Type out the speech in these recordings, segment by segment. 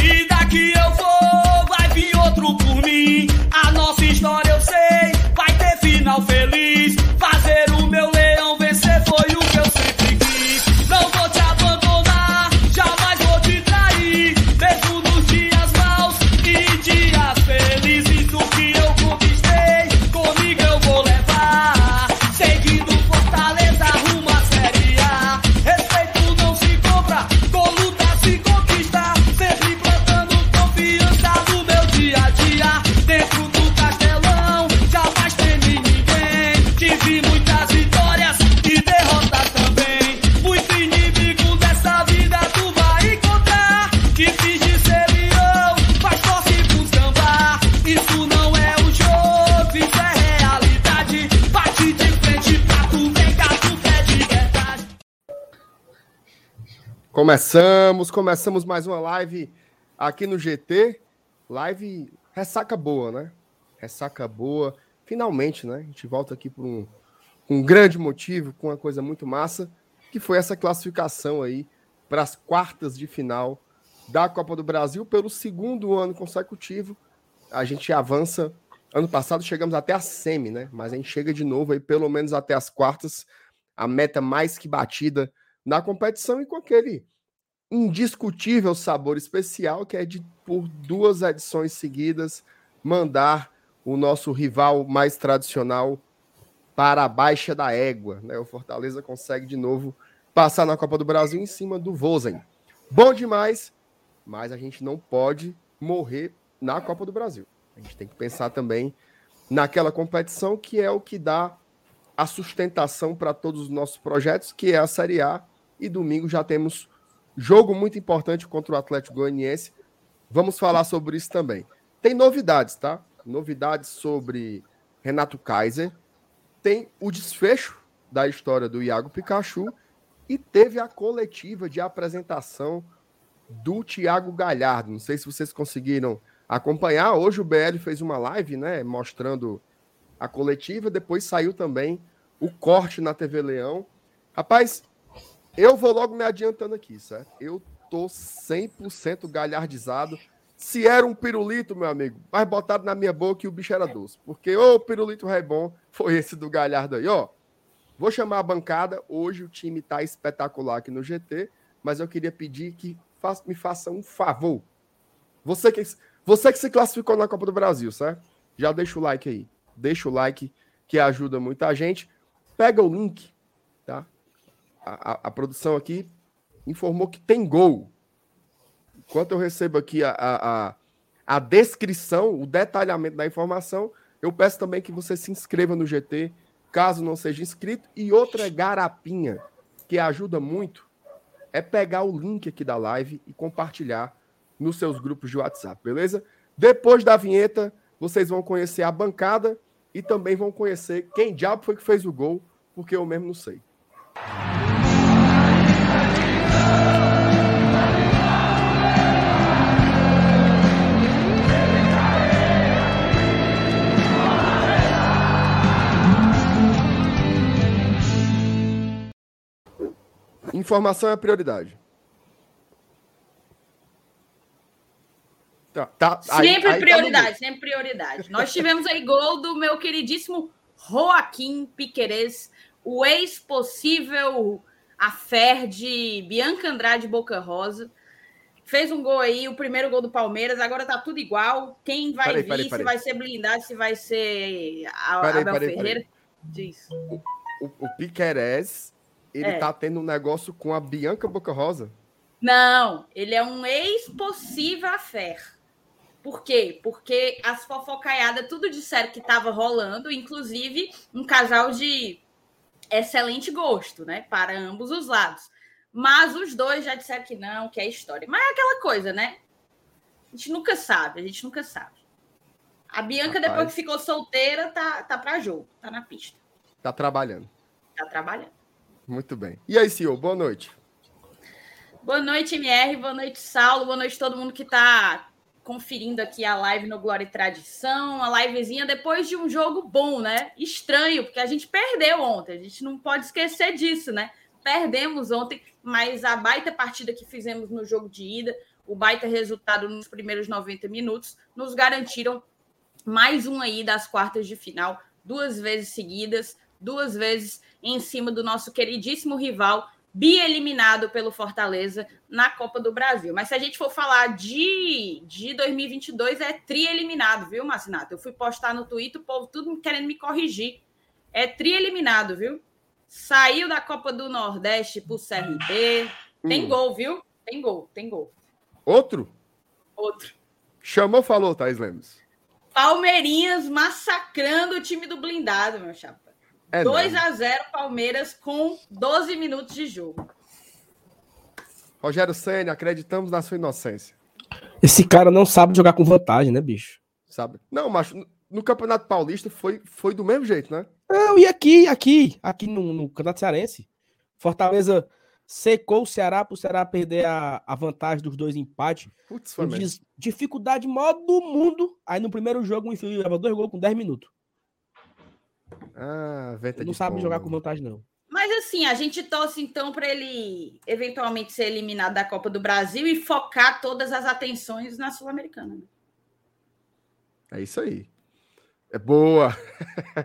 Vida que eu Começamos, começamos mais uma live aqui no GT. Live ressaca boa, né? Ressaca boa. Finalmente, né? A gente volta aqui por um, um grande motivo, com uma coisa muito massa, que foi essa classificação aí para as quartas de final da Copa do Brasil pelo segundo ano consecutivo. A gente avança. Ano passado chegamos até a semi, né? Mas a gente chega de novo aí, pelo menos até as quartas. A meta mais que batida na competição e com aquele indiscutível sabor especial que é de por duas edições seguidas mandar o nosso rival mais tradicional para a baixa da égua, né? O Fortaleza consegue de novo passar na Copa do Brasil em cima do Vozen. Bom demais, mas a gente não pode morrer na Copa do Brasil. A gente tem que pensar também naquela competição que é o que dá a sustentação para todos os nossos projetos, que é a Série A. E domingo já temos jogo muito importante contra o Atlético Goianiense. Vamos falar sobre isso também. Tem novidades, tá? Novidades sobre Renato Kaiser. Tem o desfecho da história do Iago Pikachu e teve a coletiva de apresentação do Thiago Galhardo. Não sei se vocês conseguiram acompanhar. Hoje o BL fez uma live, né, mostrando a coletiva, depois saiu também o corte na TV Leão. Rapaz, eu vou logo me adiantando aqui, certo? Eu tô 100% galhardizado. Se era um pirulito, meu amigo, mas botaram na minha boca e o bicho era doce. Porque o pirulito rei bom foi esse do Galhardo aí, ó. Vou chamar a bancada. Hoje o time tá espetacular aqui no GT, mas eu queria pedir que fa me faça um favor. Você que, você que se classificou na Copa do Brasil, certo? Já deixa o like aí. Deixa o like que ajuda muita gente. Pega o link, tá? A, a, produção aqui informou que tem gol. Enquanto eu recebo aqui a, a, a, descrição, o detalhamento da informação, eu peço também que você se inscreva no GT, caso não seja inscrito. E outra garapinha que ajuda muito é pegar o link aqui da live e compartilhar nos seus grupos de WhatsApp, beleza? Depois da vinheta, vocês vão conhecer a bancada e também vão conhecer quem diabo foi que fez o gol, porque eu mesmo não sei. Informação é prioridade. Tá, tá, sempre aí, aí prioridade, tá sempre prioridade. Nós tivemos aí gol do meu queridíssimo Joaquim Piquerez, o ex-possível affair de Bianca Andrade Boca Rosa. Fez um gol aí, o primeiro gol do Palmeiras, agora tá tudo igual. Quem vai parei, vir, parei, parei. se vai ser blindado, se vai ser a, Abel Ferreira. Diz. O, o, o Piquerez, ele é. tá tendo um negócio com a Bianca Boca Rosa? Não, ele é um ex-possível affair. Por quê? Porque as fofocaiadas tudo disseram que estava rolando, inclusive um casal de excelente gosto, né? Para ambos os lados. Mas os dois já disseram que não, que é história. Mas é aquela coisa, né? A gente nunca sabe, a gente nunca sabe. A Bianca, Rapaz. depois que ficou solteira, tá, tá para jogo, tá na pista. Tá trabalhando. Tá trabalhando. Muito bem. E aí, senhor, boa noite. Boa noite, MR, boa noite, Saulo, boa noite todo mundo que tá conferindo aqui a live no Glória e Tradição, a livezinha depois de um jogo bom, né? Estranho, porque a gente perdeu ontem, a gente não pode esquecer disso, né? Perdemos ontem, mas a baita partida que fizemos no jogo de ida, o baita resultado nos primeiros 90 minutos, nos garantiram mais um aí das quartas de final, duas vezes seguidas, duas vezes em cima do nosso queridíssimo rival, bi-eliminado pelo Fortaleza na Copa do Brasil. Mas se a gente for falar de, de 2022, é tri-eliminado, viu, Marcinato? Eu fui postar no Twitter, o povo tudo querendo me corrigir. É tri-eliminado, viu? Saiu da Copa do Nordeste pro CRB. Tem hum. gol, viu? Tem gol, tem gol. Outro? Outro. Chamou, falou, Thais Lemos. Palmeirinhas massacrando o time do blindado, meu chapa. É 2 a 0 Palmeiras com 12 minutos de jogo. Rogério Senna, acreditamos na sua inocência. Esse cara não sabe jogar com vantagem, né, bicho? Sabe? Não, mas no Campeonato Paulista foi, foi do mesmo jeito, né? Não, e aqui, aqui, aqui no, no Campeonato Cearense. Fortaleza secou o Ceará para o Ceará perder a, a vantagem dos dois empates. Putz, foi diz, dificuldade maior do mundo. Aí no primeiro jogo o Infio leva dois gols com 10 minutos. Ah, venta Não sabe jogar com vantagem, não. Mas assim, a gente torce então para ele eventualmente ser eliminado da Copa do Brasil e focar todas as atenções na Sul-Americana. É isso aí. É boa.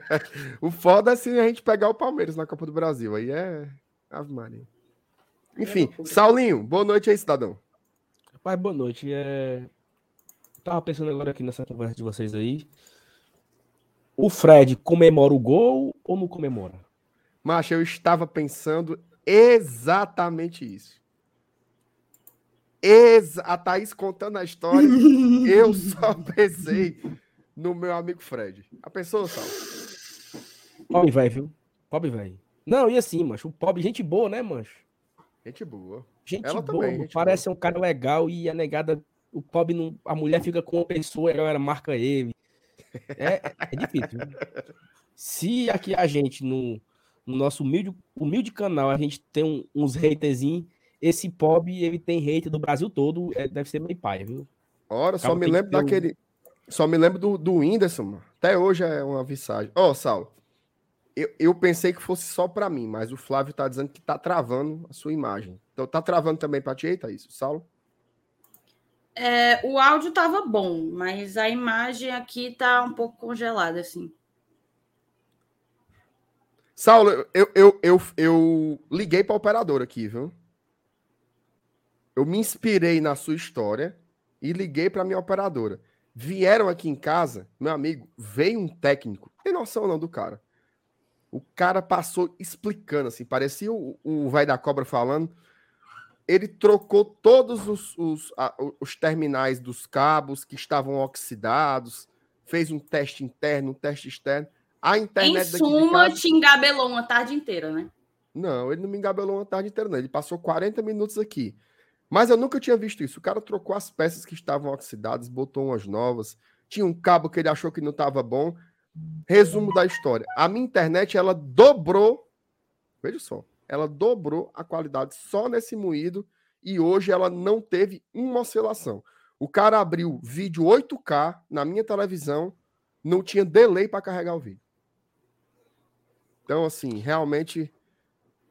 o foda é se a gente pegar o Palmeiras na Copa do Brasil. Aí é. Ave Maria. Enfim, é Saulinho, boa noite aí, cidadão. Pai, boa noite. É... Tava pensando agora aqui nessa conversa de vocês aí. O Fred comemora o gol ou não comemora? Macho, eu estava pensando exatamente isso. Ex a Thaís contando a história, eu só pensei no meu amigo Fred. A pessoa, Sal? Pobre velho, viu? Pobre velho. Não, e assim, mancho, o pobre, gente boa, né, mancho? Gente boa. Gente Ela boa, também, gente parece boa. um cara legal e a negada, o pobre, não, a mulher fica com uma pessoa e a galera marca ele. É, é difícil. Se aqui a gente, no, no, nosso humilde, humilde canal, a gente tem um, uns haterzinhos, esse pobre, ele tem hater do Brasil todo, é, deve ser meio pai, viu? Ora, só me lembro daquele. Um... Só me lembro do, do Whindersson, mano. Até hoje é uma visagem. Ó, oh, Saulo, eu, eu pensei que fosse só para mim, mas o Flávio tá dizendo que tá travando a sua imagem. Então tá travando também para ti, é isso, Saulo? É, o áudio estava bom, mas a imagem aqui tá um pouco congelada, assim. Saulo, eu, eu, eu, eu liguei para o operador aqui, viu? Eu me inspirei na sua história e liguei para minha operadora. Vieram aqui em casa, meu amigo, veio um técnico. Tem noção não do cara? O cara passou explicando, assim, parecia o, o vai da cobra falando ele trocou todos os, os, a, os, terminais dos cabos que estavam oxidados, fez um teste interno, um teste externo. A internet em suma, casa... te engabelou uma tarde inteira, né? Não, ele não me engabelou uma tarde inteira, não. Ele passou 40 minutos aqui. Mas eu nunca tinha visto isso. O cara trocou as peças que estavam oxidadas, botou umas novas. Tinha um cabo que ele achou que não estava bom. Resumo da história. A minha internet, ela dobrou. Veja só ela dobrou a qualidade só nesse moído e hoje ela não teve uma oscilação. O cara abriu vídeo 8K na minha televisão, não tinha delay para carregar o vídeo. Então, assim, realmente.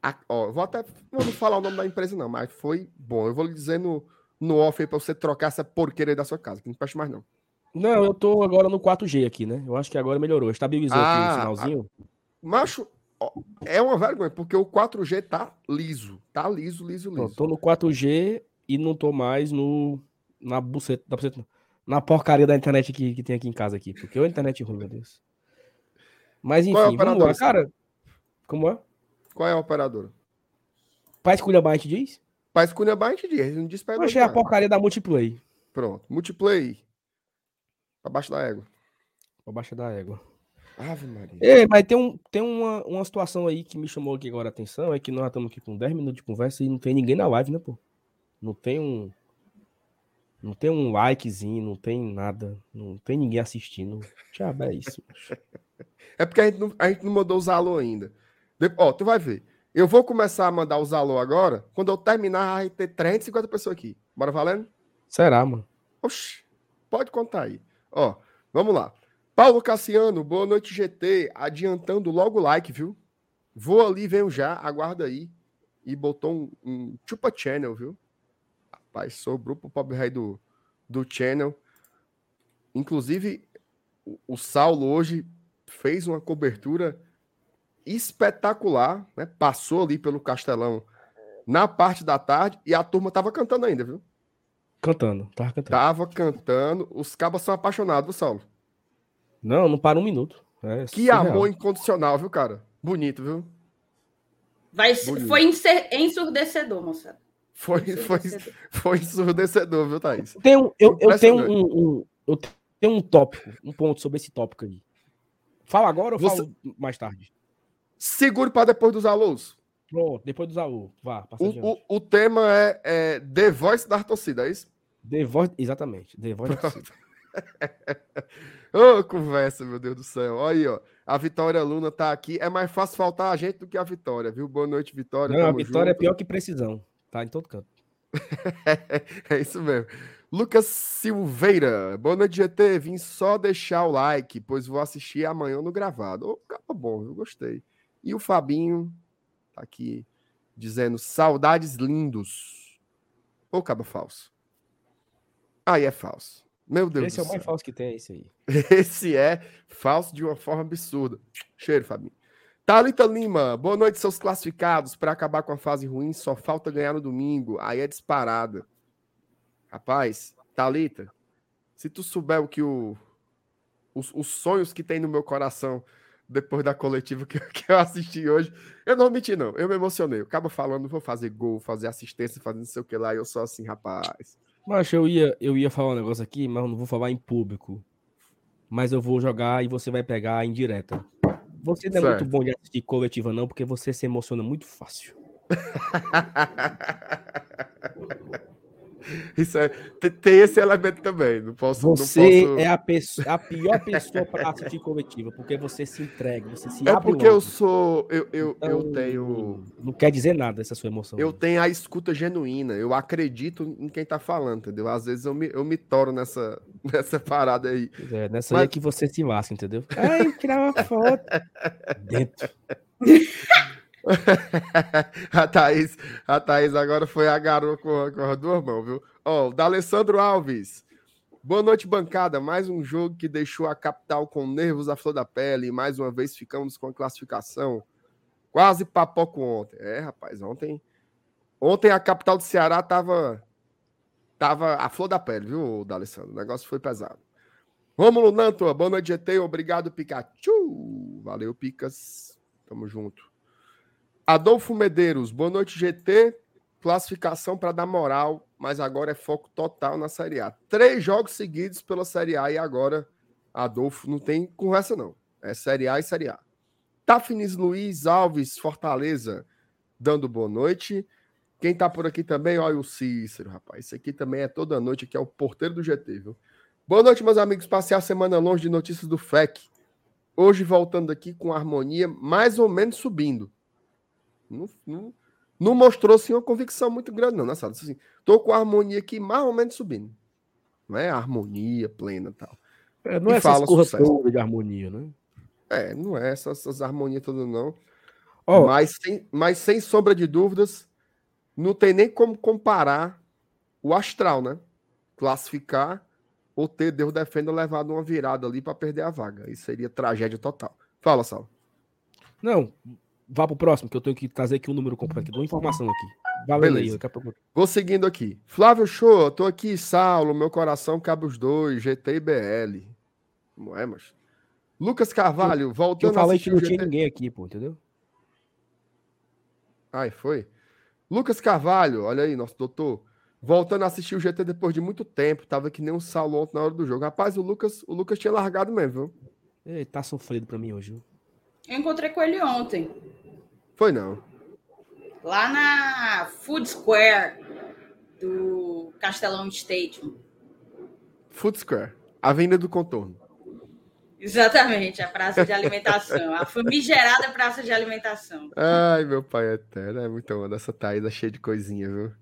A, ó, vou até. Não vou falar o nome da empresa, não, mas foi bom. Eu vou lhe dizer no, no off aí para você trocar essa porqueira aí da sua casa, que não presta mais, não. Não, eu tô agora no 4G aqui, né? Eu acho que agora melhorou. Estabilizou ah, aqui o ah, sinalzinho. A... Macho, é uma vergonha, porque o 4G tá liso. Tá liso, liso, liso. Eu tô no 4G e não tô mais no. Na buceta. Na, buceta, na porcaria da internet que, que tem aqui em casa aqui. Porque é uma internet ruim, meu Deus. Mas enfim, Qual é vamos lá, cara. Como é? Qual é a operadora? Pai Esculhambar, a gente diz? Pai Esculhambar, a gente diz. Não diz Eu achei a porcaria da Multiplay. Pronto. Multiplay. Abaixo da égua. Abaixo da égua. Ave Maria. É, mas tem, um, tem uma, uma situação aí que me chamou aqui agora a atenção, é que nós estamos aqui com 10 minutos de conversa e não tem ninguém na live, né, pô? Não tem um. Não tem um likezinho, não tem nada, não tem ninguém assistindo. Tchau, é isso. é porque a gente, não, a gente não mandou os alô ainda. Ó, tu vai ver. Eu vou começar a mandar os alô agora. Quando eu terminar, vai ter 350 pessoas aqui. Bora valendo? Será, mano? Oxi, pode contar aí. Ó, vamos lá. Paulo Cassiano, boa noite, GT. Adiantando logo o like, viu? Vou ali, venho já, aguarda aí. E botou um, um chupa channel, viu? Pai, sobrou pro pobre rei do, do Channel. Inclusive, o, o Saulo hoje fez uma cobertura espetacular, né? Passou ali pelo Castelão na parte da tarde e a turma tava cantando ainda, viu? Cantando, tava cantando. Tava cantando. Os cabas são apaixonados, Saulo. Não, não para um minuto. É Que surreal. amor incondicional, viu, cara? Bonito, viu? Vai, Bonito. foi ensurdecedor, moçada. Foi, foi, Ensurdecedor. foi ensurdecedor, viu, Thaís? Tem um- eu, eu tenho um, um- eu tenho um tópico, um ponto sobre esse tópico aí. Fala agora ou Você- falo mais tarde? Segure para depois dos alôs. Pronto, depois do Zaú. Vá, passa O, o, o tema é, é The Voice da torcida, é isso? The Voice- exatamente. The Voice da torcida. Ô, conversa, meu Deus do céu. Olha aí, ó. A Vitória Luna tá aqui. É mais fácil faltar a gente do que a Vitória, viu? Boa noite, Vitória. Não, a Tamo vitória é junto. pior que precisão. Tá em todo canto. É isso mesmo. Lucas Silveira, boa noite, GT. Vim só deixar o like, pois vou assistir amanhã no gravado. Ô, capa bom, eu gostei. E o Fabinho tá aqui dizendo saudades lindos. Ô, caba falso. Aí é falso. Meu Deus esse é o mais falso que tem, esse aí. Esse é falso de uma forma absurda. Cheiro, Fabinho. Thalita Lima, boa noite, seus classificados. Para acabar com a fase ruim, só falta ganhar no domingo. Aí é disparada. Rapaz, Thalita, se tu souber o que o. Os, os sonhos que tem no meu coração depois da coletiva que, eu- que eu assisti hoje, eu não menti, não. Eu me emocionei. Eu acabo falando, vou fazer gol, fazer assistência, fazer não sei o que lá. E eu sou assim, rapaz. Mas eu ia, eu ia falar um negócio aqui, mas eu não vou falar em público. Mas eu vou jogar e você vai pegar em direta. Você não é Certo. muito bom de assistir coletiva, não, porque você se emociona muito fácil. Isso é, tem, esse elemento também. Não posso. Você não posso... é a, pessoa, a pior pessoa para assistir coletiva, porque você se entrega, você se É porque eu logo. sou. Eu, eu, eu Então, tenho. Não quer dizer nada essa sua emoção. Eu tenho a escuta genuína. Eu acredito em quem tá falando, entendeu? Às vezes eu me, eu me toro nessa, nessa parada aí. É, nessa Mas- aí é que você se lasca, entendeu? Ai, tirar uma foto. Dentro. a, Thaís, a Thaís agora foi a garoa com, com as duas mãos, viu? Ó, o D'Alessandro Alves. Boa noite, bancada. Mais um jogo que deixou a capital com nervos à flor da pele. E mais uma vez ficamos com a classificação. Quase papoco ontem. É, rapaz, ontem. Ontem a capital do Ceará tava. Tava a flor da pele, viu, D'Alessandro? O negócio foi pesado. Rômulo Nantua, boa noite, GT. Obrigado, Pikachu. Valeu, Picas. Tamo junto. Adolfo Medeiros, boa noite, GT. Classificação para dar moral, mas agora é foco total na Série A. Três jogos seguidos pela Série A e agora, Adolfo, não tem conversa não. É Série A e Série A. Tafnis Luiz Alves, Fortaleza, dando boa noite. Quem tá por aqui também, olha o Cícero, rapaz. Esse aqui também é toda noite, aqui é o porteiro do GT, viu? Boa noite, meus amigos. Passei a semana longe de notícias do FEC. Hoje voltando aqui com harmonia mais ou menos subindo. Não, não, não mostrou assim, uma convicção muito grande, não, né, Sala? Assim, tô com a harmonia aqui mais ou menos subindo. Não é harmonia plena e tal. É, não E é sucesso. todas de harmonia, né? É, não é essas, essas harmonias todas, não. Ó, Mas, sem, mas sem sombra de dúvidas, não tem nem como comparar o astral, né? Classificar ou ter Deus defenda levado uma virada ali para perder a vaga. Isso seria tragédia total. Fala, Sal. Não, vá pro próximo, que eu tenho que trazer aqui um número completo. aqui, Dou informação aqui. Valeu aí, Beleza. daqui a pouco. Vou seguindo aqui. Flávio Show, tô aqui, Saulo, meu coração cabe os dois, GT e BL. Não é, mas. Lucas Carvalho, Que voltando eu falei que não tinha GT. ninguém aqui, pô, entendeu? Ai, foi? Lucas Carvalho, olha aí, nosso doutor. Voltando a assistir o GT depois de muito tempo. Tava que nem um Saulo ontem na hora do jogo. Rapaz, o Lucas, o Lucas tinha largado mesmo, viu? Ei, tá sofrido pra mim hoje, viu? Eu encontrei com ele ontem, Foi não. lá na Food Square do Castelão Stadium. Foot Square, Avenida do Contorno. Exatamente, a praça de alimentação, a famigerada praça de alimentação. Ai, meu pai eterno, é muito onda essa Thaís, é cheia de coisinha, viu?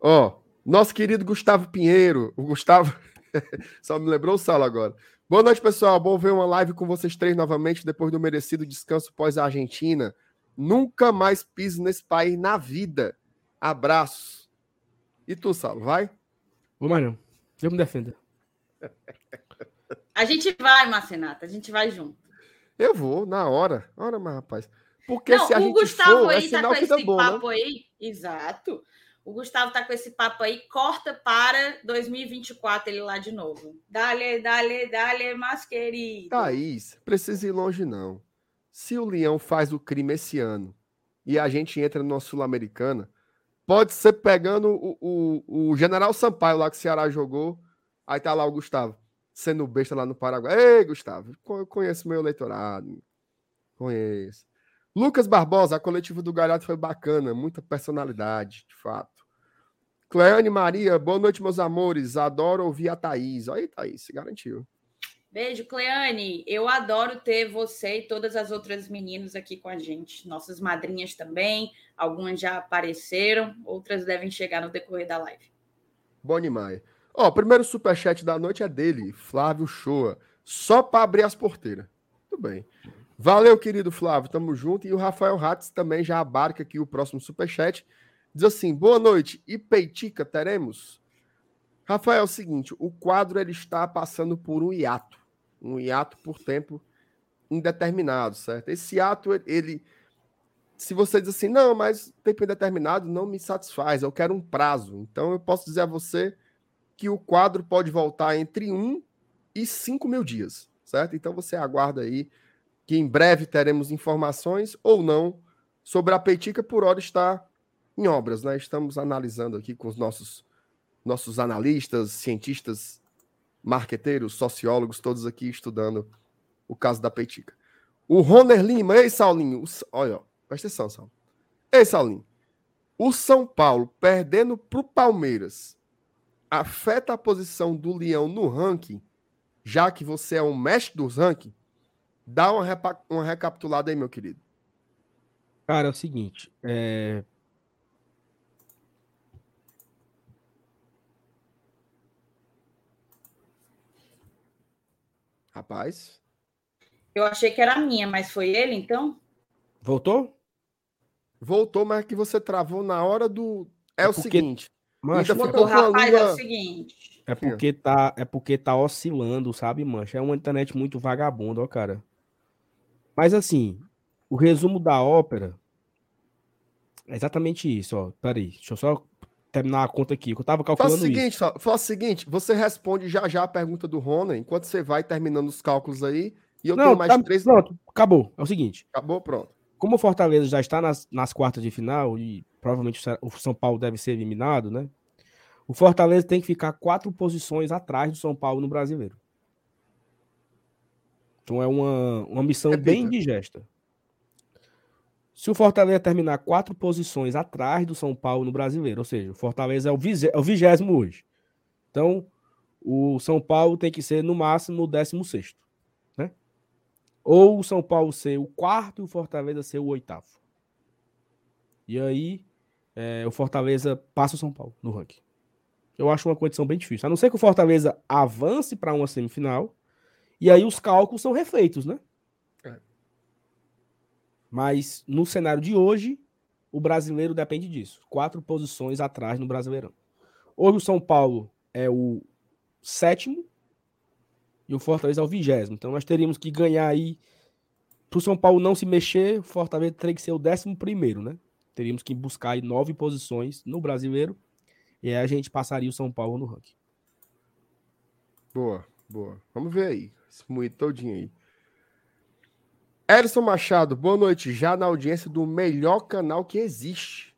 Ó, nosso querido Gustavo Pinheiro, o Gustavo, só me lembrou o Saulo agora. Boa noite, pessoal, bom ver uma live com vocês três novamente, depois do merecido descanso pós-Argentina. Nunca mais piso nesse país na vida. Abraços. E tu, Saulo, vai? Vou mais não. Eu me defendo. A gente vai, Marcenato, a gente vai junto. Eu vou, na hora. Hora, mas, rapaz. Porque Não, se a o gente Gustavo for, é aí tá sinal com esse bom, papo né? aí. Exato. O Gustavo tá com esse papo aí, corta para 2024 ele lá de novo. Dale, dale, dale, mas querido. Thaís, precisa ir longe, não. Se o Leão faz o crime esse ano e a gente entra na Sul-Americana, pode ser pegando o, o, o General Sampaio lá que o Ceará jogou. Aí tá lá o Gustavo, sendo besta lá no Paraguai. Ei, Gustavo, eu conheço meu eleitorado. Conheço. Lucas Barbosa, a coletiva do Galhardo foi bacana, muita personalidade, de fato. Cleane Maria, boa noite, meus amores. Adoro ouvir a Thaís. Aí, Thaís, se garantiu. Beijo, Cleane. Eu adoro ter você e todas as outras meninas aqui com a gente. Nossas madrinhas também. Algumas já apareceram, outras devem chegar no decorrer da live. Bom demais. Ó, o primeiro superchat da noite é dele, Flávio Shoa. Só para abrir as porteiras. Tudo bem. Valeu, querido Flávio. Tamo junto. E o Rafael Ratz também já abarca aqui o próximo superchat. Diz assim: boa noite. E Peitica teremos? Rafael, é o seguinte: o quadro ele está passando por um hiato. Um hiato por tempo indeterminado, certo? Esse hiato, ele. Se você diz assim, não, mas tempo indeterminado não me satisfaz, eu quero um prazo. Então eu posso dizer a você que o quadro pode voltar entre um e cinco mil dias, certo? Então você aguarda aí que em breve teremos informações ou não sobre a Peitica, por hora está em obras, né? Estamos analisando aqui com os nossos, nossos analistas, cientistas, marqueteiros, sociólogos, todos aqui estudando o caso da Peitica. O Roner Lima, ei, Saulinho, o, olha, ó, presta atenção, Saulo. Ei, Saulinho, o São Paulo perdendo para o Palmeiras afeta a posição do Leão no ranking, já que você é o mestre dos rankings? Dá uma, uma recapitulada aí, meu querido. Cara, é o seguinte. É... Rapaz, Eu achei que era a minha, mas foi ele, então? Voltou? voltou, mas que você travou na hora do. É, É o porque- seguinte. Mancha, Ainda ficou rapaz, é o seguinte. é porque tá, é porque tá oscilando, sabe, mancha? É uma internet muito vagabunda, ó, cara. Mas assim, o resumo da ópera é exatamente isso, ó. Peraí, deixa eu só terminar a conta aqui, que eu tava Faz o calculando isso. seguinte, faz o seguinte, você responde já já a pergunta do Rona, enquanto você vai terminando os cálculos aí, e eu Não, tenho mais tá- três. pronto, acabou. É o seguinte, Acabou, pronto. como o Fortaleza já está nas, nas quartas de final e provavelmente o São Paulo deve ser eliminado, né? O Fortaleza tem que ficar quatro posições atrás do São Paulo no Brasileiro. Então é uma, uma missão bem Repita. indigesta. Se o Fortaleza terminar quatro posições atrás do São Paulo no Brasileiro, ou seja, o Fortaleza é é o vigésimo hoje. Então, o São Paulo tem que ser no máximo o décimo sexto. Né? Ou o São Paulo ser o quarto e o Fortaleza ser o oitavo. E aí, é, o Fortaleza passa o São Paulo no ranking. Eu acho uma condição bem difícil. A não ser que o Fortaleza avance para uma semifinal. E aí os cálculos são refeitos, né? Mas no cenário de hoje, o brasileiro depende disso. Quatro posições atrás no Brasileirão. Hoje o São Paulo é o sétimo e o Fortaleza é o vigésimo. Então nós teríamos que ganhar aí. Para o São Paulo não se mexer, o Fortaleza teria que ser o décimo primeiro, né? Teríamos que buscar aí nove posições no brasileiro. E aí a gente passaria o São Paulo no ranking. Boa, boa. Vamos ver aí. Esse moído todinho aí. Erson Machado, boa noite. Já na audiência do melhor canal que existe.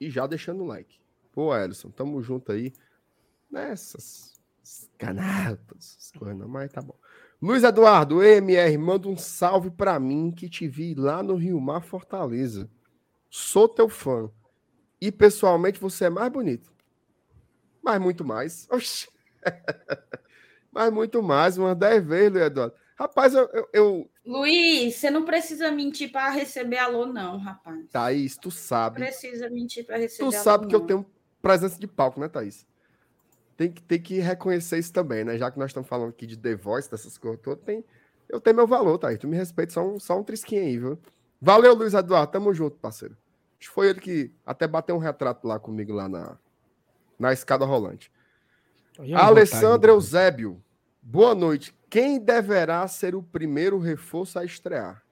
E já deixando o like. Pô, Erson, tamo junto aí. Nessas não, mas tá bom. Luiz Eduardo, MR, manda um salve pra mim que te vi lá no Rio Mar Fortaleza. Sou teu fã. E pessoalmente você é mais bonito. Mas muito mais. Oxi. Mas muito mais, umas 10 vezes, Luiz Eduardo. Rapaz, eu, eu, eu- Luiz, você não precisa mentir para receber alô, não, rapaz. Thaís, tu sabe. Precisa mentir para receber Tu alô. sabe que eu não. tenho presença de palco, né, Thaís? Tem que, tem que reconhecer isso também, né? Já que nós estamos falando aqui de The Voice, dessas coisas todas, tem, eu tenho meu valor, Thaís. Tu me respeita, só um, só um trisquinho aí, viu? Valeu, Luiz Eduardo. Tamo junto, parceiro. Acho que foi ele que até bateu um retrato lá comigo lá na, na escada rolante. Alessandro Eusébio, boa noite. Quem deverá ser o primeiro reforço a estrear?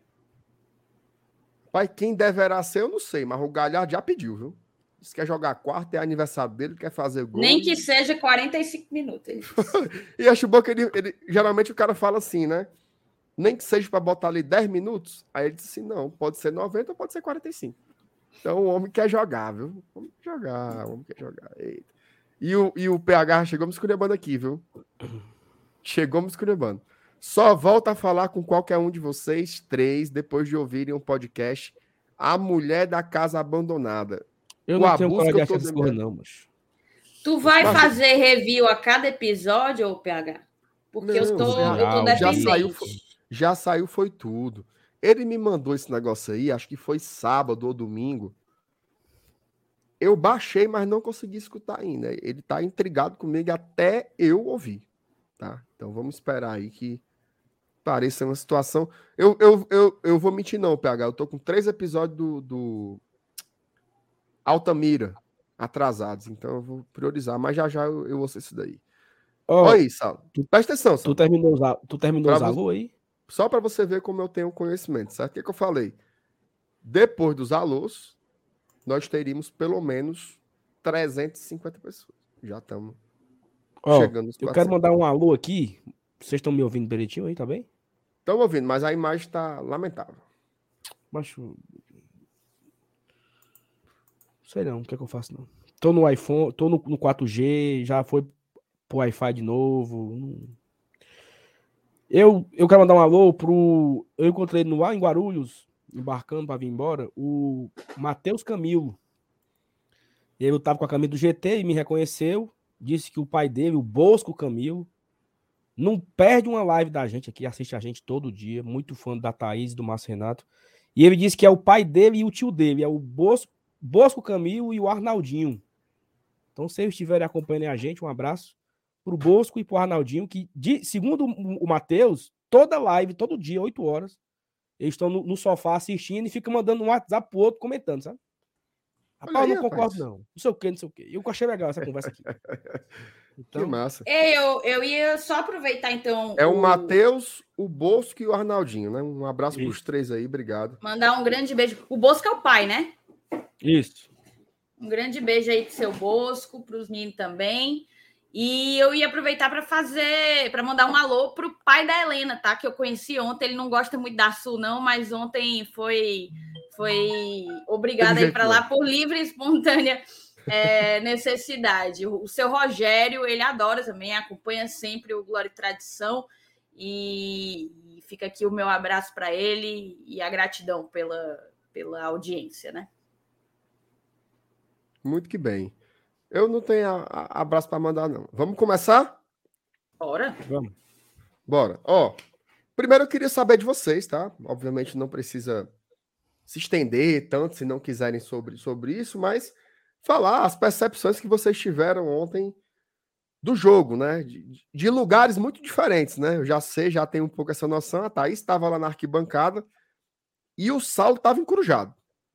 Pai, quem deverá ser, eu não sei, mas o Galhardo já pediu, viu? Se quer jogar quarto, é aniversário dele, quer fazer gol. Nem que seja 45 minutos. e acho bom que ele, ele, Geralmente o cara fala assim, né? Nem que seja para botar ali 10 minutos. Aí ele disse assim: não, pode ser 90 ou pode ser 45. Então o homem quer jogar, viu? O homem quer jogar, o homem quer jogar. Eita. E o, e o PH chegou me esculhambando aqui, viu? Chegou me esculhambando. Só volta a falar com qualquer um de vocês três depois de ouvirem o um podcast A Mulher da Casa Abandonada. Eu não o tenho coragem de achar não, mas... Tu vai mas... fazer review a cada episódio, ou PH? Porque não, eu, tô, não, eu tô já saiu, já saiu, foi tudo. Ele me mandou esse negócio aí, acho que foi sábado ou domingo. Eu baixei, mas não consegui escutar ainda. Ele tá intrigado comigo até eu ouvir, tá? Então vamos esperar aí que pareça uma situação. Eu, eu, eu, eu vou mentir, não, PH. Eu tô com três episódios do, do Altamira atrasados, então eu vou priorizar, mas já já eu, eu vou ser isso daí. Oh, Olha aí, Sal. Tu, Presta atenção, Sal. Tu terminou, tu terminou os alô aí? Só para você ver como eu tenho conhecimento, certo? O que, que eu falei? Depois dos alôs, nós teríamos pelo menos 350 pessoas. Já estamos chegando nos Eu quero mandar um alô aqui. Vocês estão me ouvindo direitinho aí, tá bem? Estão ouvindo, mas a imagem está lamentável. Macho. Sei não, o que é que eu faço não. Tô no iPhone, tô no, no 4G, já foi pro Wi-Fi de novo. Eu, eu quero mandar um alô pro. Eu encontrei no ar em Guarulhos, embarcando para vir embora, o Matheus Camilo. Ele estava com a camisa do GT e me reconheceu. Disse que o pai dele, o Bosco Camilo, não perde uma live da gente aqui, assiste a gente todo dia. Muito fã da Thaís e do Márcio Renato. E ele disse que é o pai dele e o tio dele, é o Bosco, Bosco Camilo e o Arnaldinho. Então, se eles estiverem acompanhando a gente, um abraço pro Bosco e pro Arnaldinho, que, de, segundo o Matheus, toda live, todo dia, 8 horas, eles estão no, no, sofá assistindo e ficam mandando um WhatsApp pro outro comentando, sabe? Rapaz, aí, eu não concordo, não. Não sei o que, não sei o que. Eu achei legal essa conversa aqui. Então, que massa. Eu, eu ia só aproveitar, então. É o, o... Matheus, o Bosco e o Arnaldinho, né? Um abraço para os três aí, obrigado. Mandar um grande beijo. O Bosco é o pai, né? Isso. Um grande beijo aí pro seu Bosco, para os meninos também. E eu ia aproveitar para fazer, para mandar um alô pro pai da Helena, tá? Que eu conheci ontem. Ele não gosta muito da Sul, não, mas ontem foi foi obrigado a ir para lá por livre e espontânea é, necessidade. O, seu Rogério, ele adora também, acompanha sempre o Glória e Tradição. E, e fica aqui o meu abraço para ele e a gratidão pela, pela audiência, né? Muito que bem. Eu não tenho a, a, abraço para mandar, não. Vamos começar? Bora. Vamos. Bora. Ó, primeiro eu queria saber de vocês, tá? Obviamente não precisa se estender tanto se não quiserem sobre, sobre isso, mas falar as percepções que vocês tiveram ontem do jogo, né? De, de lugares muito diferentes, né? Eu já sei, já tenho um pouco essa noção. A Thaís estava lá na arquibancada e o Saulo estava encurujado,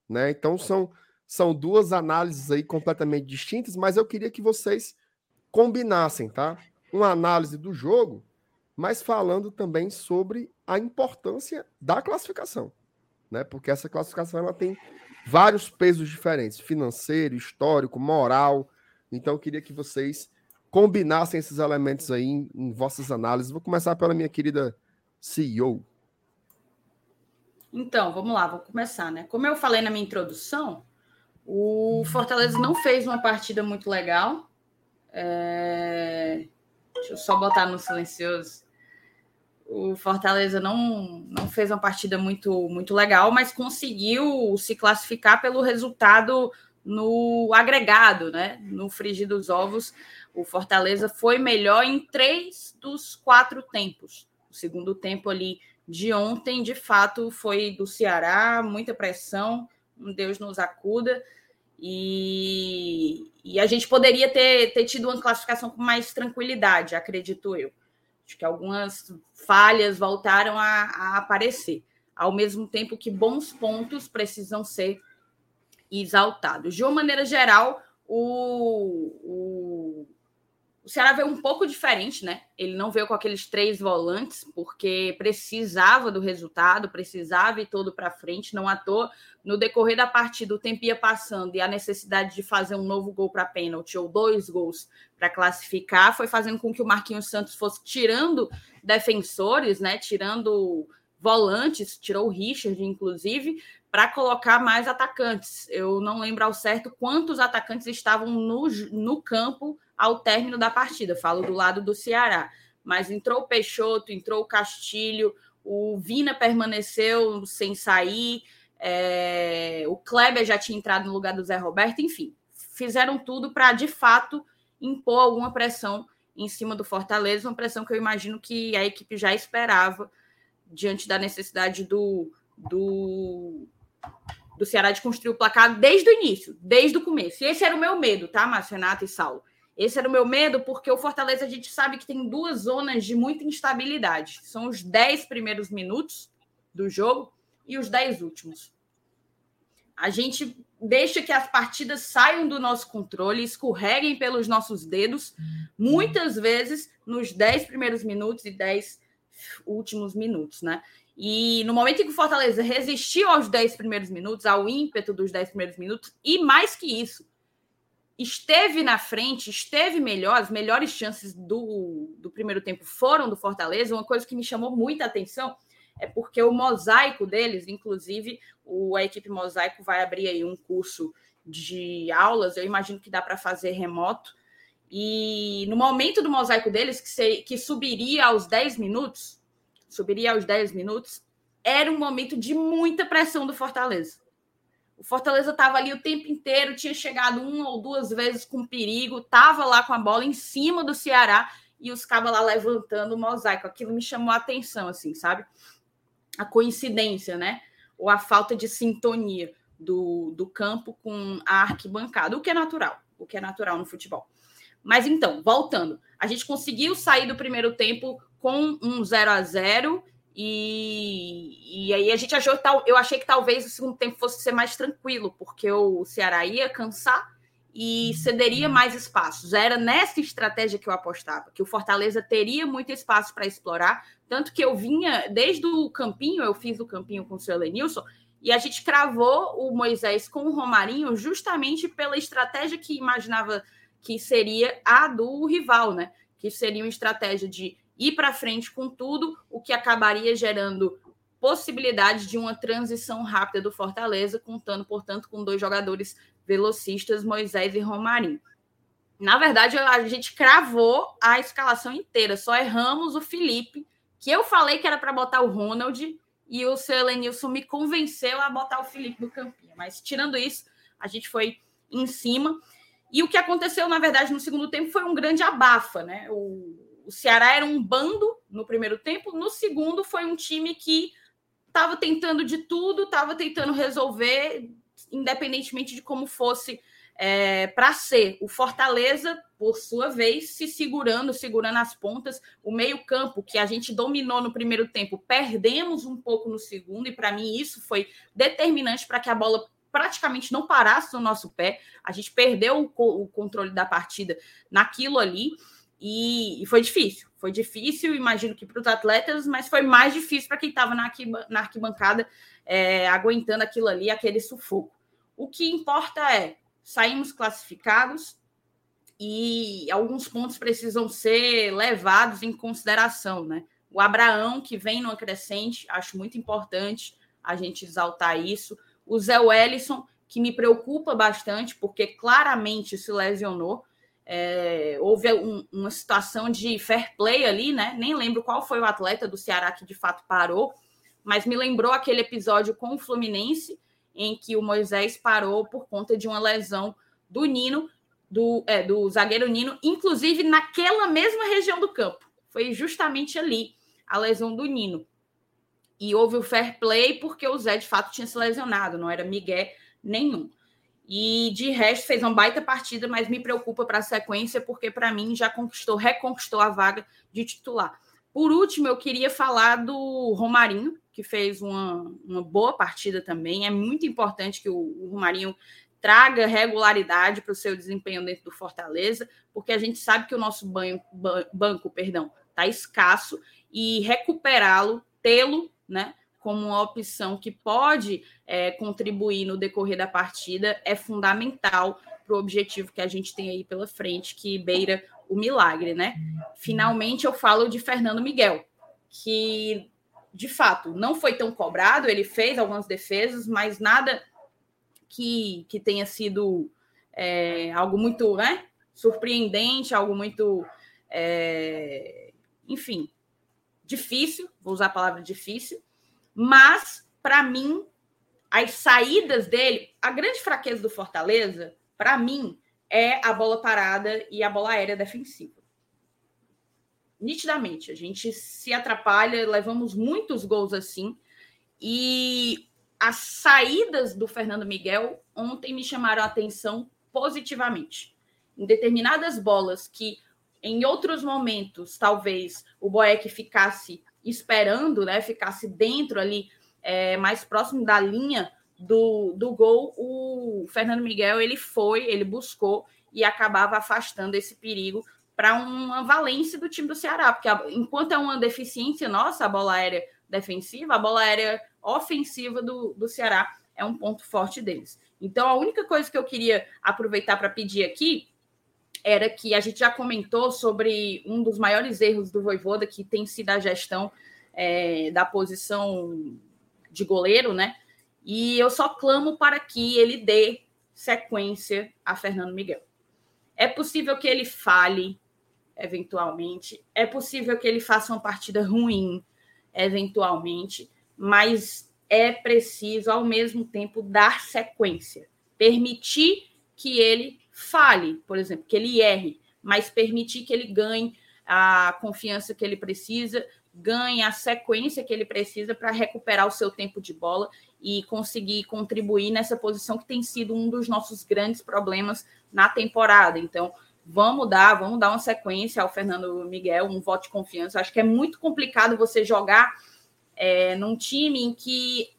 né? Então são são duas análises aí completamente distintas, mas eu queria que vocês combinassem, tá? Uma análise do jogo, mas falando também sobre a importância da classificação, né? Porque essa classificação ela tem vários pesos diferentes, financeiro, histórico, moral. Então eu queria que vocês combinassem esses elementos aí em, em vossas análises. Vou começar pela minha querida CEO. Então, vamos lá, vou começar, né? Como eu falei na minha introdução, o Fortaleza não fez uma partida muito legal. É... Deixa eu só botar no silencioso. O Fortaleza não, não fez uma partida muito, muito legal, mas conseguiu se classificar pelo resultado no agregado, né? No frigir dos ovos. O Fortaleza foi melhor em três dos quatro tempos. O segundo tempo ali de ontem, de fato, foi do Ceará, muita pressão, Deus nos acuda. E, e a gente poderia ter, ter tido uma classificação com mais tranquilidade, acredito eu. Acho que algumas falhas voltaram a, a aparecer, ao mesmo tempo que bons pontos precisam ser exaltados. De uma maneira geral, o, o, o Ceará veio um pouco diferente, né? Ele não veio com aqueles três volantes, porque precisava do resultado, precisava ir todo para frente, não à toa. No decorrer da partida, o tempo ia passando e a necessidade de fazer um novo gol para pênalti ou dois gols para classificar foi fazendo com que o Marquinhos Santos fosse tirando defensores, né? Tirando volantes, tirou o Richard, inclusive, para colocar mais atacantes. Eu não lembro ao certo quantos atacantes estavam no, no campo ao término da partida. Falo do lado do Ceará. Mas entrou o Peixoto, entrou o Castilho, o Vina permaneceu sem sair, é... o Kleber já tinha entrado no lugar do Zé Roberto, enfim, fizeram tudo para de fato impor alguma pressão em cima do Fortaleza, uma pressão que eu imagino que a equipe já esperava diante da necessidade do, do do Ceará de construir o placar desde o início, desde o começo. E esse era o meu medo, tá, Márcio, Renato e Saulo? Esse era o meu medo, porque o Fortaleza a gente sabe que tem duas zonas de muita instabilidade. São os 10 primeiros minutos do jogo e os 10 últimos. A gente deixa que as partidas saiam do nosso controle, escorreguem pelos nossos dedos, muitas vezes nos 10 primeiros minutos e 10 últimos minutos, né? E no momento em que o Fortaleza resistiu aos 10 primeiros minutos, ao ímpeto dos 10 primeiros minutos, e mais que isso, esteve na frente, esteve melhor, as melhores chances do, do primeiro tempo foram do Fortaleza. Uma coisa que me chamou muita atenção é porque o mosaico deles, inclusive, o, a equipe Mosaico vai abrir aí um curso de aulas, eu imagino que dá para fazer remoto. E no momento do mosaico deles, que, ser, que subiria aos 10 minutos, subiria aos 10 minutos, era um momento de muita pressão do Fortaleza. O Fortaleza estava ali o tempo inteiro, tinha chegado uma ou duas vezes com perigo, estava lá com a bola em cima do Ceará e os cabos lá levantando o mosaico. Aquilo me chamou a atenção, assim, sabe? A coincidência, né? Ou a falta de sintonia do, do campo com a arquibancada, o que é natural, o que é natural no futebol. Mas então, voltando, a gente conseguiu sair do primeiro tempo com um 0 a 0 e, e aí a gente achou tal, eu achei que talvez o segundo tempo fosse ser mais tranquilo, porque o Ceará ia cansar e cederia mais espaços. Era nessa estratégia que eu apostava, que o Fortaleza teria muito espaço para explorar, tanto que eu vinha desde o campinho, eu fiz o campinho com o seu Lenilson, e a gente cravou o Moisés com o Romarinho justamente pela estratégia que imaginava que seria a do rival, né? Que seria uma estratégia de ir para frente com tudo, o que acabaria gerando possibilidade de uma transição rápida do Fortaleza, contando, portanto, com dois jogadores velocistas, Moisés e Romarinho. Na verdade, a gente cravou a escalação inteira, só erramos o Felipe, que eu falei que era para botar o Ronald, e o seu Elenilson me convenceu a botar o Felipe no campinho. Mas, tirando isso, a gente foi em cima. E o que aconteceu, na verdade, no segundo tempo foi um grande abafa, né? O, o Ceará era um bando no primeiro tempo, no segundo foi um time que estava tentando de tudo, estava tentando resolver, independentemente de como fosse é, para ser. O Fortaleza, por sua vez, se segurando, segurando as pontas. O meio-campo, que a gente dominou no primeiro tempo, perdemos um pouco no segundo, e para mim isso foi determinante para que a bola praticamente não parasse no nosso pé. A gente perdeu o, o controle da partida naquilo ali. E, e, foi difícil. Foi difícil, imagino que para os atletas, mas foi mais difícil para quem estava na, na, arquibancada é, aguentando aquilo ali, aquele sufoco. O que importa é saímos classificados e alguns pontos precisam ser levados em consideração, né? O Abraão, que vem numa crescente, acho muito importante a gente exaltar isso. O Zé Wellison, que me preocupa bastante, porque claramente se lesionou. É, houve um, uma situação de fair play ali, né? Nem lembro qual foi o atleta do Ceará que de fato parou, mas me lembrou aquele episódio com o Fluminense, em que o Moisés parou por conta de uma lesão do Nino, do, é, do zagueiro Nino, inclusive naquela mesma região do campo. Foi justamente ali a lesão do Nino. E houve o fair play porque o Zé de fato tinha se lesionado, não era Miguel nenhum. E de resto fez uma baita partida, mas me preocupa para a sequência, porque para mim já conquistou, reconquistou a vaga de titular. Por último, eu queria falar do Romarinho, que fez uma, uma boa partida também. É muito importante que o, o Romarinho traga regularidade para o seu desempenho dentro do Fortaleza, porque a gente sabe que o nosso banho, banco perdão, está escasso e recuperá-lo, tê-lo, né, como uma opção que pode é, contribuir no decorrer da partida é fundamental para o objetivo que a gente tem aí pela frente, que beira o milagre, né? Finalmente eu falo de Fernando Miguel, que de fato não foi tão cobrado, ele fez algumas defesas, mas nada que, que tenha sido é, algo muito né, surpreendente, algo muito, é, enfim, difícil, vou usar a palavra difícil, mas para mim, as saídas dele, a grande fraqueza do Fortaleza, para mim, é a bola parada e a bola aérea defensiva. Nitidamente, a gente se atrapalha, levamos muitos gols assim, e as saídas do Fernando Miguel ontem me chamaram a atenção positivamente. Em determinadas bolas que em outros momentos talvez o Boeck ficasse esperando, né, ficasse dentro ali, é, mais próximo da linha do, do gol, o Fernando Miguel ele foi, ele buscou e acabava afastando esse perigo para uma valência do time do Ceará, porque enquanto é uma deficiência nossa, a bola aérea defensiva, a bola aérea ofensiva do, do Ceará é um ponto forte deles. Então, a única coisa que eu queria aproveitar para pedir aqui era que a gente já comentou sobre um dos maiores erros do Voivoda, que tem sido a gestão é, da posição de goleiro, né? E eu só clamo para que ele dê sequência a Fernando Miguel. É possível que ele fale, eventualmente, é possível que ele faça uma partida ruim, eventualmente, mas é preciso, ao mesmo tempo, dar sequência, permitir que ele fale, por exemplo, que ele erre, mas permitir que ele ganhe a confiança que ele precisa, ganhe a sequência que ele precisa para recuperar o seu tempo de bola e conseguir contribuir nessa posição que tem sido um dos nossos grandes problemas na temporada. Então, vamos dar, vamos dar uma sequência ao Fernando Miguel, um voto de confiança. Acho que é muito complicado você jogar é, num time em que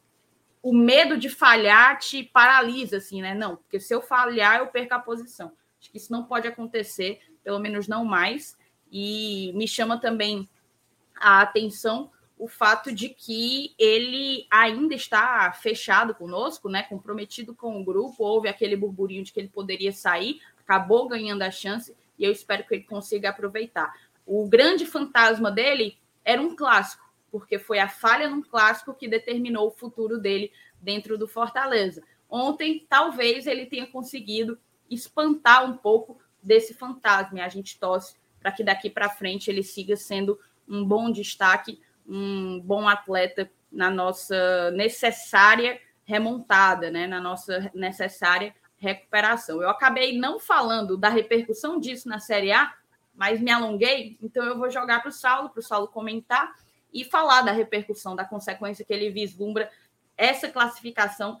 o medo de falhar te paralisa, assim, né? Não, porque se eu falhar, eu perco a posição. Acho que isso não pode acontecer, pelo menos não mais. E me chama também a atenção o fato de que ele ainda está fechado conosco, né? Comprometido com o grupo. Houve aquele burburinho de que ele poderia sair, acabou ganhando a chance e eu espero que ele consiga aproveitar. O grande fantasma dele era um clássico porque foi a falha num clássico que determinou o futuro dele dentro do Fortaleza. Ontem, talvez ele tenha conseguido espantar um pouco desse fantasma. E a gente torce para que daqui para frente ele siga sendo um bom destaque, um bom atleta na nossa necessária remontada, né? na nossa necessária recuperação. Eu acabei não falando da repercussão disso na Série A, mas me alonguei, então eu vou jogar para o Saulo, para o Saulo comentar e falar da repercussão, da consequência que ele vislumbra essa classificação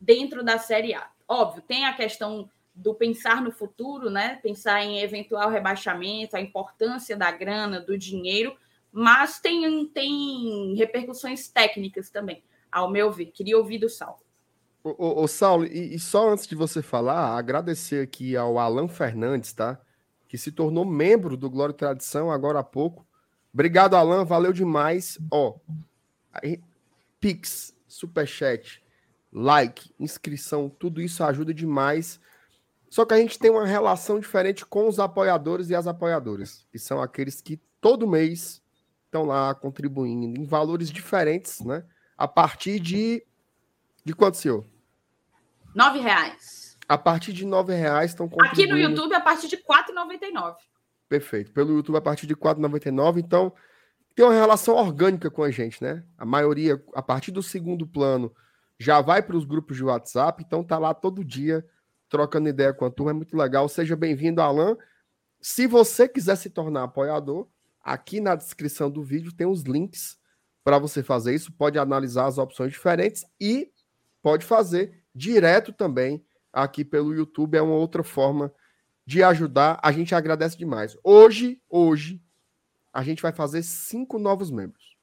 dentro da Série A. Óbvio, tem a questão do pensar no futuro, né? Pensar em eventual rebaixamento, a importância da grana, do dinheiro, mas tem, tem repercussões técnicas também, ao meu ver. Queria ouvir do Saulo. Ô, ô, Saulo, e, e, só antes de você falar, agradecer aqui ao Alan Fernandes, tá? Que se tornou membro do Glória e Tradição agora há pouco. Obrigado, Alan. Valeu demais. Ó, Pix, Superchat, like, inscrição, tudo isso ajuda demais. Só que a gente tem uma relação diferente com os apoiadores e as apoiadoras, que são aqueles que todo mês estão lá contribuindo em valores diferentes, né? A partir de. De quanto, senhor? Nove reais. A partir de nove reais estão contribuindo. Aqui no YouTube, a partir de R$ 4,99. Perfeito. Pelo YouTube a partir de R$ 4,99. Então, tem uma relação orgânica com a gente, né? A maioria, a partir do segundo plano, já vai para os grupos de WhatsApp. Então, tá lá todo dia trocando ideia com a turma. É muito legal. Seja bem-vindo, Alan. Se você quiser se tornar apoiador, aqui na descrição do vídeo tem os links para você fazer isso. Pode analisar as opções diferentes e pode fazer direto também aqui pelo YouTube. É uma outra forma de ajudar, a gente agradece demais. Hoje, hoje, a gente vai fazer cinco novos membros,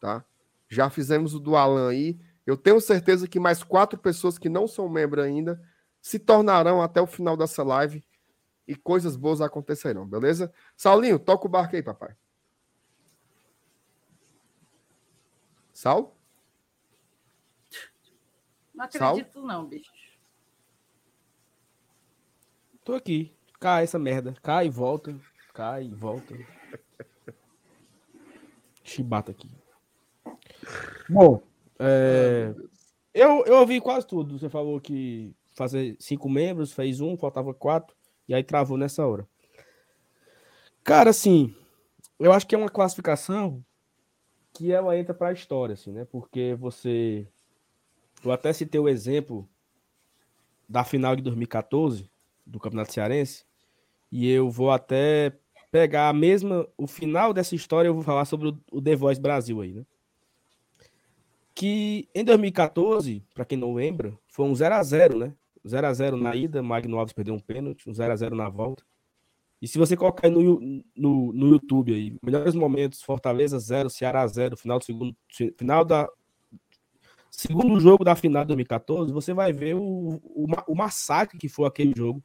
tá? Já fizemos o do Alan aí, Eu tenho certeza que mais quatro pessoas que não são membros ainda se tornarão até o final dessa live e coisas boas acontecerão, beleza? Saulinho, toca o barco aí, papai. Sal? Não acredito, Sal? não, bicho. Tô aqui. Cai essa merda. Cai e volta. Cai e volta. Chibata aqui. Bom, é... eu, eu ouvi quase tudo. Você falou que fazer cinco membros, fez um, faltava quatro, e aí travou nessa hora. Cara, assim, eu acho que é uma classificação que ela entra para a história, assim, né? Porque você. Eu até citei o exemplo da final de 2014 do Campeonato Cearense, e eu vou até pegar a mesma. O final dessa história, eu vou falar sobre o, The Voice Brasil aí, né? Que em 2014, para quem não lembra, foi um 0 a 0 né? 0 a 0 na ida, Magno Alves perdeu um pênalti, um 0 a 0 na volta. E se você colocar no, no, no YouTube aí, melhores momentos, Fortaleza 0, Ceará 0, final do segundo final da segundo jogo da final de 2014, você vai ver o, o, o massacre que foi aquele jogo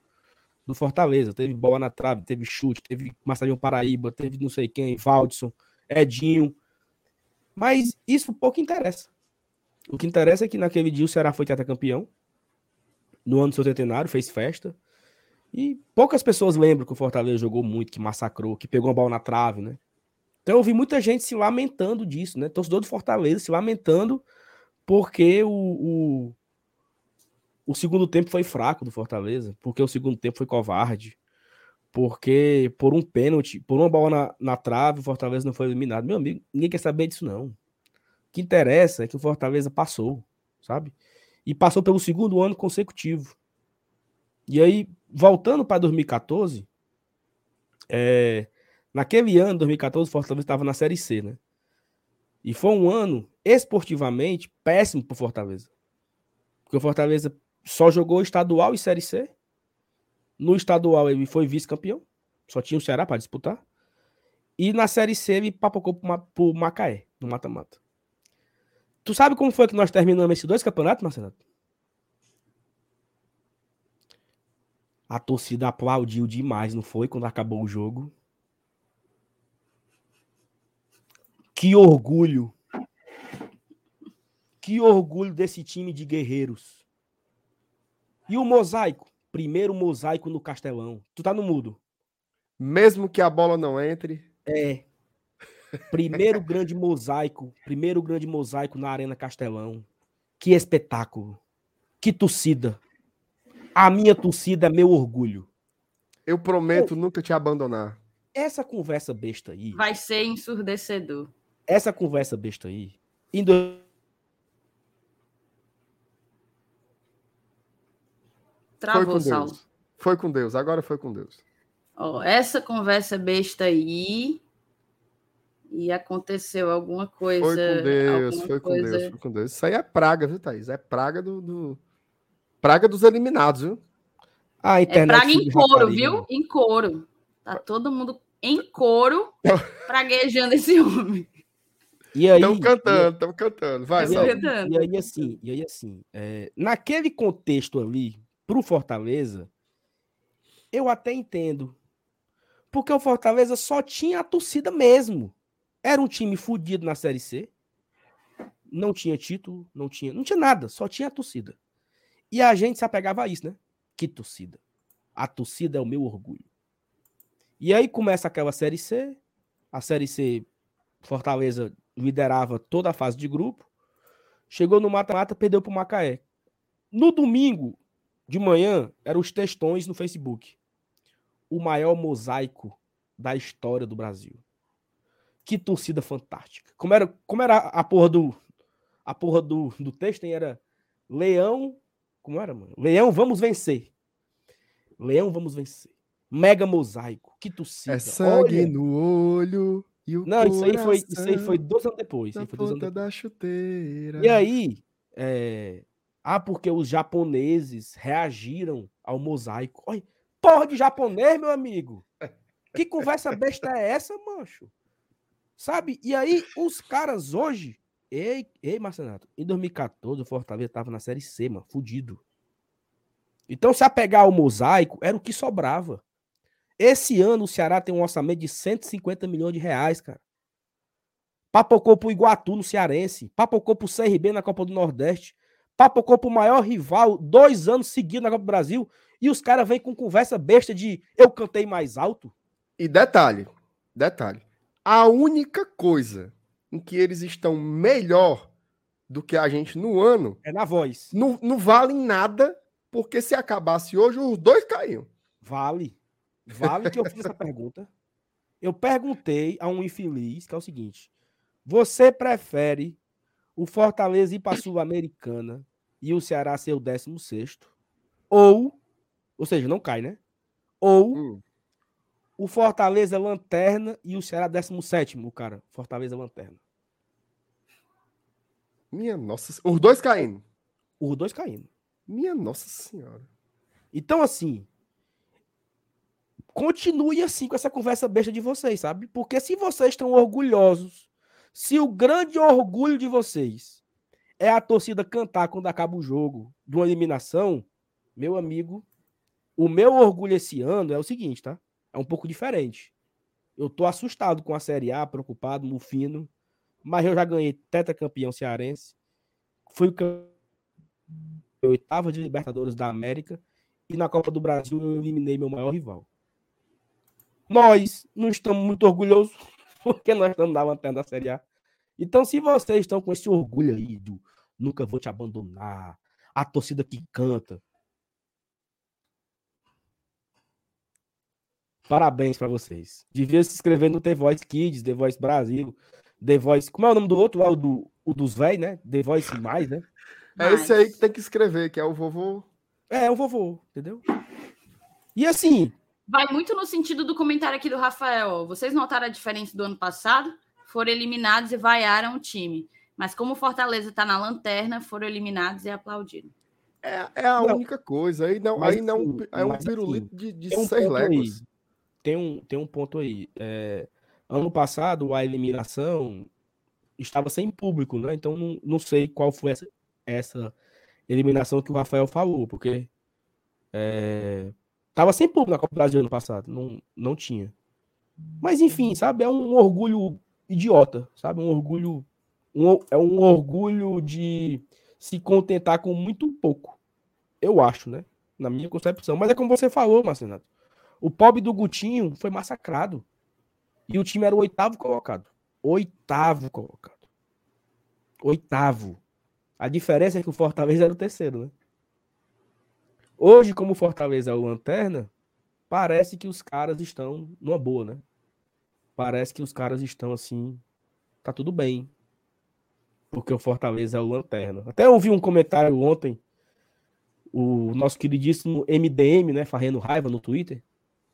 do Fortaleza. Teve bola na trave, teve chute, teve Marcelinho Paraíba, teve não sei quem, Valdson, Edinho. Mas isso pouco interessa. O que interessa é que naquele dia o Ceará foi campeão no ano do seu centenário, fez festa. E poucas pessoas lembram que o Fortaleza jogou muito, que massacrou, que pegou uma bola na trave, né? Então eu vi muita gente se lamentando disso, né? Torcedor do Fortaleza se lamentando porque o, o, o segundo tempo foi fraco do Fortaleza, porque o segundo tempo foi covarde, porque por um pênalti, por uma bola na, na trave, o Fortaleza não foi eliminado. Meu amigo, ninguém quer saber disso, não. O que interessa é que o Fortaleza passou, sabe? E passou pelo segundo ano consecutivo. E aí, voltando para 2014, é, naquele ano, 2014, o Fortaleza estava na Série C, né? E foi um ano esportivamente péssimo para o Fortaleza. Porque o Fortaleza só jogou estadual e Série C. No estadual ele foi vice-campeão. Só tinha o Ceará para disputar. E na Série C ele papocou para o Macaé, no mata-mata. Tu sabe como foi que nós terminamos esses dois campeonatos, Marcelo? A torcida aplaudiu demais, não foi? Quando acabou o jogo. Que orgulho. Que orgulho desse time de guerreiros. E o mosaico? Primeiro mosaico no Castelão. Tu tá no mudo. Mesmo que a bola não entre. É. Primeiro grande mosaico, primeiro grande mosaico na Arena Castelão. Que espetáculo. Que torcida. A minha torcida é meu orgulho. Eu prometo Eu... nunca te abandonar. Essa conversa besta aí. Vai ser ensurdecedor. Essa conversa besta aí. Indo... Travou, foi com Saulo. Deus. Foi com Deus, agora foi com Deus. Oh, essa conversa besta aí e aconteceu alguma coisa. Foi com Deus, foi coisa... com Deus, foi com Deus. Isso aí é praga, viu, Thaís? É praga do. do... Praga dos eliminados, viu? A é internet é praga em couro, viu? Em couro. Tá todo mundo em couro praguejando esse homem. E aí, estão cantando, estão cantando. Vai, e, aí, e aí, assim, e aí, assim, é, naquele contexto ali, pro Fortaleza, eu até entendo. Porque o Fortaleza só tinha a torcida mesmo. Era um time fudido na Série C. Não tinha título, não tinha, não tinha nada, só tinha a torcida. E a gente se apegava a isso, né? Que torcida. A torcida é o meu orgulho. E aí começa aquela Série C. A Série C, Fortaleza liderava toda a fase de grupo. Chegou no mata-mata, perdeu para o Macaé. No domingo de manhã, eram os textões no Facebook. O maior mosaico da história do Brasil. Que torcida fantástica. Como era, como era a porra do. A porra do, do texto, hein? Era Leão. Como era, mano? Leão, vamos vencer. Leão, vamos vencer. Mega mosaico. Que torcida. É sangue Olha. no olho. E o Não, isso aí, foi, isso aí foi dois anos depois. Na ponta depois. da chuteira. E aí. É... Ah, porque os japoneses reagiram ao mosaico. Olha, porra de japonês, meu amigo. Que conversa besta é essa, mancho? Sabe? E aí, os caras hoje Ei, ei, Marcenato, em 2014 o Fortaleza tava na Série C, mano, fudido. Então, se apegar o mosaico, era o que sobrava. Esse ano o Ceará tem um orçamento de 150 milhões de reais, cara. Papocou pro Iguatu no Cearense, papocou pro CRB na Copa do Nordeste, papocou pro maior rival dois anos seguidos na Copa do Brasil, e os caras vêm com conversa besta de eu cantei mais alto. E detalhe, detalhe. A única coisa em que eles estão melhor do que a gente no ano É na voz. não, não vale nada, porque se acabasse hoje, os dois caíam. Vale. Vale que eu fiz essa pergunta. Eu perguntei a um infeliz, que é o seguinte: você prefere o Fortaleza ir para a Sul-Americana e o Ceará ser o 16 ou, ou seja, não cai, né? Ou Hum. o Fortaleza lanterna e o Ceará 17, o cara. Fortaleza lanterna. Minha nossa. Os dois caindo. Os dois caindo. Minha nossa senhora. Então, assim, continue assim com essa conversa besta de vocês, sabe? Porque se vocês estão orgulhosos, se o grande orgulho de vocês é a torcida cantar quando acaba o jogo de uma eliminação, meu amigo, o meu orgulho esse ano é o seguinte, tá? É um pouco diferente. Eu tô assustado com a Série A, preocupado, mufino, mas eu já ganhei tetracampeão cearense, fui campeão oitava de Libertadores da América e na Copa do Brasil eu eliminei meu maior rival. Nós não estamos muito orgulhosos porque nós estamos na lanterna da Série A. Então, se vocês estão com esse orgulho aí do nunca vou te abandonar, a torcida que canta. Parabéns para vocês. Devia se inscrever no The Voice Kids, The Voice Brasil, The Voice. Como é o nome do outro? É o, do, o dos velhos, né? The Voice Mais, né? É esse aí que tem que escrever, que é o vovô. É, o vovô, entendeu? E assim, Vai muito no sentido do comentário aqui do Rafael. Vocês notaram a diferença do ano passado? Foram eliminados e vaiaram o time. Mas como o Fortaleza está na lanterna, foram eliminados e aplaudiram. É, é a Não. única coisa. Aí não, Mas aí não assim, é um mas pirulito de, de tem um seis ponto aí. léguas. Tem um, tem um ponto aí. É, ano passado, a eliminação estava sem público, né? Então não, não sei qual foi essa, essa eliminação que o Rafael falou, porque é, tava sem público na Copa do Brasil ano passado, não, não tinha. Mas enfim, sabe? É um orgulho idiota, sabe? Um orgulho. Um, é um orgulho de se contentar com muito pouco. Eu acho, né? Na minha concepção. Mas é como você falou, Marcenato. O pobre do Gutinho foi massacrado. E o time era o oitavo colocado. Oitavo colocado. Oitavo. A diferença é que o Fortaleza era o terceiro, né? Hoje, como o Fortaleza é o lanterna, parece que os caras estão numa boa, né? Parece que os caras estão assim. Tá tudo bem. Porque o Fortaleza é o lanterna. Até ouvi um comentário ontem. O nosso queridíssimo MDM, né? Farrendo Raiva no Twitter.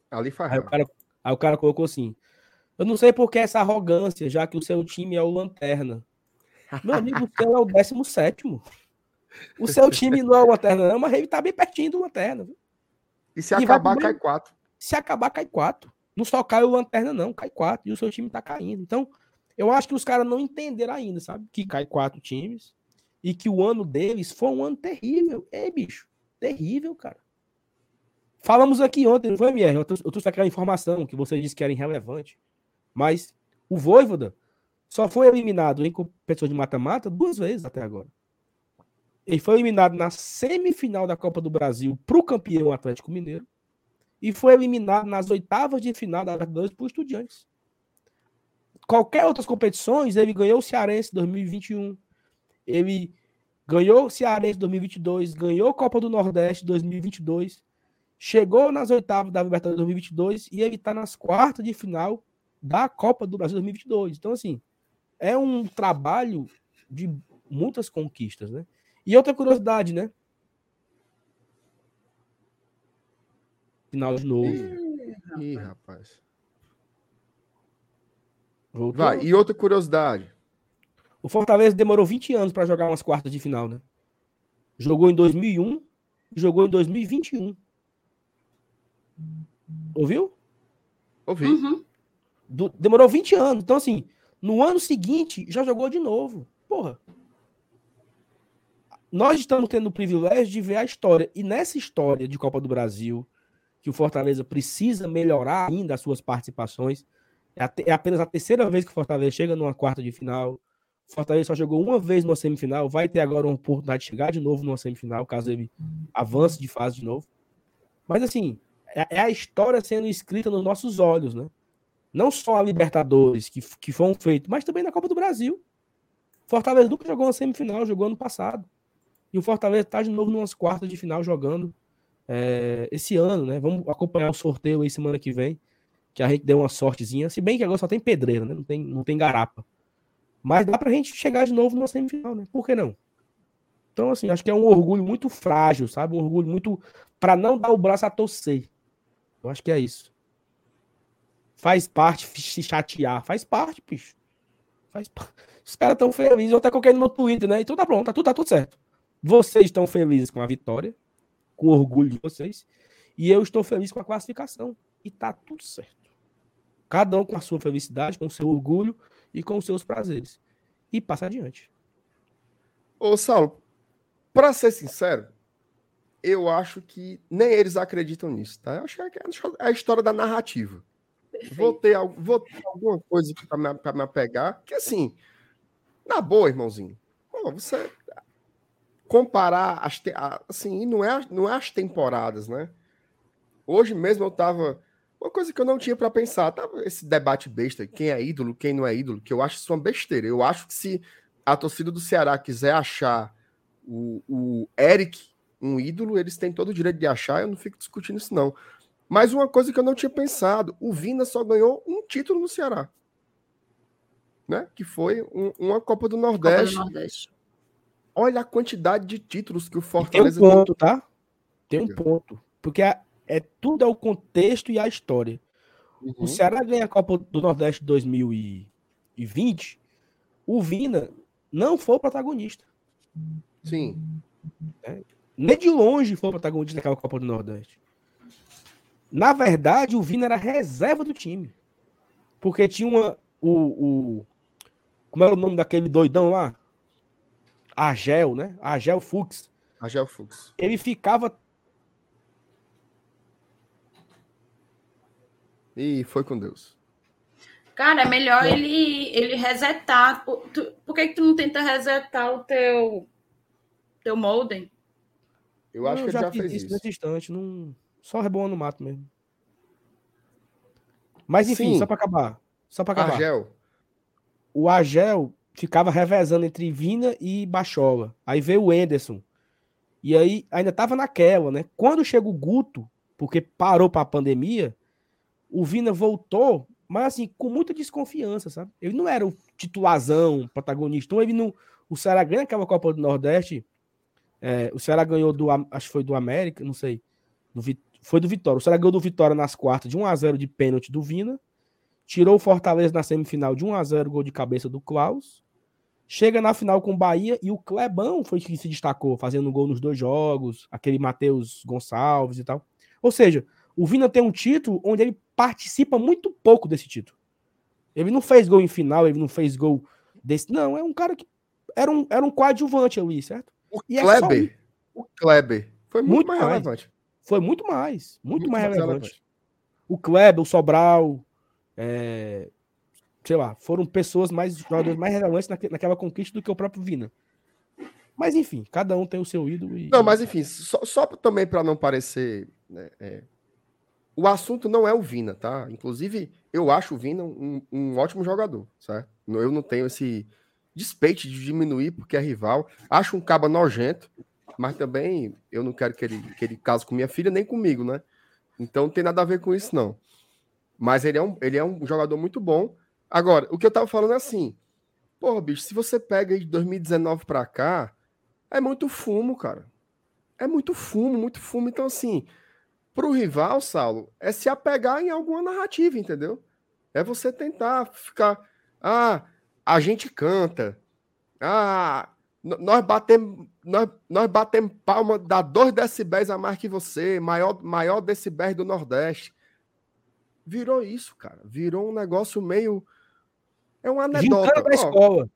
Ali faz. Aí o, cara, aí o cara colocou assim: Eu não sei por que essa arrogância, já que o seu time é o Lanterna. Meu amigo, o seu é o 17. O seu time não é o Lanterna, não, mas ele tá bem pertinho do Lanterna. E se E vai acabar, pro cai meio. quatro. Se acabar, cai quatro. Não só cai o Lanterna, não, cai quatro. E o seu time tá caindo. Então, eu acho que os caras não entenderam ainda, sabe? Que cai quatro times e que o ano deles foi um ano terrível. Ei, bicho, terrível, cara. Falamos aqui ontem, não foi, Mier? Eu trouxe eu trouxe aquela informação que você disse que era irrelevante. Mas o Voivoda só foi eliminado em competição de mata-mata duas vezes até agora. Ele foi eliminado na semifinal da Copa do Brasil para o campeão Atlético Mineiro e foi eliminado nas oitavas de final da Libertadores por Estudiantes. Qualquer outras competições, ele ganhou o Cearense 2021, ele ganhou o Cearense 2022, ganhou a Copa do Nordeste 2022, chegou nas oitavas da Libertadores 2022 e ele está nas quartas de final da Copa do Brasil 2022. Então, assim, é um trabalho de muitas conquistas, né? E outra curiosidade, né? Final de novo. Ih, rapaz. Voltou. Vai, e outra curiosidade. O Fortaleza demorou 20 anos para jogar umas quartas de final, né? Jogou em 2001 e jogou em 2021. Ouviu? Ouvi. Uhum. Do- demorou 20 anos. Então, assim, no ano seguinte já jogou de novo. Porra. Nós estamos tendo o privilégio de ver a história. E nessa história de Copa do Brasil, que o Fortaleza precisa melhorar ainda as suas participações, é, é apenas a terceira vez que o Fortaleza chega numa quarta de final. O Fortaleza só jogou uma vez numa semifinal, vai ter agora uma oportunidade de chegar de novo numa semifinal, caso ele avance de fase de novo. Mas assim, é, é a história sendo escrita nos nossos olhos, né? Não só a Libertadores, que, que foram feitos, mas também na Copa do Brasil. Fortaleza nunca jogou uma semifinal, jogou ano passado. E o Fortaleza está de novo numas quartas de final jogando é, esse ano, né? Vamos acompanhar o sorteio aí semana que vem, que a gente deu uma sortezinha. Se bem que agora só tem pedreira, né? Não tem, não tem garapa. Mas dá pra gente chegar de novo na semifinal, né? Por que não? Então, assim, acho que é um orgulho muito frágil, sabe? Um orgulho muito. para não dar o braço a torcer. Eu acho que é isso. Faz parte se chatear. Faz parte, bicho. Faz parte. Os caras estão felizes. Eu até coloquei no meu Twitter, né? E tudo tá pronto, tá tudo, tá tudo certo. Vocês estão felizes com a vitória, com orgulho de vocês, e eu estou feliz com a classificação. E tá tudo certo. Cada um com a sua felicidade, com o seu orgulho e com os seus prazeres. E passa adiante. Ô, Saulo, para ser sincero, eu acho que nem eles acreditam nisso, tá? Eu acho que é, é a história da narrativa. Vou ter, vou ter alguma coisa para me, me apegar, que assim, na boa, irmãozinho, pô, você comparar as te... assim, não é, não é as temporadas, né? Hoje mesmo eu tava uma coisa que eu não tinha para pensar, tava esse debate besta, quem é ídolo, quem não é ídolo, que eu acho isso uma besteira. Eu acho que se a torcida do Ceará quiser achar o, o Eric um ídolo, eles têm todo o direito de achar, eu não fico discutindo isso não. Mas uma coisa que eu não tinha pensado, o Vina só ganhou um título no Ceará. Né? Que foi um, uma Copa do Nordeste. Copa do Nordeste. Olha a quantidade de títulos que o Fortaleza tem. Um ponto, tá? Tem um ponto. Porque é, é tudo é o contexto e a história. Uhum. O Ceará ganha a Copa do Nordeste 2020. O Vina não foi o protagonista. Sim. É, nem de longe foi o protagonista daquela Copa do Nordeste. Na verdade, o Vina era reserva do time. Porque tinha uma. O, o, como era o nome daquele doidão lá? Argel, né? Argel Fux. Argel Fux. Ele ficava. E foi com Deus. Cara, é melhor ele, ele resetar. Por, tu, por que, que tu não tenta resetar o teu, teu modem? Eu acho eu que já, já fez isso. Nesse instante, não... só reboa no mato mesmo. Mas enfim, Sim. só para acabar. Só para acabar. Argel. O Argel, ficava revezando entre Vina e Bachola. Aí veio o Enderson. E aí ainda tava naquela, né? Quando chega o Guto, porque parou para a pandemia, o Vina voltou, mas assim, com muita desconfiança, sabe? Ele não era o titularzão, protagonista. Então ele não. O Ceará ganha aquela Copa do Nordeste. É, o Ceará ganhou do. Acho que foi do América, não sei. Do, foi do Vitória. O Ceará ganhou do Vitória nas quartas de 1x0 de pênalti do Vina. Tirou o Fortaleza na semifinal de 1x0, gol de cabeça do Klaus. Chega na final com o Bahia e o Clebão foi que se destacou, fazendo gol nos dois jogos, aquele Matheus Gonçalves e tal. Ou seja, o Vina tem um título onde ele participa muito pouco desse título. Ele não fez gol em final, ele não fez gol desse. Não, é um cara que era um, era um coadjuvante ali, certo? O e Kleber, é o Kleber foi muito, muito mais, mais, relevante. Foi muito mais, muito, muito mais, mais relevante. relevante. O Kleber, o Sobral, é, sei lá, foram pessoas mais, jogadores mais relevantes naquela conquista do que o próprio Vina. Mas enfim, cada um tem o seu ídolo. E... Não, mas enfim, só, só também para não parecer. Né, é, o assunto não é o Vina, tá? Inclusive, eu acho o Vina um, um ótimo jogador, certo? Eu não tenho esse despeite de diminuir porque é rival. Acho um caba nojento, mas também eu não quero que ele, que ele case com minha filha nem comigo, né? Então não tem nada a ver com isso, não. Mas ele é um, ele é um jogador muito bom. Agora, o que eu tava falando é assim, porra, bicho, se você pega de 2019 para cá, é muito fumo, cara. É muito fumo, muito fumo. Então, assim, pro rival, Saulo, é se apegar em alguma narrativa, entendeu? É você tentar ficar. Ah, a gente canta. Ah, nós batemos, nós, nós batemos palma, dá 2 decibéis a mais que você, maior, maior decibéis do Nordeste. Virou isso, cara. Virou um negócio meio é uma anedota. da escola.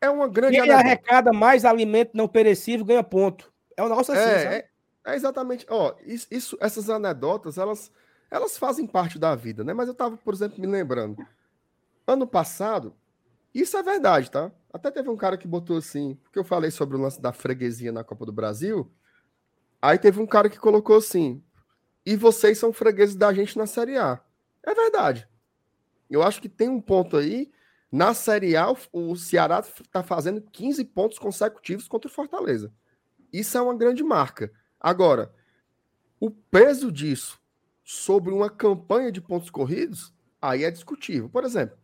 é uma grande Quem arrecada mais alimento não perecível ganha ponto. É um negócio assim, é, é, é, exatamente. Ó, isso, isso, essas anedotas, elas, elas fazem parte da vida, né? Mas eu tava, por exemplo, me lembrando. Ano passado, isso é verdade, tá? Até teve um cara que botou assim, porque eu falei sobre o lance da freguesia na Copa do Brasil. Aí teve um cara que colocou assim: e vocês são fregueses da gente na Série A. É verdade. Eu acho que tem um ponto aí. Na Série A, o Ceará está fazendo 15 pontos consecutivos contra o Fortaleza. Isso é uma grande marca. Agora, o peso disso sobre uma campanha de pontos corridos, aí é discutível. Por exemplo,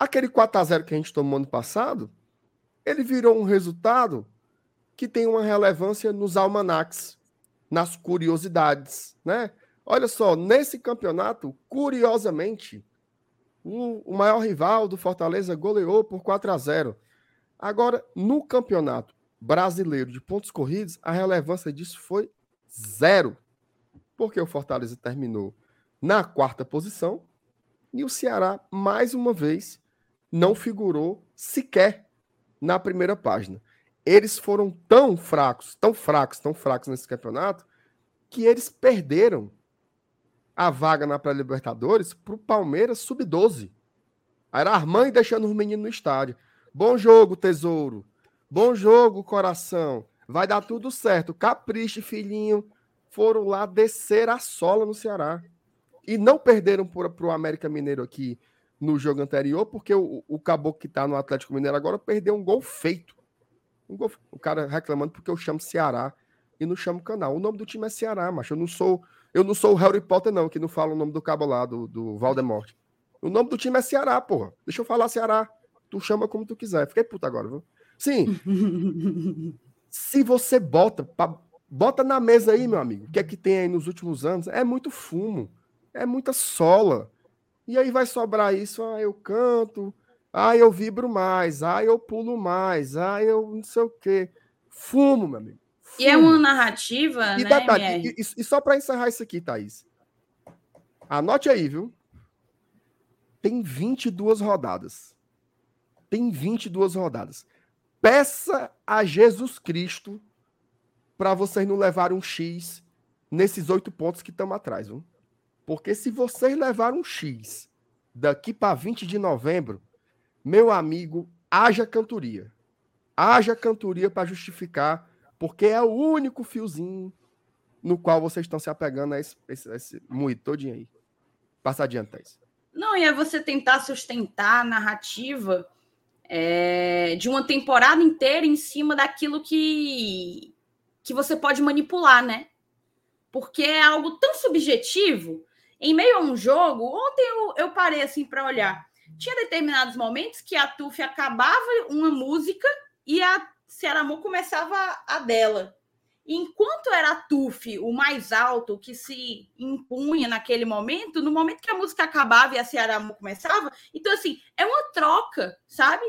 aquele 4 a 0 que a gente tomou ano passado, ele virou um resultado que tem uma relevância nos almanacs nas curiosidades, né? Olha só, nesse campeonato, curiosamente, o, maior rival do Fortaleza goleou por 4 a 0. Agora, no campeonato brasileiro de pontos corridos, a relevância disso foi zero. Porque o Fortaleza terminou na quarta posição e o Ceará, mais uma vez, não figurou sequer na primeira página eles foram tão fracos, tão fracos, tão fracos nesse campeonato, que eles perderam a vaga na pré-Libertadores para o Palmeiras sub-12. Era a mãe deixando os meninos no estádio. Bom jogo, tesouro. Bom jogo, coração. Vai dar tudo certo. Capriche, filhinho. Foram lá descer a sola no Ceará. E não perderam para o América Mineiro aqui no jogo anterior, porque o, o caboclo que está no Atlético Mineiro agora perdeu um gol feito. Um gol, o cara reclamando porque eu chamo Ceará e não chamo canal. O nome do time é Ceará, macho. Eu não sou, eu não sou o Harry Potter, não, que não fala o nome do cabo lá, do, do Valdemort. O nome do time é Ceará, porra. Deixa eu falar Ceará. Tu chama como tu quiser. Fiquei puta agora, viu? Sim. se você bota, pra, bota na mesa aí, meu amigo, o que é que tem aí nos últimos anos? É muito fumo. É muita sola. E aí vai sobrar isso, ah, eu canto, ah, eu vibro mais. Ah, eu pulo mais. Ah, eu não sei o quê. Fumo, meu amigo. E é uma narrativa, e né, detalhe, e, e, só para encerrar isso aqui, Thaís. Anote aí, viu? Tem 22 rodadas. Tem 22 rodadas. Peça a Jesus Cristo para vocês não levarem um X nesses oito pontos que estão atrás, viu? Porque se vocês levarem um X daqui para 20 de novembro, meu amigo, haja cantoria. Haja cantoria para justificar, porque é o único fiozinho no qual vocês estão se apegando a esse, esse, esse moído todinho aí. Passa adiante, Thaís. Não, e é você tentar sustentar a narrativa é, de uma temporada inteira em cima daquilo que, que você pode manipular, né? Porque é algo tão subjetivo. Em meio a um jogo, ontem eu, eu parei assim para olhar tinha determinados momentos que a Tuf acabava uma música e a Ceará começava a dela. enquanto era Tuf o mais alto que se impunha naquele momento, no momento que a música acabava e a Ceará começava, então assim, é uma troca, sabe?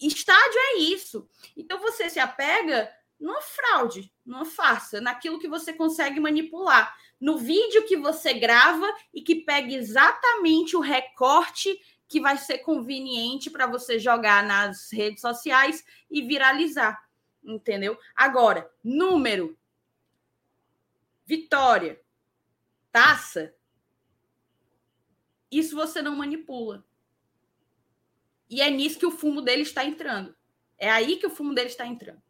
Estádio é isso. Então você se apega numa fraude, numa farsa, naquilo que você consegue manipular, no vídeo que você grava e que pega exatamente o recorte que vai ser conveniente para você jogar nas redes sociais e viralizar, entendeu? Agora, número, vitória, taça, isso você não manipula. E é nisso que o fumo dele está entrando. É aí que o fumo dele está entrando.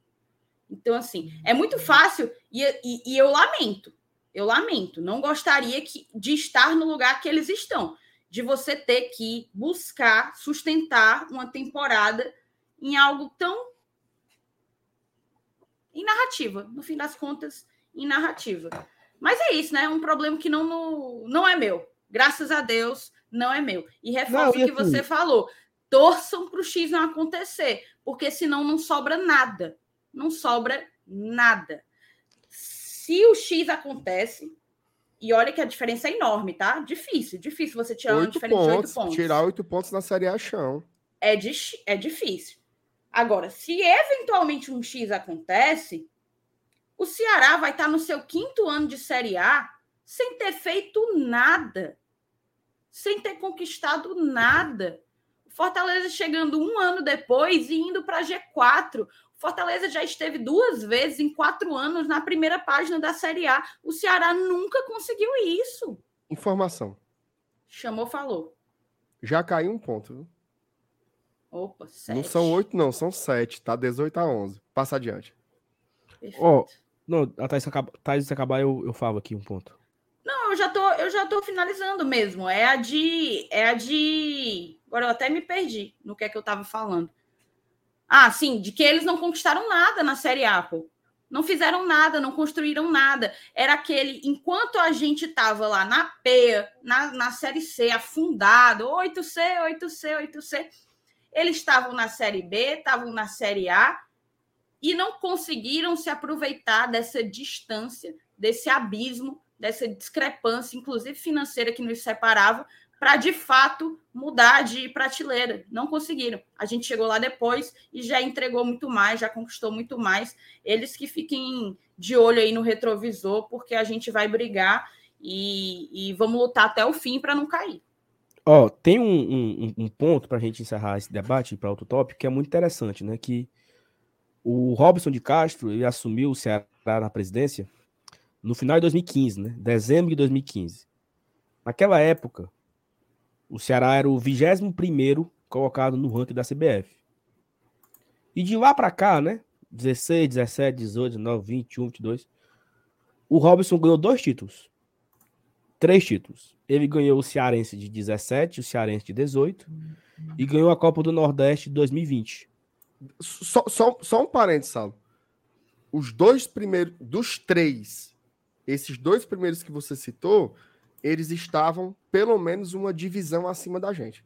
Então, assim, é muito fácil e, e, e eu lamento. Eu lamento. Não gostaria que, de estar no lugar que eles estão de você ter que buscar sustentar uma temporada em algo tão em narrativa, no fim das contas, em narrativa. Mas é isso, né? É um problema que não, no, não é meu. Graças a Deus, não é meu. E reforço o que assim você falou. Torçam para o X não acontecer, porque senão não sobra nada. Não sobra nada. Se o X acontece, e olha que a diferença é enorme, tá? Difícil, difícil você tirar uma diferença pontos, de oito pontos. Tirar oito pontos na Série A chão. É, di é difícil. Agora, se eventualmente um X acontece, o Ceará vai estar no seu quinto ano de Série A sem ter feito nada. Sem ter conquistado nada. Fortaleza chegando um ano depois e indo para G4. Fortaleza já esteve duas vezes em quatro anos na primeira página da Série A. O Ceará nunca conseguiu isso. Informação. Chamou, falou. Já caiu um ponto. Viu? Opa, sete. Não são oito, não, são sete. Tá 18 a 11. Passa adiante. Ó, não, a Thaís, acaba, Thaís acabar, eu, eu falo aqui um ponto. Não, eu já tô, eu já tô finalizando mesmo. É a de, é a de. Agora eu até me perdi no que é que eu tava falando. Ah, sim, de que eles não conquistaram nada na Série A. Não fizeram nada, não construíram nada. Era aquele, enquanto a gente tava lá na PEA, na, na Série C, afundado, 8C, 8C, 8C, eles estavam na Série B, estavam na Série A e não conseguiram se aproveitar dessa distância, desse abismo dessa discrepância, inclusive financeira, que nos separava, para de fato mudar de prateleira. Não conseguiram. A gente chegou lá depois e já entregou muito mais, já conquistou muito mais. Eles que fiquem de olho aí no retrovisor, porque a gente vai brigar e, e vamos lutar até o fim para não cair. Ó, oh, tem um, um, um ponto para a gente encerrar esse debate para outro tópico que é muito interessante, né? Que o Robson de Castro ele assumiu o Ceará na presidência no final de 2015, né? Dezembro de 2015. Naquela época, o Ceará era o 21 colocado no ranking da CBF. E de lá para cá, né? 16, 17, 18, 19, 21, 22. O Robson ganhou dois títulos. Três títulos. Ele ganhou o Cearense de 17, o Cearense de 18 e ganhou a Copa do Nordeste de 2020. Só, só, só um parênteses, Salo. Os dois primeiros, dos três esses dois primeiros que você citou, eles estavam pelo menos uma divisão acima da gente.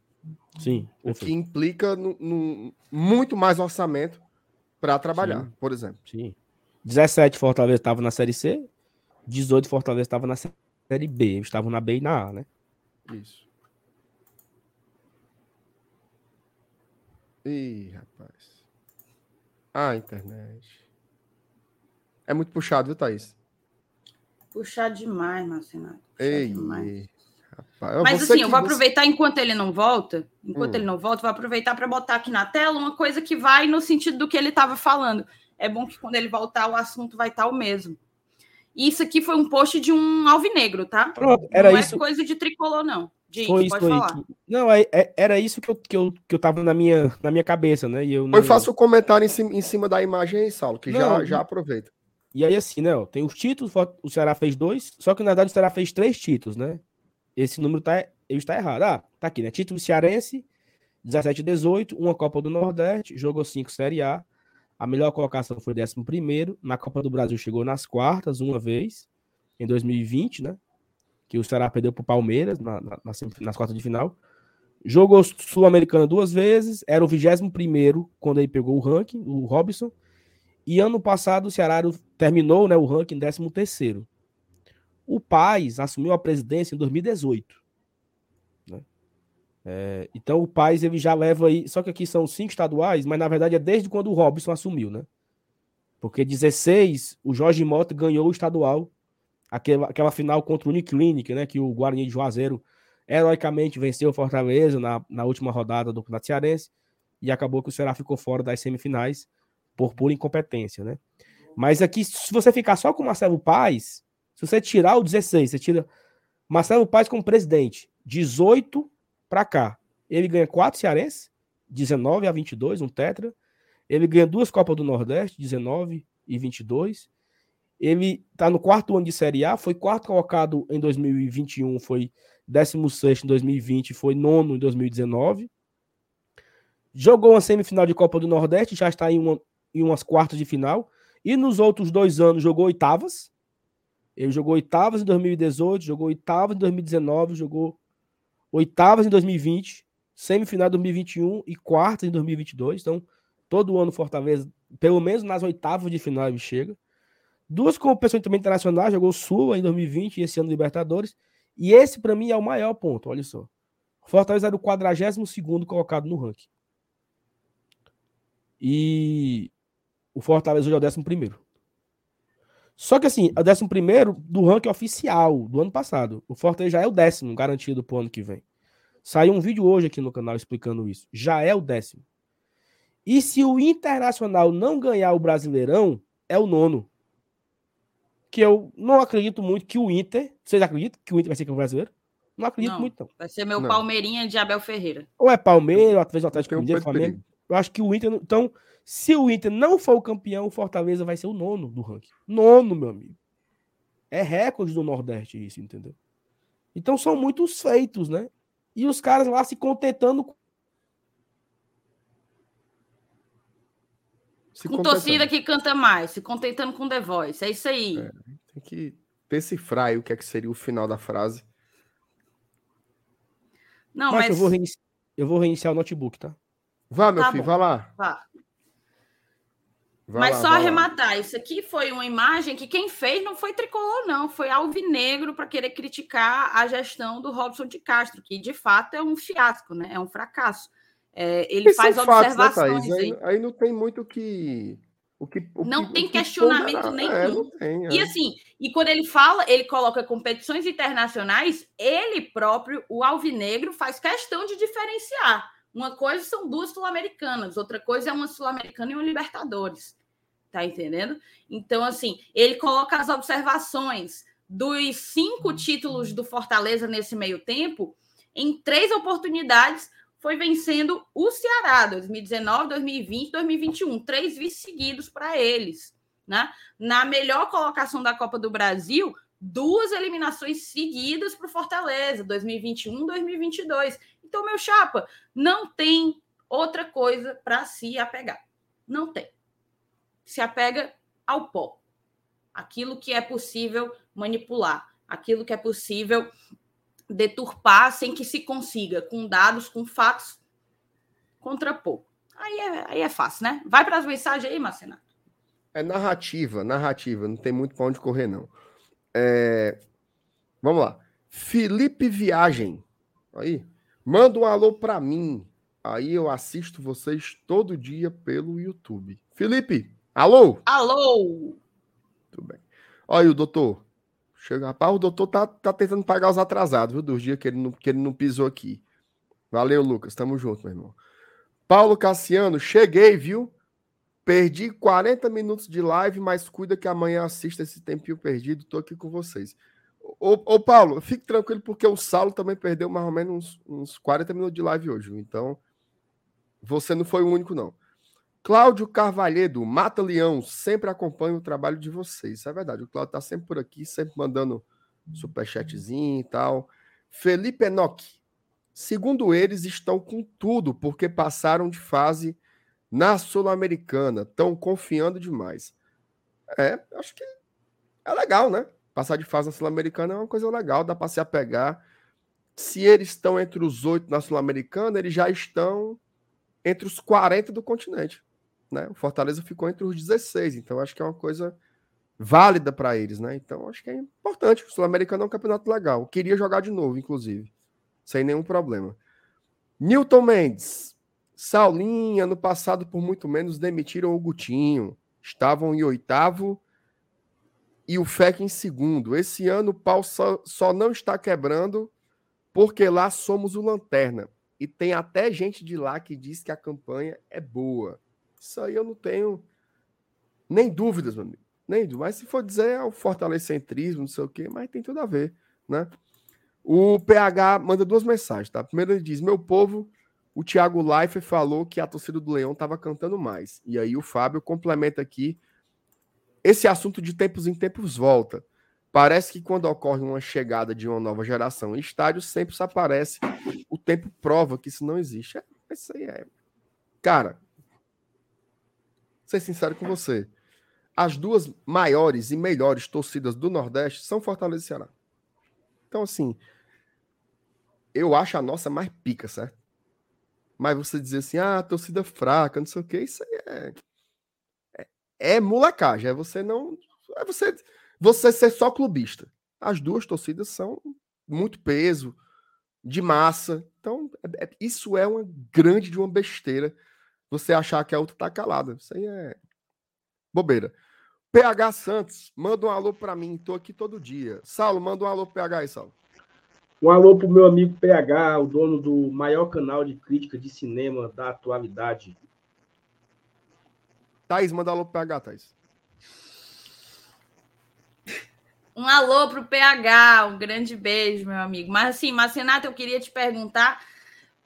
Sim. O que implica no, no, muito mais orçamento para trabalhar, Sim. por exemplo. Sim. 17 Fortaleza estava na Série C, 18 Fortaleza estava na Série B. Eles estavam na B e na A, né? Isso. Ih, rapaz. Ah, internet. É muito puxado, viu, Thaís? Puxar demais, Marcinato. Ei, demais. Rapaz, Mas assim, eu vou você... aproveitar enquanto ele não volta, enquanto hum. ele não volta, vou aproveitar para botar aqui na tela uma coisa que vai no sentido do que ele estava falando. É bom que quando ele voltar o assunto vai estar o mesmo. Isso aqui foi um post de um alvinegro, tá? Pronto, era não isso. é coisa de tricolor, não. Diz, foi isso aí. Não, é, é, era isso que eu, que, eu, que eu tava na minha, na minha cabeça, né? E eu não... faço o um comentário em cima, em cima da imagem aí, Saulo, que não, já, já aproveita. E aí, assim, né? Tem os títulos, o Ceará fez dois, só que na verdade o Ceará fez três títulos, né? Esse número tá, ele está errado. Ah, tá aqui, né? Título cearense, 17 e 18, uma Copa do Nordeste, jogou cinco Série A. A melhor colocação foi 11. Na Copa do Brasil chegou nas quartas uma vez, em 2020, né? Que o Ceará perdeu para o Palmeiras na, na, nas, nas quartas de final. Jogou Sul-Americana duas vezes, era o 21 quando ele pegou o ranking, o Robson. E ano passado o Ceará terminou né, o ranking 13 terceiro. O Paz assumiu a presidência em 2018. Né? É, então o Paz ele já leva aí. Só que aqui são cinco estaduais, mas na verdade é desde quando o Robson assumiu, né? Porque 16, o Jorge Mota ganhou o estadual, aquela, aquela final contra o Uniclinic, né? Que o Guarani de Juazeiro heroicamente venceu o Fortaleza na, na última rodada do Campeonato Cearense e acabou que o Ceará ficou fora das semifinais por pura incompetência, né? Mas aqui, se você ficar só com Marcelo Paes, se você tirar o 16, você tira Marcelo Paes como presidente, 18 para cá, ele ganha 4 cearenses, 19 a 22, um tetra. Ele ganha duas Copas do Nordeste, 19 e 22. Ele está no quarto ano de Série A, foi quarto colocado em 2021, foi 16 em 2020, foi nono em 2019. Jogou uma semifinal de Copa do Nordeste, já está em uma, em umas quartas de final. E nos outros dois anos jogou oitavas. Ele jogou oitavas em 2018, jogou oitavas em 2019, jogou oitavas em 2020, semifinal em 2021 e quartas em 2022. Então, todo ano Fortaleza, pelo menos nas oitavas de final, ele chega. Duas competições também internacionais, jogou Sul em 2020 e esse ano Libertadores. E esse, para mim, é o maior ponto, olha só. Fortaleza era o 42 colocado no ranking. E o Fortaleza hoje é o décimo primeiro. Só que assim, é o décimo primeiro do ranking oficial do ano passado. O Fortaleza já é o décimo garantido pro ano que vem. Saiu um vídeo hoje aqui no canal explicando isso. Já é o décimo. E se o Internacional não ganhar o Brasileirão, é o nono. Que eu não acredito muito que o Inter. Vocês acreditam que o Inter vai ser campeão brasileiro? Não acredito Não. muito, não. Vai ser meu Não. Palmeirinha de Abel Ferreira. Ou é Palmeiras, ou talvez o Atlético Mineiro, Flamengo. Eu acho que o Inter. não- Então, se o Inter não for o campeão, o Fortaleza vai ser o nono do ranking. Nono, meu amigo. É recorde do Nordeste isso, entendeu? Então são muitos feitos, né? E os caras lá se contentando com Se Com torcida que canta mais, se contentando com The Voice. É isso aí. Tem que decifrar aí o que é que seria o final da frase. Não, Mas mas. eu, vou reinici- eu vou reiniciar o notebook, tá? Vá, meu Tá filho, bom. vá lá. Vá. Vá Mas lá, só vá lá. arrematar, isso aqui foi uma imagem que quem fez não foi tricolor, não, foi alvinegro para querer criticar a gestão do Robson de Castro, que de fato é um fiasco, né? É um fracasso. É, ele Isso faz são fatos, né, observações aí. aí, não tem muito o que. O que o Não que- tem que questionamento ponderar. É, nenhum. não tem, E é. assim, e quando ele fala, ele coloca competições internacionais, ele próprio, o Alvinegro, faz questão de diferenciar. Uma coisa são duas sul-americanas, outra coisa é uma sul-americana e uma Libertadores. Tá entendendo? Então, assim, ele coloca as observações dos cinco títulos do Fortaleza nesse meio tempo, em três oportunidades foi vencendo o Ceará, 2019, 2020, 2021, três vice seguidos para eles, né? Na melhor colocação da Copa do Brasil, duas eliminações seguidas para o Fortaleza, 2021, 2022. Então, meu chapa, não tem outra coisa para se apegar. Não tem. Se apega ao pó. Aquilo que é possível manipular, aquilo que é possível deturpar sem que se consiga, com dados, com fatos, contrapor. Aí é, aí é fácil, né? Vai para as mensagens aí, Marcenato. É narrativa, narrativa, não tem muito pra onde correr, não. É, Vamos lá. Felipe Viagem. Aí. Manda um alô pra mim. Aí eu assisto vocês todo dia pelo YouTube. Felipe, alô? Alô! Tudo bem. Olha o doutor. Chega, rapaz, o doutor tá, tá tentando pagar os atrasados, viu? Dos dias que ele, não, que ele não pisou aqui. Valeu, Lucas. Tamo junto, meu irmão. Paulo Cassiano, cheguei, viu? Perdi 40 minutos de live, mas cuida que amanhã assista esse tempinho perdido. Tô aqui com vocês. Ô, ô Paulo, fique tranquilo, porque o Saulo também perdeu mais ou menos uns, uns 40 minutos de live hoje. Então, você não foi o único, não. Cláudio Carvalhedo, Mata Leão, sempre acompanha o trabalho de vocês. Isso é verdade. O Cláudio tá sempre por aqui, sempre mandando superchatzinho e tal. Felipe Enoch, segundo eles, estão com tudo, porque passaram de fase na Sul-Americana. Estão confiando demais. É, acho que é legal, né? Passar de fase na Sul-Americana é uma coisa legal, dá para se apegar. Se eles estão entre os oito na Sul-Americana, eles já estão entre os 40 do continente. Né? O Fortaleza ficou entre os 16, então acho que é uma coisa válida para eles, né? Então acho que é importante. O Sul-Americano é um campeonato legal. Queria jogar de novo, inclusive, sem nenhum problema. Newton Mendes, Saulinha, ano passado, por muito menos, demitiram o Gutinho. Estavam em oitavo e o FEC em segundo. Esse ano o pau só, só não está quebrando porque lá somos o Lanterna. E tem até gente de lá que diz que a campanha é boa. Isso aí eu não tenho nem dúvidas, meu amigo. Nem. Mas se for dizer é o fortalecentrismo, não sei o quê, mas tem tudo a ver, né? O PH manda duas mensagens, tá? Primeiro ele diz: Meu povo, o Thiago Leifert falou que a torcida do Leão estava cantando mais. E aí o Fábio complementa aqui. Esse assunto de tempos em tempos volta. Parece que quando ocorre uma chegada de uma nova geração em estádio, sempre se aparece. O tempo prova que isso não existe. É, isso aí é. Cara, ser sincero com você. As duas maiores e melhores torcidas do Nordeste são Fortaleza e Ceará. Então, assim, eu acho a nossa mais pica, certo? Mas você dizer assim, ah, torcida fraca, não sei o que, isso aí é. É, molecagem. É você não. É você, você ser só clubista. As duas torcidas são muito peso, de massa. Então, é- é- isso é uma grande de uma besteira. Você achar que a outra tá calada. Isso aí é bobeira. PH Santos, manda um alô pra mim. Tô aqui todo dia. Saulo, manda um alô pro PH aí, Saulo. Um alô pro meu amigo PH, o dono do maior canal de crítica de cinema da atualidade. Thaís, manda alô pro PH, Thaís. Um alô pro PH, um grande beijo, meu amigo. Mas assim, Marcenato, eu queria te perguntar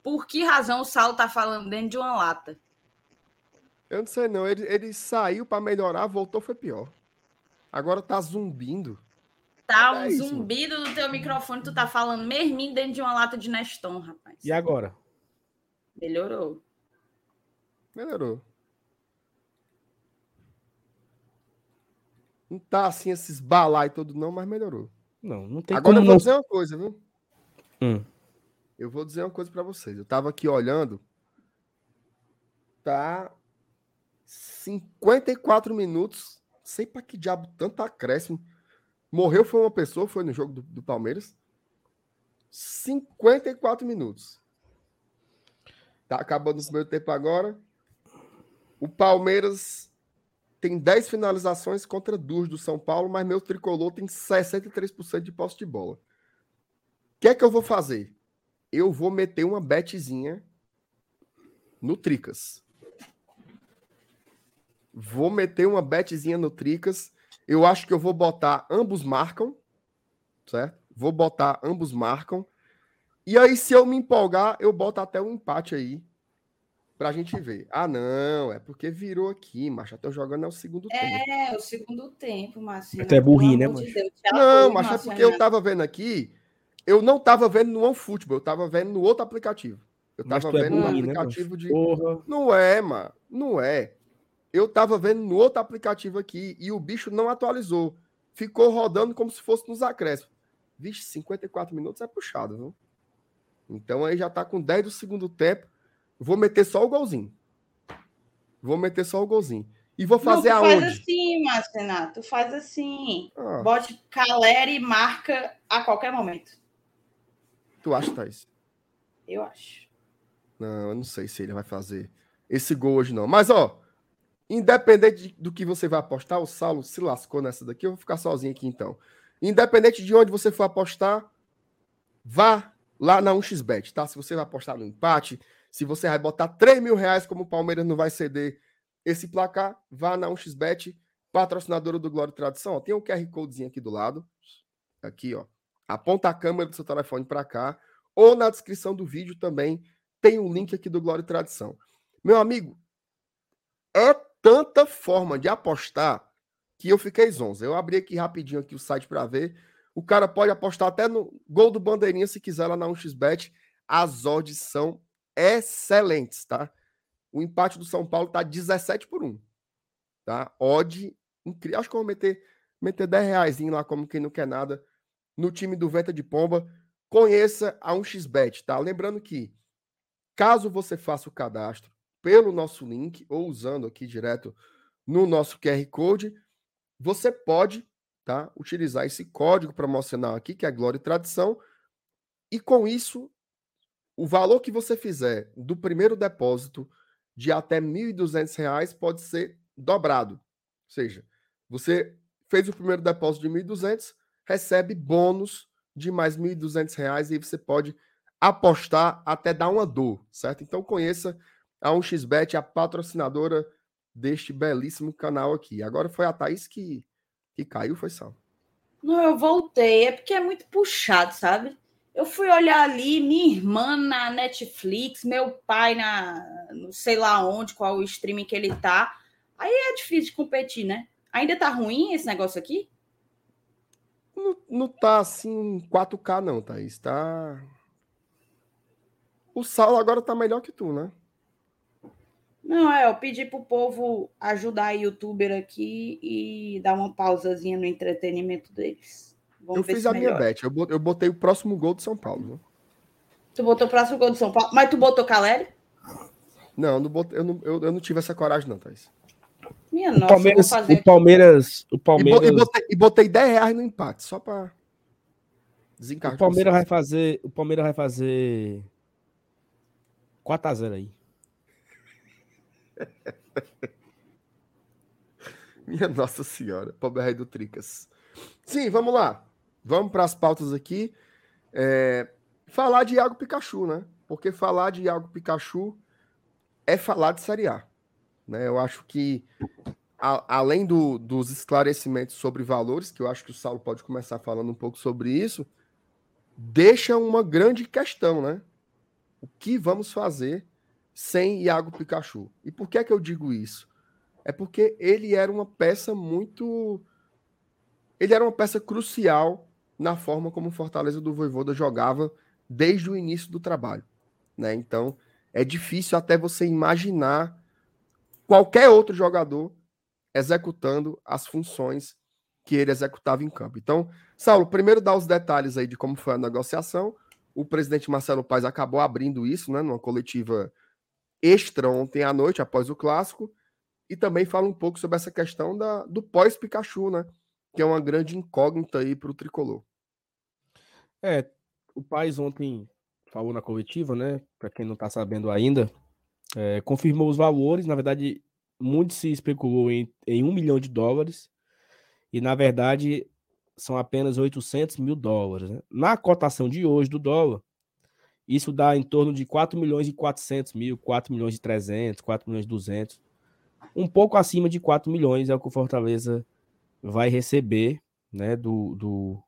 por que razão o Saulo tá falando dentro de uma lata? Eu não sei não, ele, ele saiu para melhorar, voltou, foi pior. Agora tá zumbindo. Tá um é zumbido no teu microfone, tu tá falando merminho dentro de uma lata de Neston, rapaz. E agora? Melhorou. Melhorou. Não tá assim esses balai todo não, mas melhorou. Não, não tem Agora eu vou não... dizer uma coisa, viu? Hum. Eu vou dizer uma coisa para vocês. Eu tava aqui olhando. Tá 54 minutos. Sei para que diabo tanto acréscimo. Morreu foi uma pessoa, foi no jogo do, do Palmeiras. 54 minutos. Tá acabando o primeiro tempo agora. O Palmeiras tem 10 finalizações contra duas do São Paulo, mas meu tricolor tem 63% de posse de bola. O que é que eu vou fazer? Eu vou meter uma betezinha no Tricas. Vou meter uma betezinha no Tricas. Eu acho que eu vou botar ambos marcam, certo? Vou botar ambos marcam. E aí, se eu me empolgar, eu boto até um empate aí pra gente ver. Ah, não, é porque virou aqui, mas já estão jogando é o segundo é, tempo. É, o segundo tempo, Marcelo. Até burrinho, né, mano? De não, mas é porque eu tava vendo aqui, eu não tava vendo no OneFootball, eu tava vendo no outro aplicativo. Eu tava é vendo no burrinho, aplicativo né, de. Porra. Não é, mano. Não é. Eu tava vendo no outro aplicativo aqui e o bicho não atualizou. Ficou rodando como se fosse nos acréscimos. Vixe, 54 minutos é puxado, viu? Então aí já tá com 10 do segundo tempo. Vou meter só o golzinho. Vou meter só o golzinho. E vou fazer não, tu aonde? Faz assim, Marcenato. Tu faz assim. Ah. Bote Caleri e marca a qualquer momento. Tu acha, Thaís? Eu acho. Não, eu não sei se ele vai fazer esse gol hoje, não. Mas, ó, independente do que você vai apostar, o Saulo se lascou nessa daqui, eu vou ficar sozinho aqui então. Independente de onde você for apostar, vá lá na 1xBet, tá? Se você vai apostar no empate, se você vai botar 3 mil reais, como o Palmeiras não vai ceder esse placar, vá na 1xBet, patrocinadora do Glória e Tradição. Ó, tem um QR Codezinho aqui do lado. Aqui, ó. Aponta a câmera do seu telefone para cá. Ou na descrição do vídeo também tem um link aqui do Glória e Tradição. Meu amigo, é tanta forma de apostar que eu fiquei zonzo. Eu abri aqui rapidinho aqui o site para ver. O cara pode apostar até no gol do Bandeirinha se quiser lá na 1xBet. As odds são excelentes, tá? O empate do São Paulo tá 17 por 1. Tá? Odd incrível. Acho que eu vou meter, meter 10 reais lá, como quem não quer nada, no time do Venta de Pomba. Conheça a 1xBet, tá? Lembrando que, caso você faça o cadastro pelo nosso link ou usando aqui direto no nosso QR Code, você pode tá, utilizar esse código promocional aqui, que é Glória e Tradição, e com isso o valor que você fizer do primeiro depósito de até R$ 1.200 pode ser dobrado. Ou seja, você fez o primeiro depósito de R$ 1.200, recebe bônus de mais R$ 1.200 e você pode apostar até dar uma dor, certo? Então conheça a 1xBet, a patrocinadora deste belíssimo canal aqui. Agora foi a Thaís que, que caiu, foi só. Não, eu voltei. É porque é muito puxado, sabe? Eu fui olhar ali, minha irmã na Netflix, meu pai na não sei lá onde, qual o streaming que ele tá. Aí é difícil de competir, né? Ainda tá ruim esse negócio aqui? Não, não tá assim 4K, não, Thaís. Tá. O Saulo agora tá melhor que tu, né? Não, é, eu pedi pro povo ajudar a youtuber aqui e dar uma pausazinha no entretenimento deles. Vamos eu fiz a melhor. minha bet. Eu botei o próximo gol do São Paulo. Tu botou o próximo gol do São Paulo? Mas tu botou Caleri? Não, não botei, eu, não, eu, eu não tive essa coragem, não, Thaís. Minha o nossa, Palmeiras, o Palmeiras, o Palmeiras... E, botei, e botei 10 reais no empate, só para desencargar. O Palmeiras vai fazer, o Palmeiras vai fazer 4 a 0 aí. Minha Nossa Senhora, pobre rei do Tricas. Sim, vamos lá. Vamos para as pautas aqui. É, falar de Iago Pikachu, né? Porque falar de Iago Pikachu é falar de Série A. Né? Eu acho que, a, além do, dos esclarecimentos sobre valores, que eu acho que o Saulo pode começar falando um pouco sobre isso, deixa uma grande questão, né? O que vamos fazer sem Iago Pikachu? E por que é que eu digo isso? É porque ele era uma peça muito. Ele era uma peça crucial na forma como o Fortaleza do Voivoda jogava desde o início do trabalho. Né? Então, é difícil até você imaginar qualquer outro jogador executando as funções que ele executava em campo. Então, Saulo, primeiro dá os detalhes aí de como foi a negociação. O presidente Marcelo Paes acabou abrindo isso, né, numa coletiva extra ontem à noite, após o clássico, e também fala um pouco sobre essa questão da, do pós-Pikachu, né, que é uma grande incógnita aí para o tricolor. É, o Paes ontem falou na coletiva, né, para quem não está sabendo ainda, é, confirmou os valores, na verdade, muito se especulou em, em um milhão de dólares, e na verdade são apenas 800 mil dólares. Né? Na cotação de hoje do dólar, isso dá em torno de 4 milhões e 400 mil, 4 milhões e 300, 4 milhões e 200. Um pouco acima de 4 milhões é o que o Fortaleza vai receber né, do, do,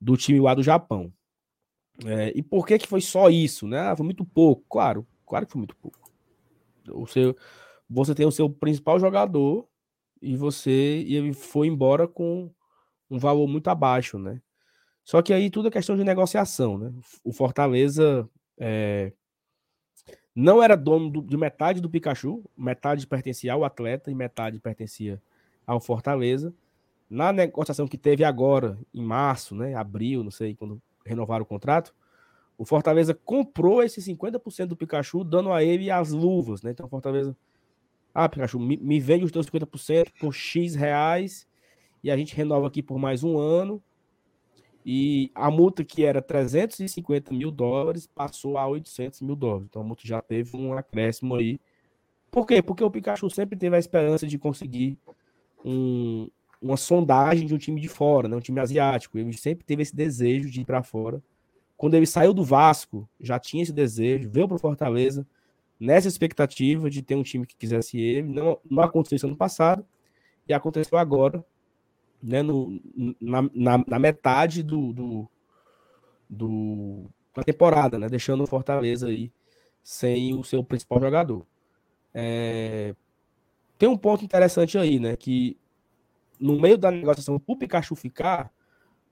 do time lá do Japão. É, e por que, que foi só isso? Né? Ah, foi muito pouco. Claro, claro que foi muito pouco. O seu, você tem o seu principal jogador e você e ele foi embora com um valor muito abaixo, né? Só que aí tudo é questão de negociação, né? O Fortaleza é, não era dono do, de metade do Pikachu, metade pertencia ao atleta e metade pertencia ao Fortaleza. Na negociação que teve agora, em março, né? Abril, não sei, quando renovaram o contrato, o Fortaleza comprou esse 50% do Pikachu, dando a ele as luvas, né? Então Fortaleza. Ah, Pikachu, me, me vende os teus 50% por X reais e a gente renova aqui por mais um ano. E a multa que era 350 mil dólares passou a 800 mil dólares. Então a multa já teve um acréscimo aí. Por quê? Porque o Pikachu sempre teve a esperança de conseguir um, uma sondagem de um time de fora, né? um time asiático. Ele sempre teve esse desejo de ir para fora. Quando ele saiu do Vasco, já tinha esse desejo, veio para Fortaleza nessa expectativa de ter um time que quisesse ele. Não, não aconteceu isso ano passado e aconteceu agora né, no, na, na, na metade do, do, do, da temporada, né, deixando o Fortaleza aí sem o seu principal jogador. É, tem um ponto interessante aí, né, que no meio da negociação para o Pikachu ficar,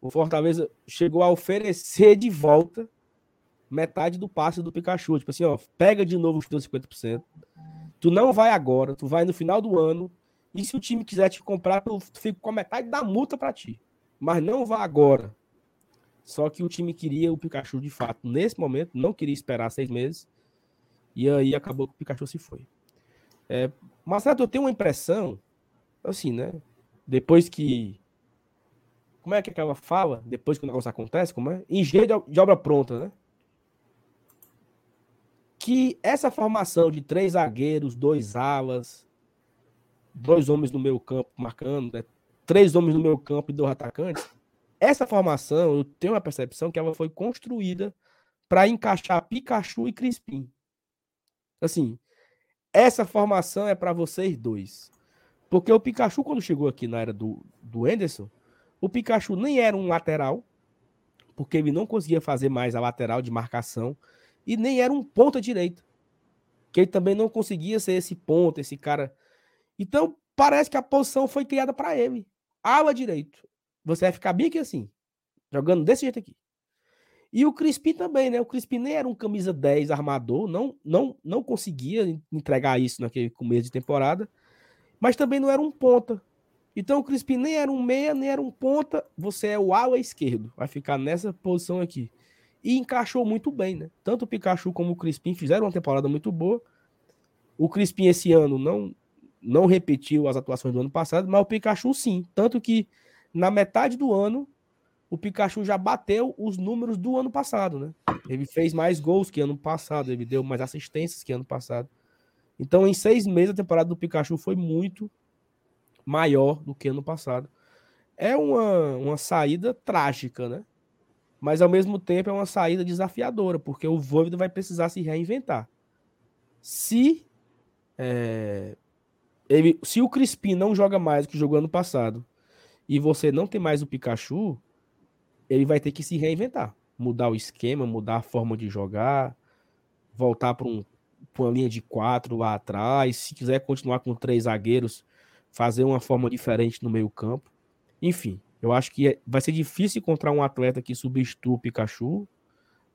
o Fortaleza chegou a oferecer de volta metade do passe do Pikachu. Tipo assim, ó, pega de novo os teus 50%. Tu não vai agora, tu vai no final do ano e se o time quiser te comprar, tu fica com a metade da multa para ti. Mas não vá agora. Só que o time queria o Pikachu de fato nesse momento, não queria esperar seis meses. E aí acabou que o Pikachu se foi. É, mas eu tenho uma impressão, assim, né? Depois que. Como é que ela fala? Depois que o negócio acontece, como é? Engenho de obra pronta, né? Que essa formação de três zagueiros, dois alas, dois homens no meio campo marcando, né? três homens no meio campo e dois atacantes. Essa formação, eu tenho a percepção que ela foi construída para encaixar Pikachu e Crispim. Assim, essa formação é para vocês dois. Porque o Pikachu, quando chegou aqui na era do, do Anderson, o Pikachu nem era um lateral, porque ele não conseguia fazer mais a lateral de marcação, e nem era um ponta direito. Que ele também não conseguia ser esse ponta, esse cara então, parece que a posição foi criada para ele. Ala direito. Você vai ficar bem aqui assim, jogando desse jeito aqui. E o Crispim também, né? O Crispim nem era um camisa 10 armador, não, não, não conseguia entregar isso naquele começo de temporada, mas também não era um ponta. Então o Crispim nem era um meia, nem era um ponta, você é o ala esquerdo, vai ficar nessa posição aqui. E encaixou muito bem, né? Tanto o Pikachu como o Crispim fizeram uma temporada muito boa. O Crispim esse ano não não repetiu as atuações do ano passado, mas o Pikachu sim. Tanto que na metade do ano, o Pikachu já bateu os números do ano passado, né? Ele fez mais gols que ano passado, ele deu mais assistências que ano passado. Então, em seis meses, a temporada do Pikachu foi muito maior do que ano passado. É uma, uma saída trágica, né? mas ao mesmo tempo é uma saída desafiadora, porque o Voivoda vai precisar se reinventar. Se é, ele, se o Crispim não joga mais do que jogou ano passado e você não tem mais o Pikachu, ele vai ter que se reinventar, mudar o esquema, mudar a forma de jogar, voltar para um, uma linha de quatro lá atrás, se quiser continuar com três zagueiros, fazer uma forma diferente no meio campo. Enfim, eu acho que é, vai ser difícil encontrar um atleta que substitua o Pikachu.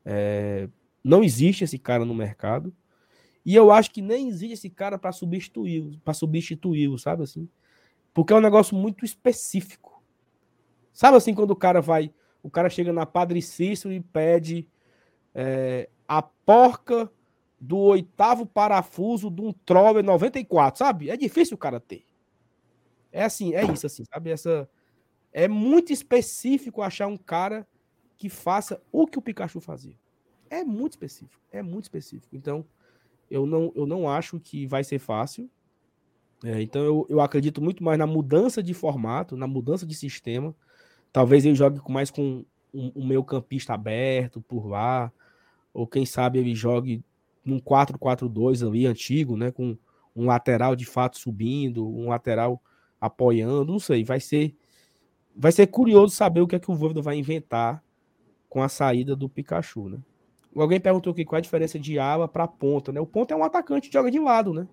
É, não existe esse cara no mercado. E eu acho que nem existe esse cara para substituir, para substituí-lo, sabe assim? Porque é um negócio muito específico. Sabe assim quando o cara vai, o cara chega na Padre Cícero e pede é, a porca do oitavo parafuso de um Troller 94, sabe? É difícil o cara ter. É assim, é isso assim, sabe? Essa é muito específico achar um cara que faça o que o Pikachu fazia. É muito específico, é muito específico. Então, eu não, eu não acho que vai ser fácil. É, então eu, eu acredito muito mais na mudança de formato, na mudança de sistema. Talvez ele jogue mais com um, um meio campista aberto por lá, ou quem sabe ele jogue num 4-4-2 ali antigo, né, com um lateral de fato subindo, um lateral apoiando, não sei, vai ser vai ser curioso saber o que é que o Voivoda vai inventar com a saída do Pikachu, né? Alguém perguntou aqui qual é a diferença de ala para ponta, né? O ponta é um atacante que joga de lado, né?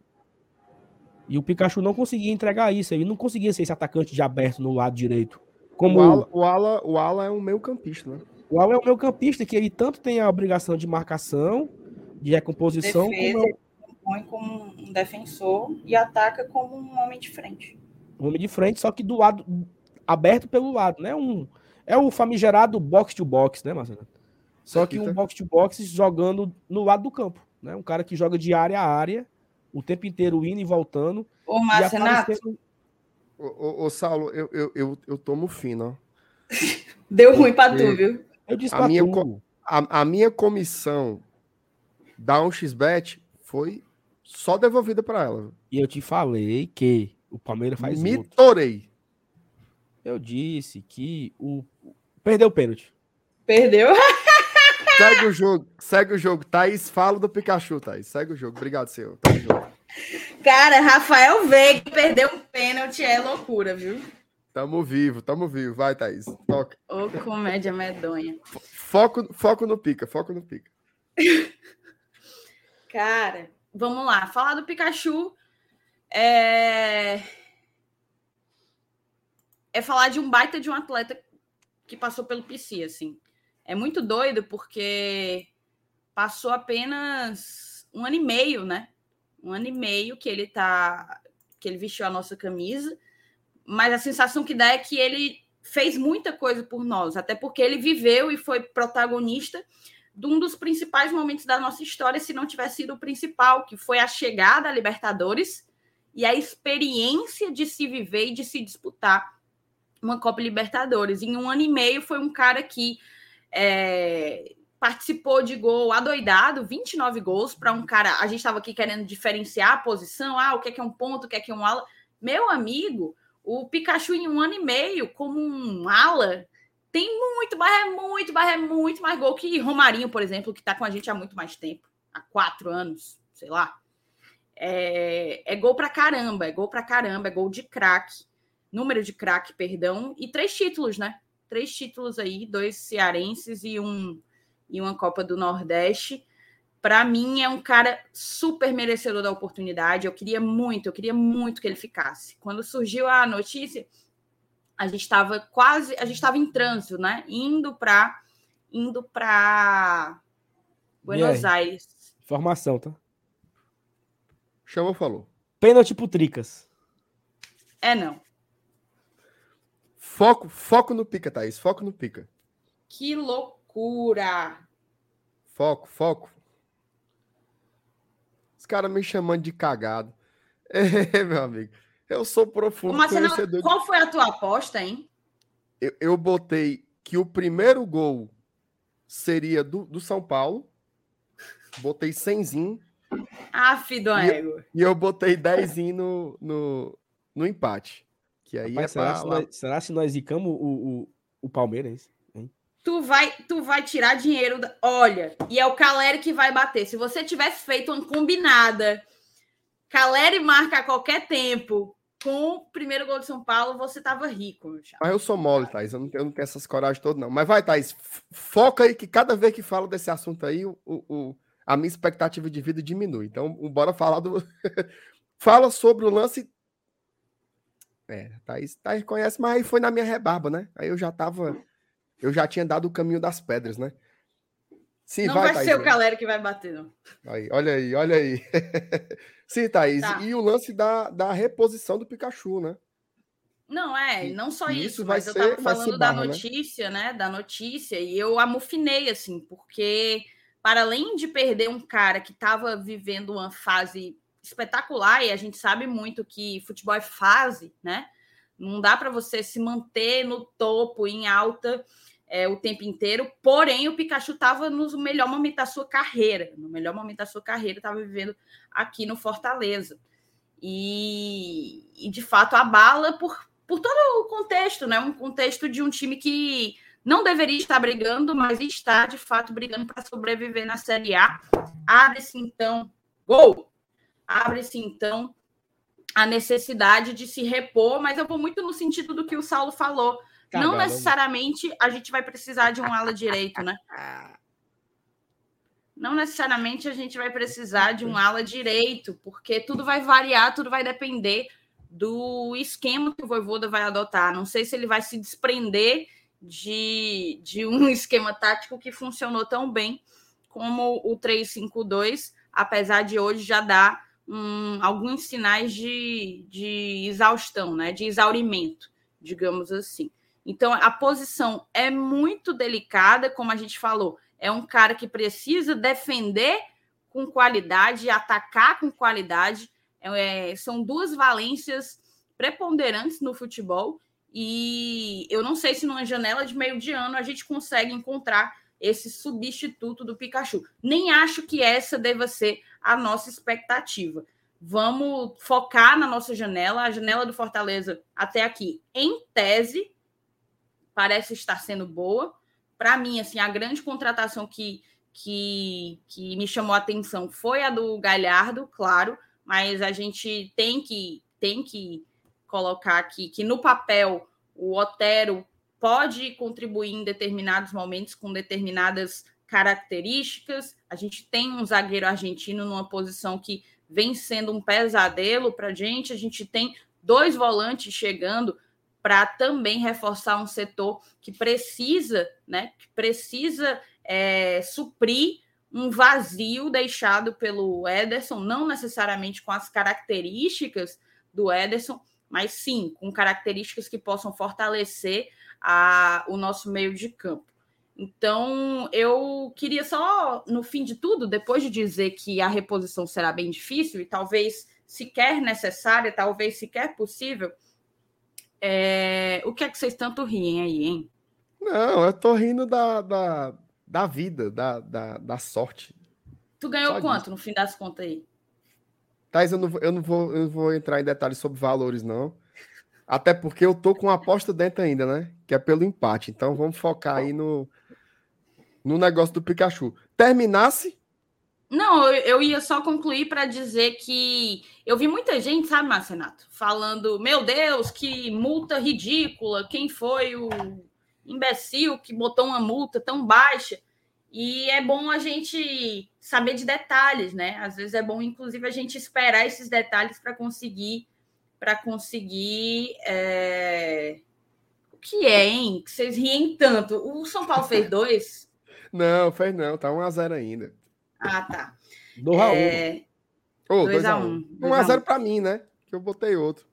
E o Pikachu não conseguia entregar isso, ele não conseguia ser esse atacante de aberto no lado direito. Como o ala, o ala, o ala é um meio campista, né? O ala é um meio campista que ele tanto tem a obrigação de marcação, de recomposição, Defesa, como compõe como um defensor e ataca como um homem de frente. Um homem de frente, só que do lado aberto pelo lado, né? Um é o famigerado box to box, né, Marcelo? Só que um box to box jogando no lado do campo, né? Um cara que joga de área a área, o tempo inteiro indo e voltando. Ô, Marcenato. Ô, ô, ô, Saulo, eu, eu, eu, eu tomo fino, ó. Deu ruim pra tu, viu? Eu disse A pra minha, tu. a, a minha comissão da 1xBet foi só devolvida para ela. E eu te falei que o Palmeiras faz Me outro. torei. Eu disse que o perdeu o pênalti. Perdeu. Segue o jogo, segue o jogo. Thaís, fala do Pikachu, Thaís. Segue o jogo. Obrigado, senhor. Junto. Cara, Rafael Veiga perdeu um pênalti, é loucura, viu? Tamo vivo, tamo vivo. Vai, Thaís. Toca. Ô, comédia medonha. Foco, foco no pica, foco no pica. Cara, vamos lá. Falar do Pikachu é... é falar de um baita de um atleta que passou pelo PC, assim. É muito doido porque passou apenas um ano e meio, né? Um ano e meio que ele tá que ele vestiu a nossa camisa, mas a sensação que dá é que ele fez muita coisa por nós, até porque ele viveu e foi protagonista de um dos principais momentos da nossa história, se não tivesse sido o principal, que foi a chegada à Libertadores e a experiência de se viver e de se disputar uma Copa Libertadores. Em um ano e meio foi um cara que é, participou de gol adoidado, 29 gols para um cara. A gente estava aqui querendo diferenciar a posição, ah, o que é, que é um ponto, o que é, que é um ala. Meu amigo, o Pikachu em um ano e meio, como um ala, tem muito, mas é muito, mas é muito mais gol que Romarinho, por exemplo, que está com a gente há muito mais tempo há quatro anos, sei lá. É, é gol pra caramba, é gol pra caramba, é gol de craque, número de craque, perdão, e três títulos, né? Três títulos aí, dois cearenses e um e uma Copa do Nordeste. Para mim é um cara super merecedor da oportunidade. Eu queria muito, eu queria muito que ele ficasse. Quando surgiu a notícia, a gente estava quase, a gente estava em trânsito, né? Indo para indo para Buenos? Aires. Informação, tá? Chama, falou. Pênalti pro Tricas. É não. Foco, foco no pica, Thaís. Foco no pica. Que loucura! Foco, foco. Os caras me chamando de cagado. É, meu amigo. Eu sou profundo conhecedor. de- qual foi a tua aposta, hein? Eu, eu botei que o primeiro gol seria do, do São Paulo. Botei 100 Aff, do E- ego. e eu botei 10 no, no, no empate. Que aí Rapaz, é será, pra se nós, será se nós zicamos o, o, o Palmeiras? hein? tu vai, tu vai tirar dinheiro. Da... Olha, e é o Caleri que vai bater. Se você tivesse feito uma combinada, Caleri marca a qualquer tempo com o primeiro gol de São Paulo, você tava rico, meu Mas eu sou mole, Thaís. Eu não, tenho, eu não tenho essas coragem todas, não. Mas vai, Thaís, foca aí que cada vez que falo desse assunto aí, o, o a minha expectativa de vida diminui. Então, bora falar do. Fala sobre o lance. É, Thaís, Thaís conhece, mas aí foi na minha rebarba, né? Aí eu já tava eu já tinha dado o caminho das pedras, né? Sim, não vai, vai ser o Calera que vai bater, não. Aí, olha aí, olha aí. Sim, Thaís. Tá. E o lance da, da reposição do Pikachu, né? Não, é, não só isso, isso mas ser, eu tava falando barra, da né? notícia, né? né? Da notícia, e eu amufinei, assim, porque para além de perder um cara que estava vivendo uma fase espetacular, e a gente sabe muito que futebol é fase, né? Não dá para você se manter no topo, em alta, é, o tempo inteiro. Porém, o Pikachu estava no melhor momento da sua carreira. No melhor momento da sua carreira, estava vivendo aqui no Fortaleza. E, e, de fato, abala por, por todo o contexto, né? Um contexto de um time que não deveria estar brigando, mas está, de fato, brigando para sobreviver na Série A. Abre-se, então, gol! Abre-se, então, a necessidade de se repor, mas eu vou muito no sentido do que o Saulo falou não necessariamente a gente vai precisar de um ala direito, né? Não necessariamente a gente vai precisar de um ala direito, porque tudo vai variar, tudo vai depender do esquema que o Voivoda vai adotar. Não sei se ele vai se desprender de, de um esquema tático que funcionou tão bem como o 3-5-2, apesar de hoje já dar um, alguns sinais de, de exaustão, né? de exaurimento, digamos assim. Então, a posição é muito delicada, como a gente falou. É um cara que precisa defender com qualidade, atacar com qualidade. É, são duas valências preponderantes no futebol. E eu não sei se numa janela de meio de ano a gente consegue encontrar esse substituto do Pikachu. Nem acho que essa deva ser a nossa expectativa. Vamos focar na nossa janela. A janela do Fortaleza, até aqui, em tese, parece estar sendo boa. Para mim, assim, a grande contratação que, que, que me chamou a atenção foi a do Galhardo, claro, mas a gente tem que, tem que colocar aqui que no papel o Otero pode contribuir em determinados momentos com determinadas características. A gente tem um zagueiro argentino numa posição que vem sendo um pesadelo para a gente. A gente tem dois volantes chegando para também reforçar um setor que precisa, né, que precisa é, suprir um vazio deixado pelo Ederson, não necessariamente com as características do Ederson, mas sim com características que possam fortalecer a, o nosso meio de campo. Então, eu queria só, no fim de tudo, depois de dizer que a reposição será bem difícil e talvez sequer necessária, talvez sequer possível, é... O que é que vocês tanto riem aí, hein? Não, eu tô rindo da, da, da vida, da, da, da sorte. Tu ganhou Só quanto disso. no fim das contas aí? Thais, eu não, eu, não vou, eu não vou entrar em detalhes sobre valores, não. Até porque eu tô com uma aposta dentro ainda, né? Que é pelo empate. Então vamos focar aí no, no negócio do Pikachu. Terminasse, não, eu, ia só concluir para dizer que eu vi muita gente, sabe, Marcenato, falando: meu Deus, que multa ridícula, quem foi o imbecil que botou uma multa tão baixa? E é bom a gente saber de detalhes, né? Às vezes é bom, inclusive, a gente esperar esses detalhes para conseguir para conseguir é... o que é, hein? Que vocês riem tanto. O São Paulo fez dois? não, fez não, tá 1 a 0 ainda. Ah, tá. Do Raul. É... Oh, 2x1. 1x0 para mim, né? Que eu botei outro.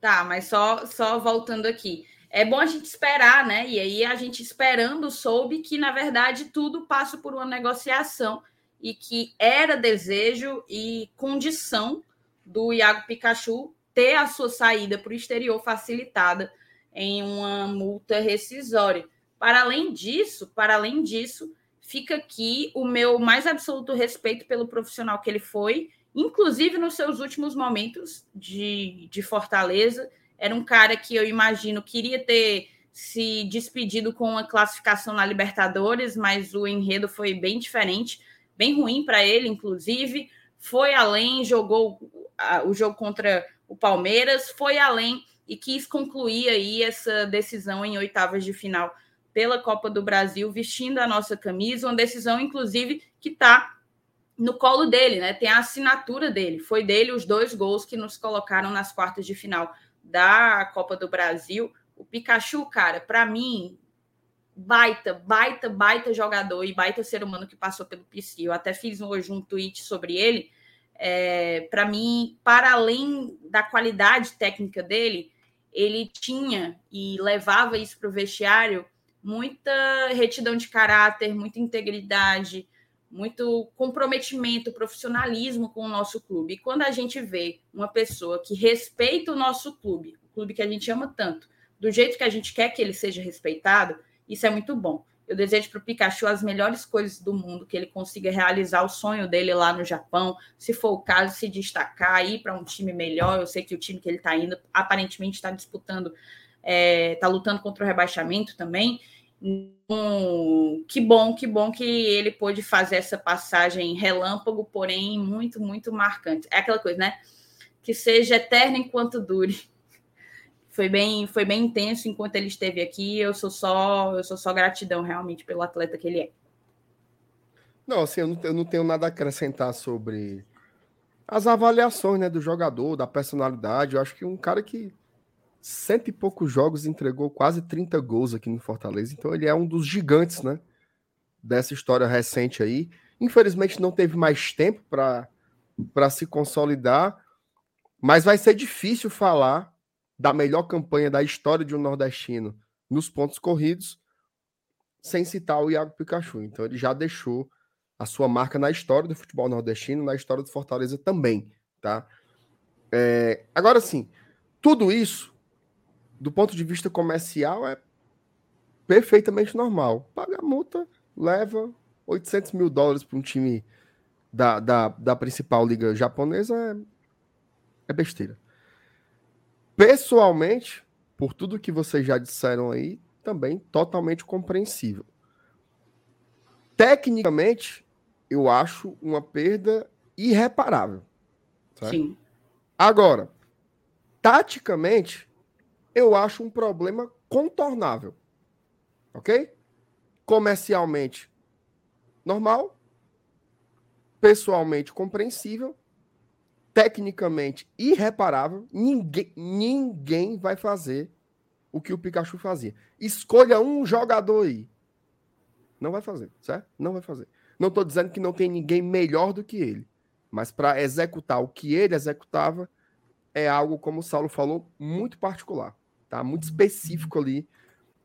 Tá, mas só, só voltando aqui. É bom a gente esperar, né? E aí a gente esperando soube que, na verdade, tudo passa por uma negociação e que era desejo e condição do Iago Pikachu ter a sua saída para o exterior facilitada em uma multa rescisória. Para além disso, para além disso, fica aqui o meu mais absoluto respeito pelo profissional que ele foi, inclusive nos seus últimos momentos de, de Fortaleza. Era um cara que eu imagino queria ter se despedido com uma classificação na Libertadores, mas o enredo foi bem diferente, bem ruim para ele, inclusive. Foi além, jogou o jogo contra o Palmeiras, foi além e quis concluir aí essa decisão em oitavas de final pela Copa do Brasil, vestindo a nossa camisa, uma decisão, inclusive, que está no colo dele, né? Tem a assinatura dele. Foi dele os dois gols que nos colocaram nas quartas de final da Copa do Brasil. O Pikachu, cara, para mim, baita, baita, baita jogador e baita ser humano que passou pelo PC. Eu até fiz hoje um tweet sobre ele. É, para mim, para além da qualidade técnica dele, ele tinha e levava isso para o vestiário muita retidão de caráter, muita integridade, muito comprometimento, profissionalismo com o nosso clube. E quando a gente vê uma pessoa que respeita o nosso clube, o clube que a gente ama tanto, do jeito que a gente quer que ele seja respeitado, isso é muito bom. Eu desejo para o Pikachu as melhores coisas do mundo, que ele consiga realizar o sonho dele lá no Japão, se for o caso, se destacar, ir para um time melhor. Eu sei que o time que ele está indo aparentemente está disputando, está é, tá lutando contra o rebaixamento também. Então, que bom, que bom que ele pôde fazer essa passagem relâmpago, porém muito, muito marcante. É aquela coisa, né? Que seja eterna enquanto dure. Foi bem, foi bem intenso enquanto ele esteve aqui. Eu sou só, eu sou só gratidão realmente pelo atleta que ele é. Não, assim, eu não, eu não tenho nada a acrescentar sobre as avaliações, né, do jogador, da personalidade. Eu acho que um cara que cento e poucos jogos, entregou quase 30 gols aqui no Fortaleza. Então ele é um dos gigantes, né? Dessa história recente aí. Infelizmente não teve mais tempo para se consolidar, mas vai ser difícil falar da melhor campanha da história de um nordestino nos pontos corridos sem citar o Iago Pikachu. Então ele já deixou a sua marca na história do futebol nordestino, na história do Fortaleza também, tá? É, agora sim, tudo isso do ponto de vista comercial, é perfeitamente normal. Paga a multa, leva 800 mil dólares para um time da, da, da principal liga japonesa, é, é besteira. Pessoalmente, por tudo que vocês já disseram aí, também totalmente compreensível. Tecnicamente, eu acho uma perda irreparável. Certo? Sim. Agora, taticamente, eu acho um problema contornável. Ok? Comercialmente normal, pessoalmente compreensível, tecnicamente irreparável. Ninguém, ninguém vai fazer o que o Pikachu fazia. Escolha um jogador aí. Não vai fazer, certo? Não vai fazer. Não estou dizendo que não tem ninguém melhor do que ele, mas para executar o que ele executava é algo, como o Saulo falou, muito particular tá? Muito específico ali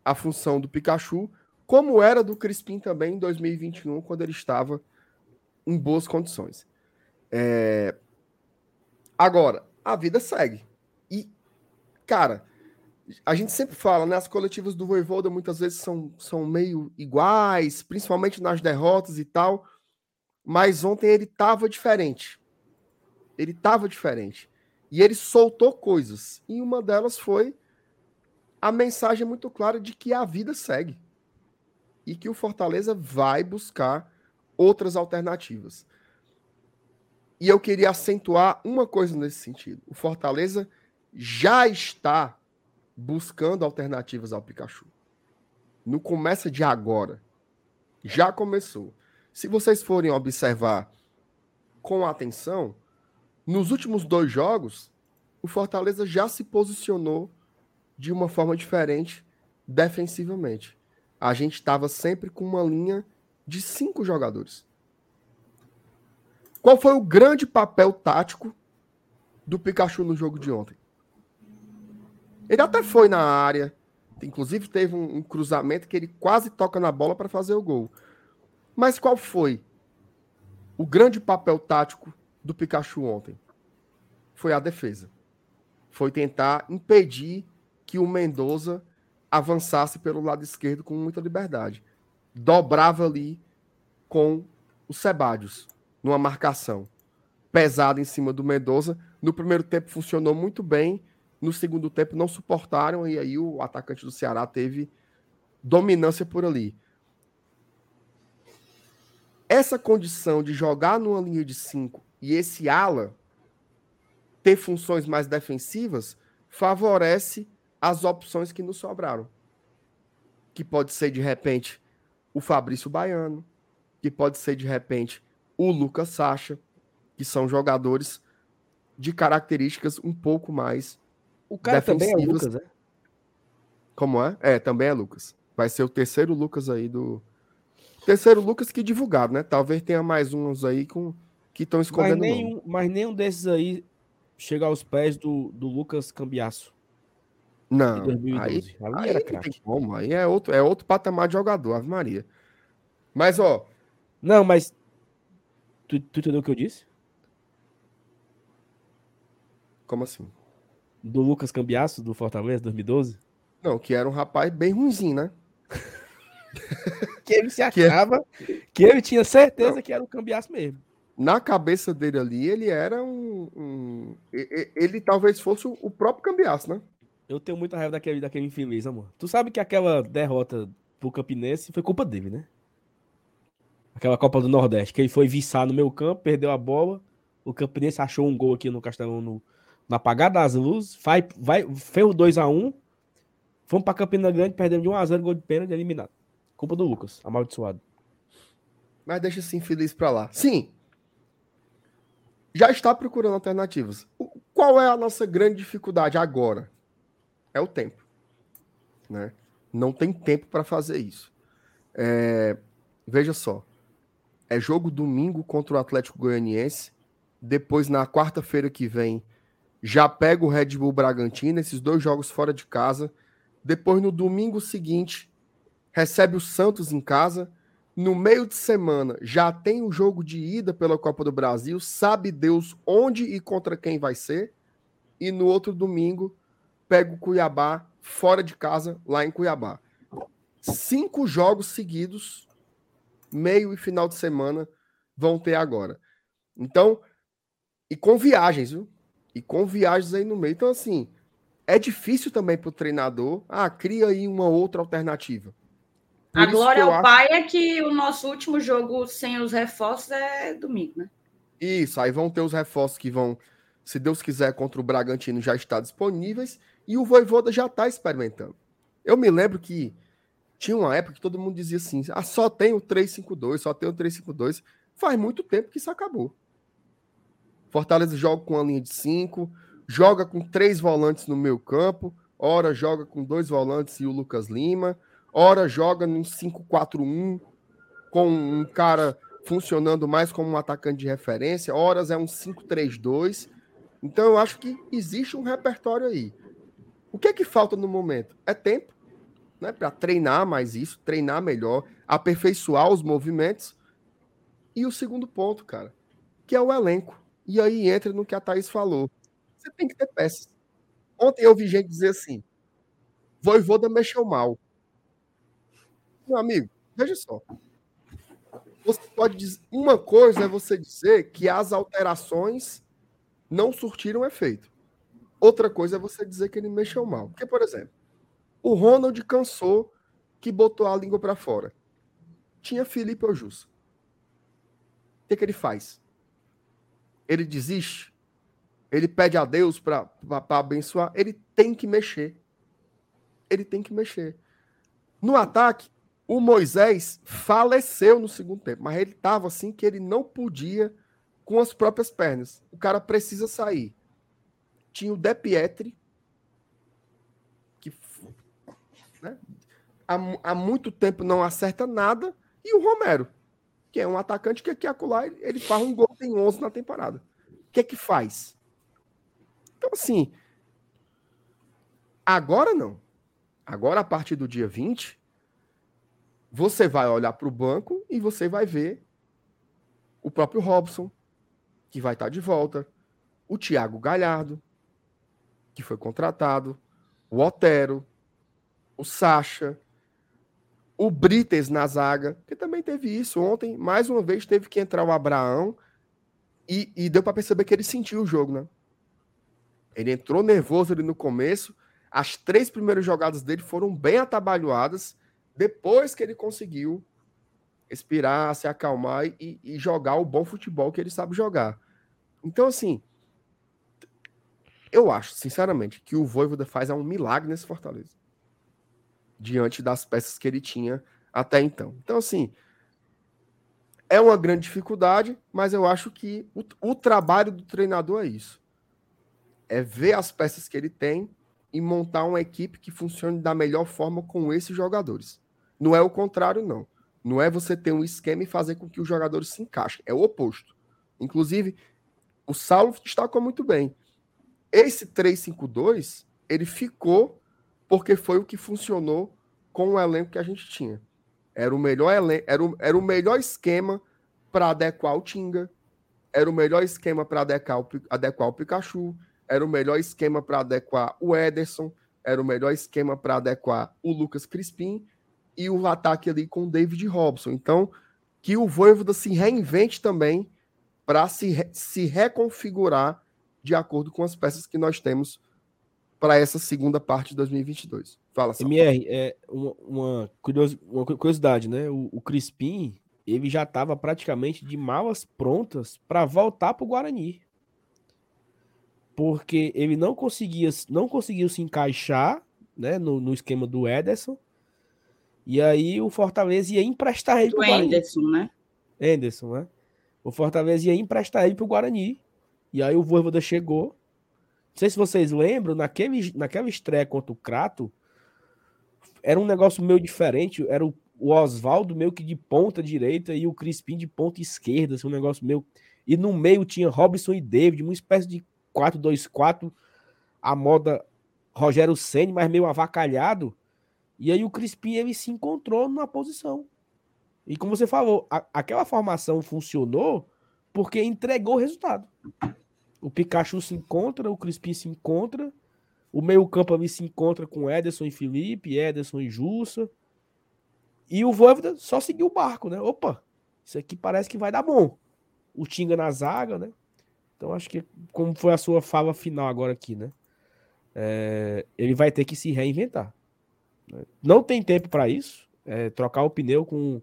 a função do Pikachu, como era do Crispim também em 2021, quando ele estava em boas condições. É... Agora, a vida segue. E, cara, a gente sempre fala, né? As coletivas do Voivoda muitas vezes são, são meio iguais, principalmente nas derrotas e tal. Mas ontem ele tava diferente. Ele tava diferente. E ele soltou coisas. E uma delas foi a mensagem é muito clara de que a vida segue e que o Fortaleza vai buscar outras alternativas. E eu queria acentuar uma coisa nesse sentido. O Fortaleza já está buscando alternativas ao Pikachu. Não começa de agora. Já começou. Se vocês forem observar com atenção, nos últimos dois jogos, o Fortaleza já se posicionou de uma forma diferente defensivamente. A gente estava sempre com uma linha de cinco jogadores. Qual foi o grande papel tático do Pikachu no jogo de ontem? Ele até foi na área, inclusive teve um, um cruzamento que ele quase toca na bola para fazer o gol. Mas qual foi o grande papel tático do Pikachu ontem? Foi a defesa. Foi tentar impedir que o Mendoza avançasse pelo lado esquerdo com muita liberdade. Dobrava ali com o Sebadios, numa marcação pesada em cima do Mendoza. No primeiro tempo funcionou muito bem no segundo tempo não suportaram e aí o atacante do Ceará teve dominância por ali. Essa condição de jogar numa linha de cinco e esse ala ter funções mais defensivas favorece as opções que nos sobraram. Que pode ser de repente o Fabrício Baiano, que pode ser de repente o Lucas Sacha, que são jogadores de características um pouco mais o cara também é Lucas, né? Como é? É, também é Lucas. Vai ser o terceiro Lucas aí do. Terceiro Lucas que divulgado, né? Talvez tenha mais uns aí com que estão escondendo. Mas nenhum, mas nenhum desses aí chega aos pés do, do Lucas Cambiaço. Não, aí, aí era craque. Como, aí é outro, é outro patamar de jogador, Ave Maria. Mas, ó. Não, mas. Tu, tu entendeu o que eu disse? Como assim? do Lucas Cambiasso, do Fortaleza, 2012? Não, que era um rapaz bem ruimzinho, né? que ele se achava, que, que ele tinha certeza Não. que era o Cambiasso mesmo. Na cabeça dele ali, ele era um, um. ele, ele talvez fosse o próprio Cambiasso, né? Eu tenho muita raiva daquele, daquele infeliz, amor. Tu sabe que aquela derrota pro Campinense foi culpa dele, né? Aquela Copa do Nordeste, que ele foi viçar no meu campo, perdeu a bola. O Campinense achou um gol aqui no Castelão no, no das luzes, vai, vai, fez o 2x1. Fomos pra Campina Grande, perdemos de 1x0, gol de pênalti, eliminado. Culpa do Lucas, amaldiçoado. Mas deixa assim feliz pra lá. Sim. Já está procurando alternativas. Qual é a nossa grande dificuldade agora? É o tempo. Né? Não tem tempo para fazer isso. É... Veja só. É jogo domingo contra o Atlético Goianiense. Depois, na quarta-feira que vem, já pega o Red Bull Bragantino, esses dois jogos fora de casa. Depois, no domingo seguinte, recebe o Santos em casa. No meio de semana, já tem o jogo de ida pela Copa do Brasil. Sabe Deus onde e contra quem vai ser. E no outro domingo, pega o Cuiabá fora de casa, lá em Cuiabá. Cinco jogos seguidos, meio e final de semana, vão ter agora. Então, e com viagens, viu? e com viagens aí no meio. Então, assim, é difícil também para o treinador. Ah, cria aí uma outra alternativa. Por a glória ao acho... pai é que o nosso último jogo sem os reforços é domingo, né? Isso, aí vão ter os reforços que vão, se Deus quiser, contra o Bragantino já está disponíveis e o Voivoda já está experimentando. Eu me lembro que tinha uma época que todo mundo dizia assim: ah, só tem o 352, só tem o 352. Faz muito tempo que isso acabou. Fortaleza joga com a linha de cinco, joga com três volantes no meio campo, ora joga com dois volantes e o Lucas Lima, ora joga num 5-4-1 com um cara funcionando mais como um atacante de referência, horas é um 5-3-2. Então eu acho que existe um repertório aí. O que é que falta no momento? É tempo, né, para treinar mais isso, treinar melhor, aperfeiçoar os movimentos. E o segundo ponto, cara, que é o elenco. E aí entra no que a Thaís falou. Você tem que ter peças. Ontem eu vi gente dizer assim: Voivoda mexeu mal. Meu amigo, veja só. Você pode dizer. Uma coisa é você dizer que as alterações não surtiram efeito. Outra coisa é você dizer que ele mexeu mal. Porque, por exemplo, o Ronald cansou que botou a língua para fora. Tinha Felipe Ojus. O que, que ele faz? ele desiste, ele pede a Deus para abençoar, ele tem que mexer. Ele tem que mexer. No ataque, o Moisés faleceu no segundo tempo, mas ele estava assim que ele não podia com as próprias pernas. O cara precisa sair. Tinha o De Pietri, que né, há, há muito tempo não acerta nada, e o Romero que é um atacante que aqui acolá ele faz um gol em 11 na temporada. O que é que faz? Então, assim, agora não. Agora, a partir do dia 20, você vai olhar para o banco e você vai ver o próprio Robson, que vai estar tá de volta, o Thiago Galhardo, que foi contratado, o Otero, o Sacha, o Brites na zaga, que também teve isso ontem. Mais uma vez teve que entrar o Abraão e, e deu para perceber que ele sentiu o jogo, né? Ele entrou nervoso ali no começo. As três primeiras jogadas dele foram bem atabalhoadas. Depois que ele conseguiu expirar, se acalmar e, e jogar o bom futebol que ele sabe jogar. Então, assim, eu acho, sinceramente, que o Voivoda faz um milagre nesse Fortaleza. Diante das peças que ele tinha até então. Então, assim, é uma grande dificuldade, mas eu acho que o, o trabalho do treinador é isso. É ver as peças que ele tem e montar uma equipe que funcione da melhor forma com esses jogadores. Não é o contrário, não. Não é você ter um esquema e fazer com que os jogadores se encaixem. É o oposto. Inclusive, o Saulo destacou muito bem. Esse 3-5-2, ele ficou porque foi o que funcionou com o elenco que a gente tinha. Era o melhor, elen era o, era o melhor esquema para adequar o Tinga, era o melhor esquema para adequar, adequar o Pikachu, era o melhor esquema para adequar o Ederson, era o melhor esquema para adequar o Lucas Crispim e o ataque ali com o David Robson. Então, que o Voivoda se reinvente também para se, se reconfigurar de acordo com as peças que nós temos para essa segunda parte de 2022. Fala, Sal. MR, é uma, uma, uma curiosidade, né? O, o Crispim, ele já estava praticamente de malas prontas para voltar para o Guarani. Porque ele não conseguia, não conseguiu se encaixar né, no, no esquema do Ederson e aí o Fortaleza ia emprestar ele para o Guarani. Anderson, né? Anderson, né? O Fortaleza ia emprestar ele para o Guarani. E aí o Voivoda chegou. Não sei se vocês lembram, naquele, naquela estreia contra o Crato, era um negócio meio diferente. Era o, o Oswaldo meio que de ponta direita e o Crispim de ponta esquerda. Assim, um negócio meio. E no meio tinha Robson e David, uma espécie de 4-2-4, a moda Rogério Senni, mas meio avacalhado. E aí o Crispim ele se encontrou numa posição. E como você falou, a, aquela formação funcionou porque entregou o resultado. O Pikachu se encontra, o Crispim se encontra, o meio-campo ali se encontra com Ederson e Felipe, Ederson e Jussa. E o Voivoda só seguiu o barco, né? Opa, isso aqui parece que vai dar bom. O Tinga na zaga, né? Então acho que como foi a sua fala final agora aqui, né? É, ele vai ter que se reinventar. Não tem tempo para isso. É, trocar o pneu com.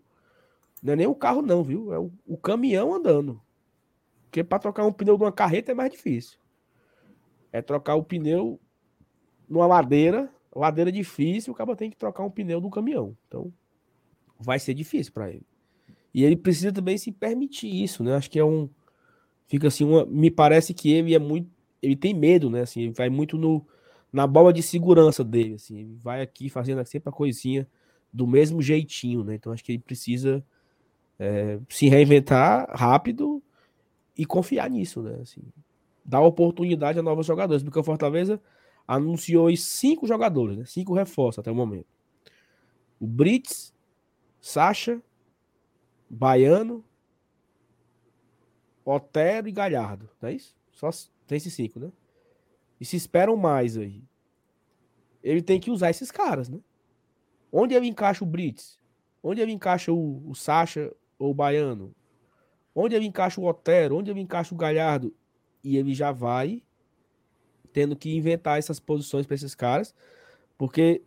Não é nem o carro, não, viu? É o, o caminhão andando. Porque para trocar um pneu de uma carreta é mais difícil. É trocar o pneu numa ladeira. Ladeira difícil, o cara tem que trocar um pneu do caminhão. Então, vai ser difícil para ele. E ele precisa também se permitir isso, né? Acho que é um. Fica assim, uma, me parece que ele é muito. Ele tem medo, né? Assim, ele vai muito no na bola de segurança dele, assim, ele vai aqui fazendo sempre a coisinha do mesmo jeitinho, né? Então acho que ele precisa é, se reinventar rápido e confiar nisso, né? Assim, dar oportunidade a novos jogadores, porque o Fortaleza anunciou cinco jogadores, né? Cinco reforços até o momento. O Brits, Sacha, Baiano, Otero e Galhardo, não é isso? Só tem esses cinco, né? e se esperam mais aí. Ele tem que usar esses caras, né? Onde ele encaixa o Brits? Onde ele encaixa o, o Sacha ou o Baiano? Onde ele encaixa o Otero? Onde ele encaixa o Galhardo? E ele já vai tendo que inventar essas posições para esses caras, porque,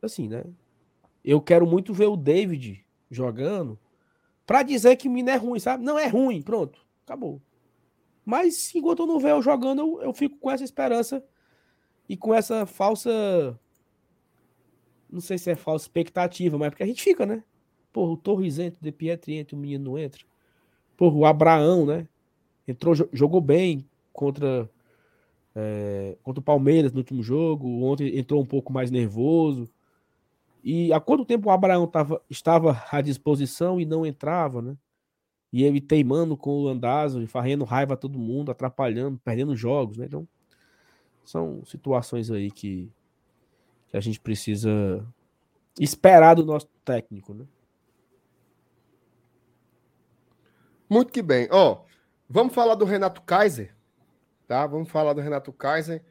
assim, né? Eu quero muito ver o David jogando para dizer que o Minas é ruim, sabe? Não é ruim, pronto, acabou. Mas enquanto eu não vejo eu jogando, eu, eu fico com essa esperança e com essa falsa. Não sei se é falsa expectativa, mas é porque a gente fica, né? Porra, o Torres entra, o De Pietri entra, o menino não entra. Porra, o Abraão, né? Entrou, jogou bem contra, é, contra o Palmeiras no último jogo. Ontem entrou um pouco mais nervoso. E há quanto tempo o Abraão tava, estava à disposição e não entrava, né? E ele teimando com o Landazzo, farrendo raiva a todo mundo, atrapalhando, perdendo jogos, né? Então, são situações aí que, que a gente precisa esperar do nosso técnico, né? Muito que bem. Ó, oh, vamos falar do Renato Kaiser, tá? Vamos falar do Renato Kaiser.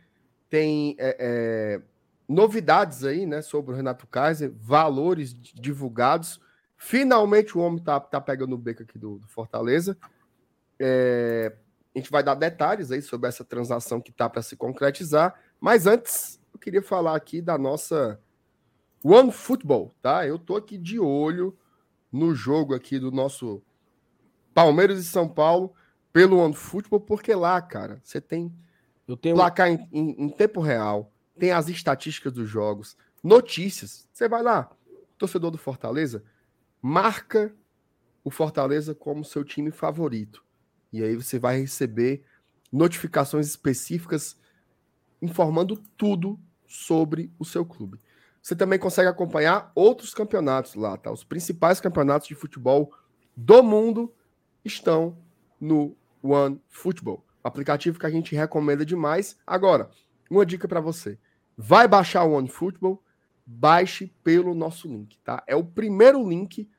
Tem é, é, novidades aí, né, sobre o Renato Kaiser, valores divulgados. Finalmente o homem tá, tá pegando o beco aqui do, do Fortaleza. É, A gente vai dar detalhes aí sobre essa transação que está para se concretizar. Mas antes, eu queria falar aqui da nossa One Football, tá? Eu tô aqui de olho no jogo aqui do nosso Palmeiras e São Paulo pelo One Football, porque lá, cara, você tem Eu tenho placar em, em- em tempo real, tem as estatísticas dos jogos, notícias. Você vai lá, torcedor do Fortaleza, marca o Fortaleza como seu time favorito. E aí você vai receber notificações específicas informando tudo sobre o seu clube. Você também consegue acompanhar outros campeonatos lá, tá? Os principais campeonatos de futebol do mundo estão no One Football, aplicativo que a gente recomenda demais. Agora, uma dica para você: vai baixar o One Football, baixe pelo nosso link, tá? É o primeiro link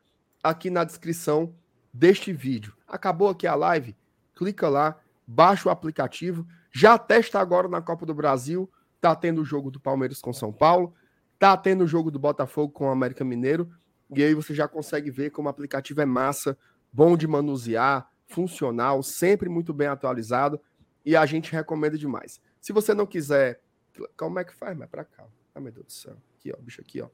aqui na descrição deste vídeo. Acabou aqui a live, clica lá, baixa o aplicativo, já testa agora na Copa do Brasil, tá tendo o jogo do Palmeiras com São Paulo, tá tendo o jogo do Botafogo com o América Mineiro, e aí você já consegue ver como o aplicativo é massa, bom de manusear, funcional, sempre muito bem atualizado, e a gente recomenda demais. Se você não quiser, como é que faz? Mas pra cá. Ah, meu Deus do céu. Aqui, ó, bicho aqui, ó.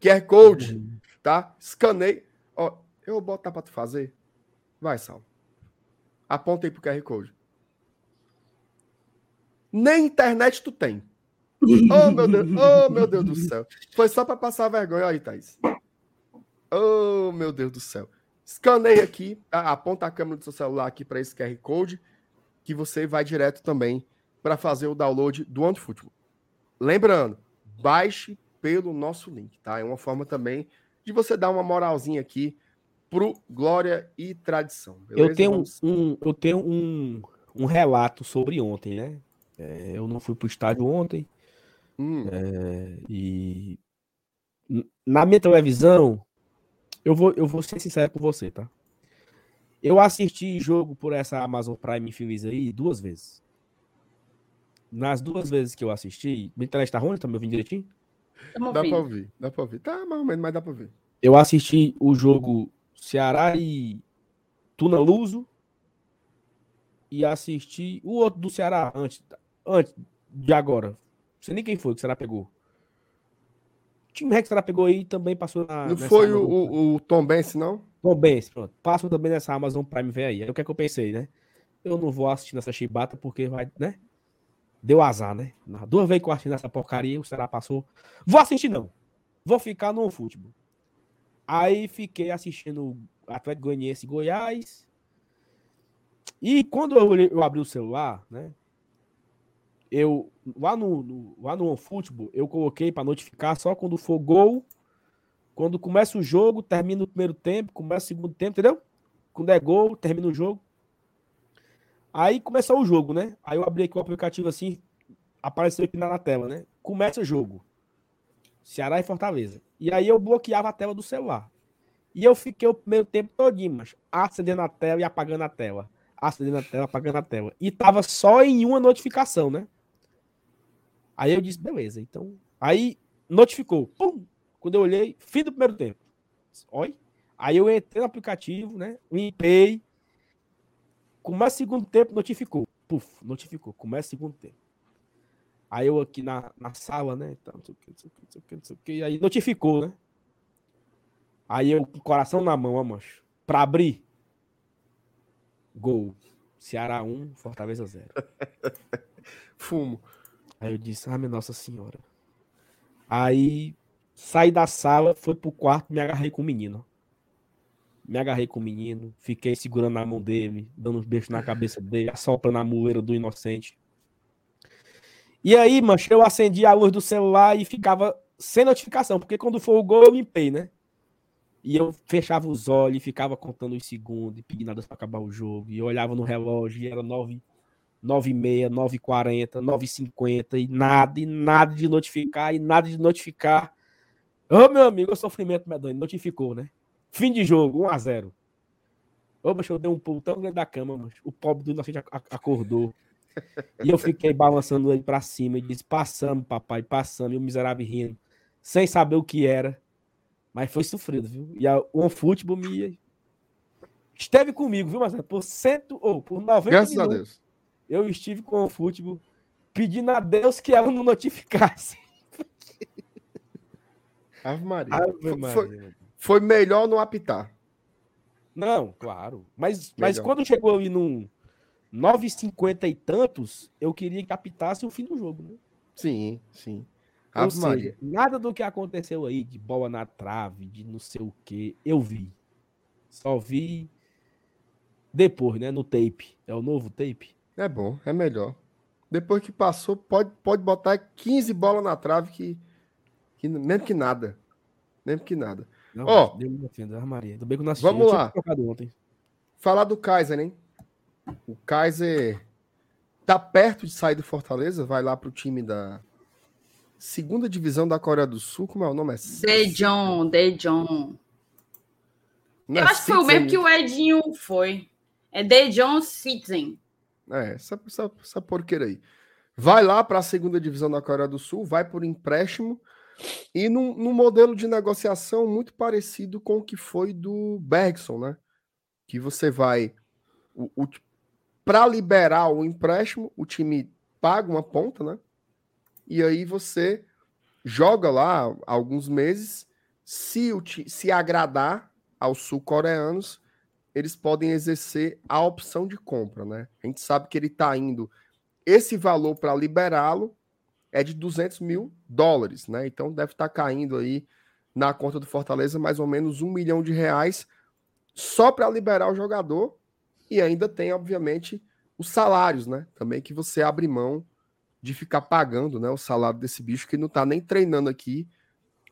QR Code, tá? Escanei. Ó, eu vou botar pra tu fazer. Vai, Sal. Aponta aí pro QR Code. Nem internet tu tem. Oh, meu Deus, oh, meu Deus do céu. Foi só pra passar vergonha aí, Thaís. Oh, meu Deus do céu. Escaneie aqui, aponta a câmera do seu celular aqui para esse QR Code, que você vai direto também para fazer o download do OneFootball. Lembrando, baixe pelo nosso link, tá? É uma forma também de você dar uma moralzinha aqui pro Glória e Tradição. beleza? Eu tenho, Vamos- um, eu tenho um, um relato sobre ontem, né? É, eu não fui pro estádio ontem Hum, é, e na minha televisão, eu vou, eu vou ser sincero com você, tá? Eu assisti jogo por essa Amazon Prime Filmes aí duas vezes. Nas duas vezes que eu assisti, minha internet tá ruim, tá me ouvindo direitinho? Tamo dá pra ouvir, dá pra ouvir. Tá mais ou menos, mas dá pra ouvir. Eu assisti o jogo Ceará e Tuna Luso e assisti o outro do Ceará antes, antes de agora. Não sei nem quem foi que o Ceará pegou. Time Ceará pegou aí também passou na. Não foi o, o, o Tom Benz, não? Tom Benz, pronto. Passou também nessa Amazon Prime, vem aí. Aí o que é que eu pensei, né? Eu não vou assistir nessa chibata porque vai, né? Deu azar, né? Na duas vezes que eu assisti nessa porcaria, o Ceará passou. Vou assistir, não. Vou ficar no futebol. Aí fiquei assistindo Atlético Goianiense e Goiás. E quando eu abri o celular, né? Eu lá no, no lá no OneFootball, eu coloquei para notificar só quando for gol, quando começa o jogo, termina o primeiro tempo, começa o segundo tempo, entendeu? Quando é gol, termina o jogo. Aí começou o jogo, né? Aí eu abri aqui o aplicativo assim, apareceu aqui na na tela, né? Começa o jogo. Ceará e Fortaleza. E aí eu bloqueava a tela do celular. E eu fiquei o primeiro tempo todinho, mas acendendo a tela e apagando a tela. Acendendo a tela, apagando a tela. E tava só em uma notificação, né? Aí eu disse, beleza, então. Aí notificou. Pum! Quando eu olhei, fim do primeiro tempo. Oi? Aí eu entrei no aplicativo, né? Limpei. Começa o segundo tempo, notificou. Puf, notificou. Começa o segundo tempo. Aí eu aqui na, na sala, né? Tá, não sei o que, não sei o que, não sei o que, não sei o que. Aí notificou, né? Aí eu com o coração na mão, ó, mancho. Pra abrir. Gol. Ceará 1, Fortaleza 0. Fumo. Aí eu disse, ah, minha Nossa Senhora. Aí saí da sala, fui pro quarto, me agarrei com o menino. Me agarrei com o menino, fiquei segurando na mão dele, dando uns beijos na cabeça dele, assoprando a moeira do inocente. E aí, mancho, eu acendi a luz do celular e ficava sem notificação, porque quando for o gol eu limpei, né? E eu fechava os olhos e ficava contando os segundos e pedindo a Deus pra acabar o jogo. E eu olhava no relógio e era nove 9,6, 9,40, 9,50 e nada, e nada de notificar, e nada de notificar. Ô, meu amigo, o sofrimento medonho, notificou, né? Fim de jogo, 1x0. Ô, mas eu dei um pulo tão grande da cama, mas o pobre do inocente ac- acordou. E eu fiquei balançando ele pra cima e disse: Passamos, papai, passamos. E o miserável rindo, sem saber o que era. Mas foi sofrido, viu? E a, o futebol me esteve comigo, viu, Marcelo? Por cento ou por 90 Graças minutos, a Deus. Eu estive com o futebol pedindo a Deus que ela não notificasse. Ave Maria. Ave Foi- Maria, foi, foi melhor não apitar. Não, claro. Mas, mas quando chegou ali num 9,50 e tantos, eu queria que apitasse o fim do jogo, né? Sim, sim. Ou Ave seja, Maria. nada do que aconteceu aí, de bola na trave, de não sei o que, eu vi. Só vi depois, né? No tape. É o novo tape? É bom, é melhor. Depois que passou, pode, pode botar 15 bolas na trave que, que mesmo que nada. Mesmo que nada. Não, Ó, Deus me defenda, Ave Maria. Ainda bem que eu não assisti. vamos eu lá. ontem. Falar do Kaiser, hein? O Kaiser tá perto de sair do Fortaleza, vai lá pro time da segunda divisão da Coreia do Sul, como é o nome? É Dejon, Dejon. Não Eu é acho que foi o mesmo que o Edinho foi. É Dejon Citizen. É, essa, essa, essa porqueira aí. Vai lá para a segunda divisão da Coreia do Sul, vai por empréstimo e num, num modelo de negociação muito parecido com o que foi do Bergson, né? Que você vai. Para liberar o empréstimo, o time paga uma ponta, né? E aí você joga lá alguns meses. Se, o, se agradar aos sul-coreanos, eles podem exercer a opção de compra, né? A gente sabe que ele está indo. Esse valor para liberá-lo é de 200 mil dólares, né? Então deve estar caindo aí na conta do Fortaleza mais ou menos um milhão de reais só para liberar o jogador e ainda tem, obviamente, os salários, né? Também que você abre mão de ficar pagando, né? O salário desse bicho que não está nem treinando aqui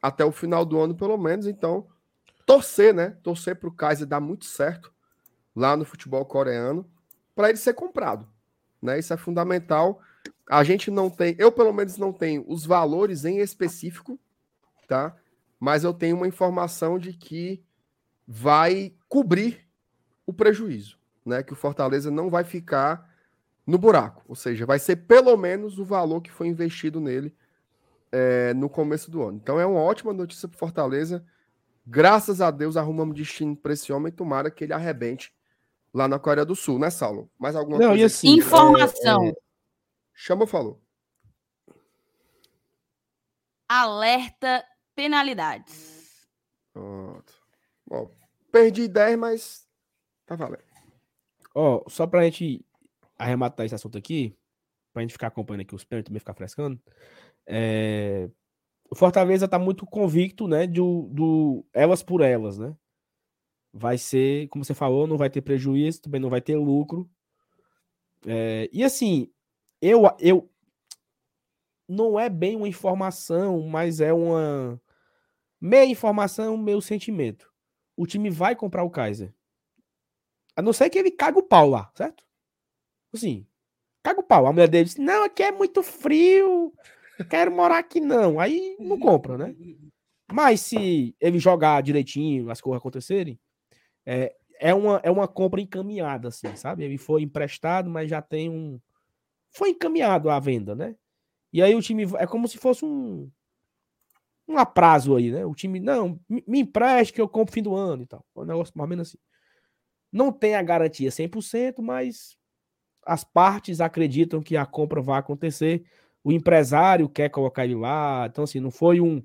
até o final do ano, pelo menos. Então, torcer, né? Torcer para o Kaiser dar muito certo lá no futebol coreano para ele ser comprado, né? Isso é fundamental. A gente não tem, eu pelo menos não tenho os valores em específico, tá? Mas eu tenho uma informação de que vai cobrir o prejuízo, né? Que o Fortaleza não vai ficar no buraco, ou seja, vai ser pelo menos o valor que foi investido nele é, no começo do ano. Então é uma ótima notícia para Fortaleza. Graças a Deus arrumamos destino para esse homem. Tomara que ele arrebente lá na Coreia do Sul, né, Saulo? Mais alguma Não, coisa? e assim, Informação. Chama, falou. Alerta penalidades. Pronto. Bom, perdi 10, mas tá valendo. Ó, só pra gente arrematar esse assunto aqui, pra gente ficar acompanhando aqui os pênaltis, também ficar frescando. é, O Fortaleza tá muito convicto, né, do, do elas por elas, né? Vai ser, como você falou, não vai ter prejuízo, também não vai ter lucro. É, E assim, eu, eu não é bem uma informação, mas é uma meia informação, meu sentimento. O time vai comprar o Kaiser. A não ser que ele caga o pau lá, certo? Assim, caga o pau. A mulher dele diz: Não, aqui é muito frio, quero morar aqui não. Aí não compra, né? Mas se ele jogar direitinho, as coisas acontecerem, é, é, uma, é uma compra encaminhada, assim, sabe? Ele foi emprestado, mas já tem um. Foi encaminhado à venda, né? E aí o time. É como se fosse um. Um aprazo aí, né? O time, não, me, empreste que eu compro fim do ano e tal. É um negócio mais ou menos assim. Não tem a garantia 100%, mas as partes acreditam que a compra vai acontecer. O empresário quer colocar ele lá. Então, assim, não foi um.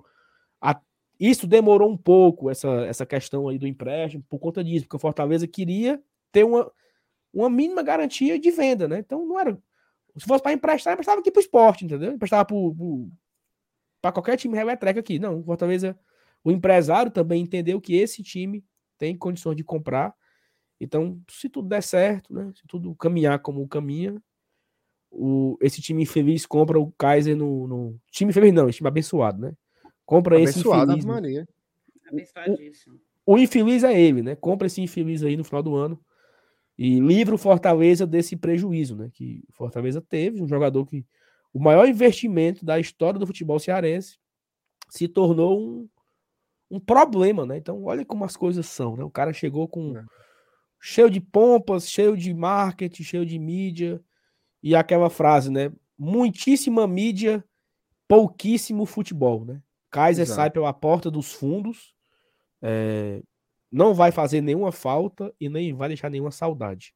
a- Isso demorou um pouco, essa, essa questão aí do empréstimo, por conta disso, porque o Fortaleza queria ter uma, uma mínima garantia de venda, né? Então, não era. Se fosse para emprestar, emprestava aqui para o esporte, entendeu? Emprestava para qualquer time reletreca aqui. Não, o Fortaleza. O empresário também entendeu que esse time tem condições de comprar. Então, se tudo der certo, né? Se tudo caminhar como caminha, o, esse time infeliz compra o Kaiser no, no- Time infeliz não, esse time abençoado, né? Compra esse Abençoado, infeliz. Ave né? Maria. Abençoadíssimo. O infeliz é ele, né? Compra esse infeliz aí no final do ano e livra o Fortaleza desse prejuízo, né? Que o Fortaleza teve, um jogador que o maior investimento da história do futebol cearense se tornou um, um problema, né? Então, olha como as coisas são, né? O cara chegou com É. cheio de pompas, cheio de marketing, cheio de mídia e aquela frase, né? Muitíssima mídia, pouquíssimo futebol, né? Kaiser Exato. sai pela porta dos fundos, é, não vai fazer nenhuma falta e nem vai deixar nenhuma saudade.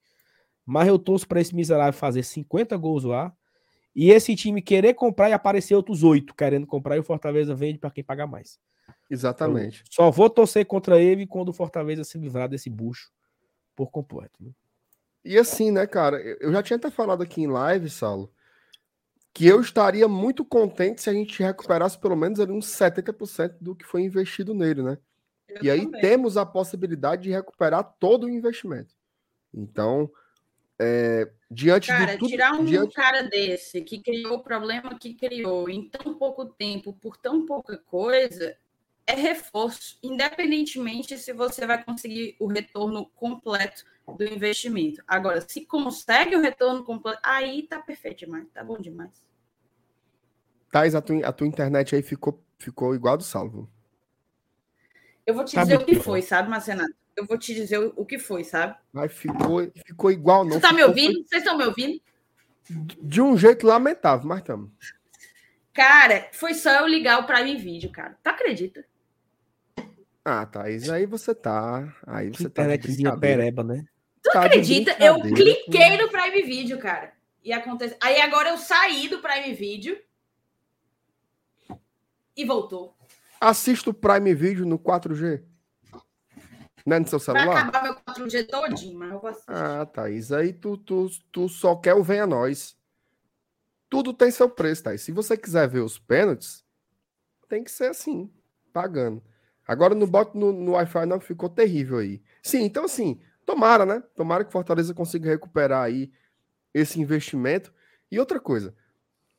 Mas eu torço para esse miserável fazer 50 gols lá e esse time querer comprar e aparecer outros oito querendo comprar e o Fortaleza vende para quem paga mais. Exatamente. Eu só vou torcer contra ele quando o Fortaleza se livrar desse bucho por completo. Né? E assim, né, cara? Eu já tinha até falado aqui em live, Saulo, que eu estaria muito contente se a gente recuperasse pelo menos ali uns 70% do que foi investido nele, né? Eu e aí temos a possibilidade de recuperar todo o investimento. Então, é, diante cara, de tudo, tirar um diante... cara desse que criou o problema que criou em tão pouco tempo, por tão pouca coisa, é reforço, independentemente se você vai conseguir o retorno completo do investimento. Agora, se consegue o retorno completo, aí tá perfeito demais, tá bom demais. Thais, a tua, a tua internet aí ficou, ficou igual do salvo. Eu vou te tá dizer o que foi, sabe, Marcenato? Eu vou te dizer o que foi, sabe? Mas ficou, ficou igual, não. Você tá ficou, me ouvindo? Vocês estão me ouvindo? De um jeito lamentável, mas estamos. Cara, foi só eu ligar o Prime Video, cara. Tu acredita? Ah, Thaís, aí você tá. Aí você tá. Internetzinha pereba, né? Tu tá acredita? Eu cliquei no Prime Video, cara. E acontece. Aí agora eu saí do Prime Video e voltou. Assista o Prime Video no 4G. Não é no seu celular? Vai acabar meu 4G todinho, mas eu vou assistir. Ah, Thaís, aí tu, tu, tu só quer o Venha Nós. Tudo tem seu preço, Thaís. Se você quiser ver os pênaltis, tem que ser assim, pagando. Agora no bot no, no Wi-Fi não ficou terrível aí. Sim, então assim, tomara, né? Tomara que Fortaleza consiga recuperar aí esse investimento. E outra coisa,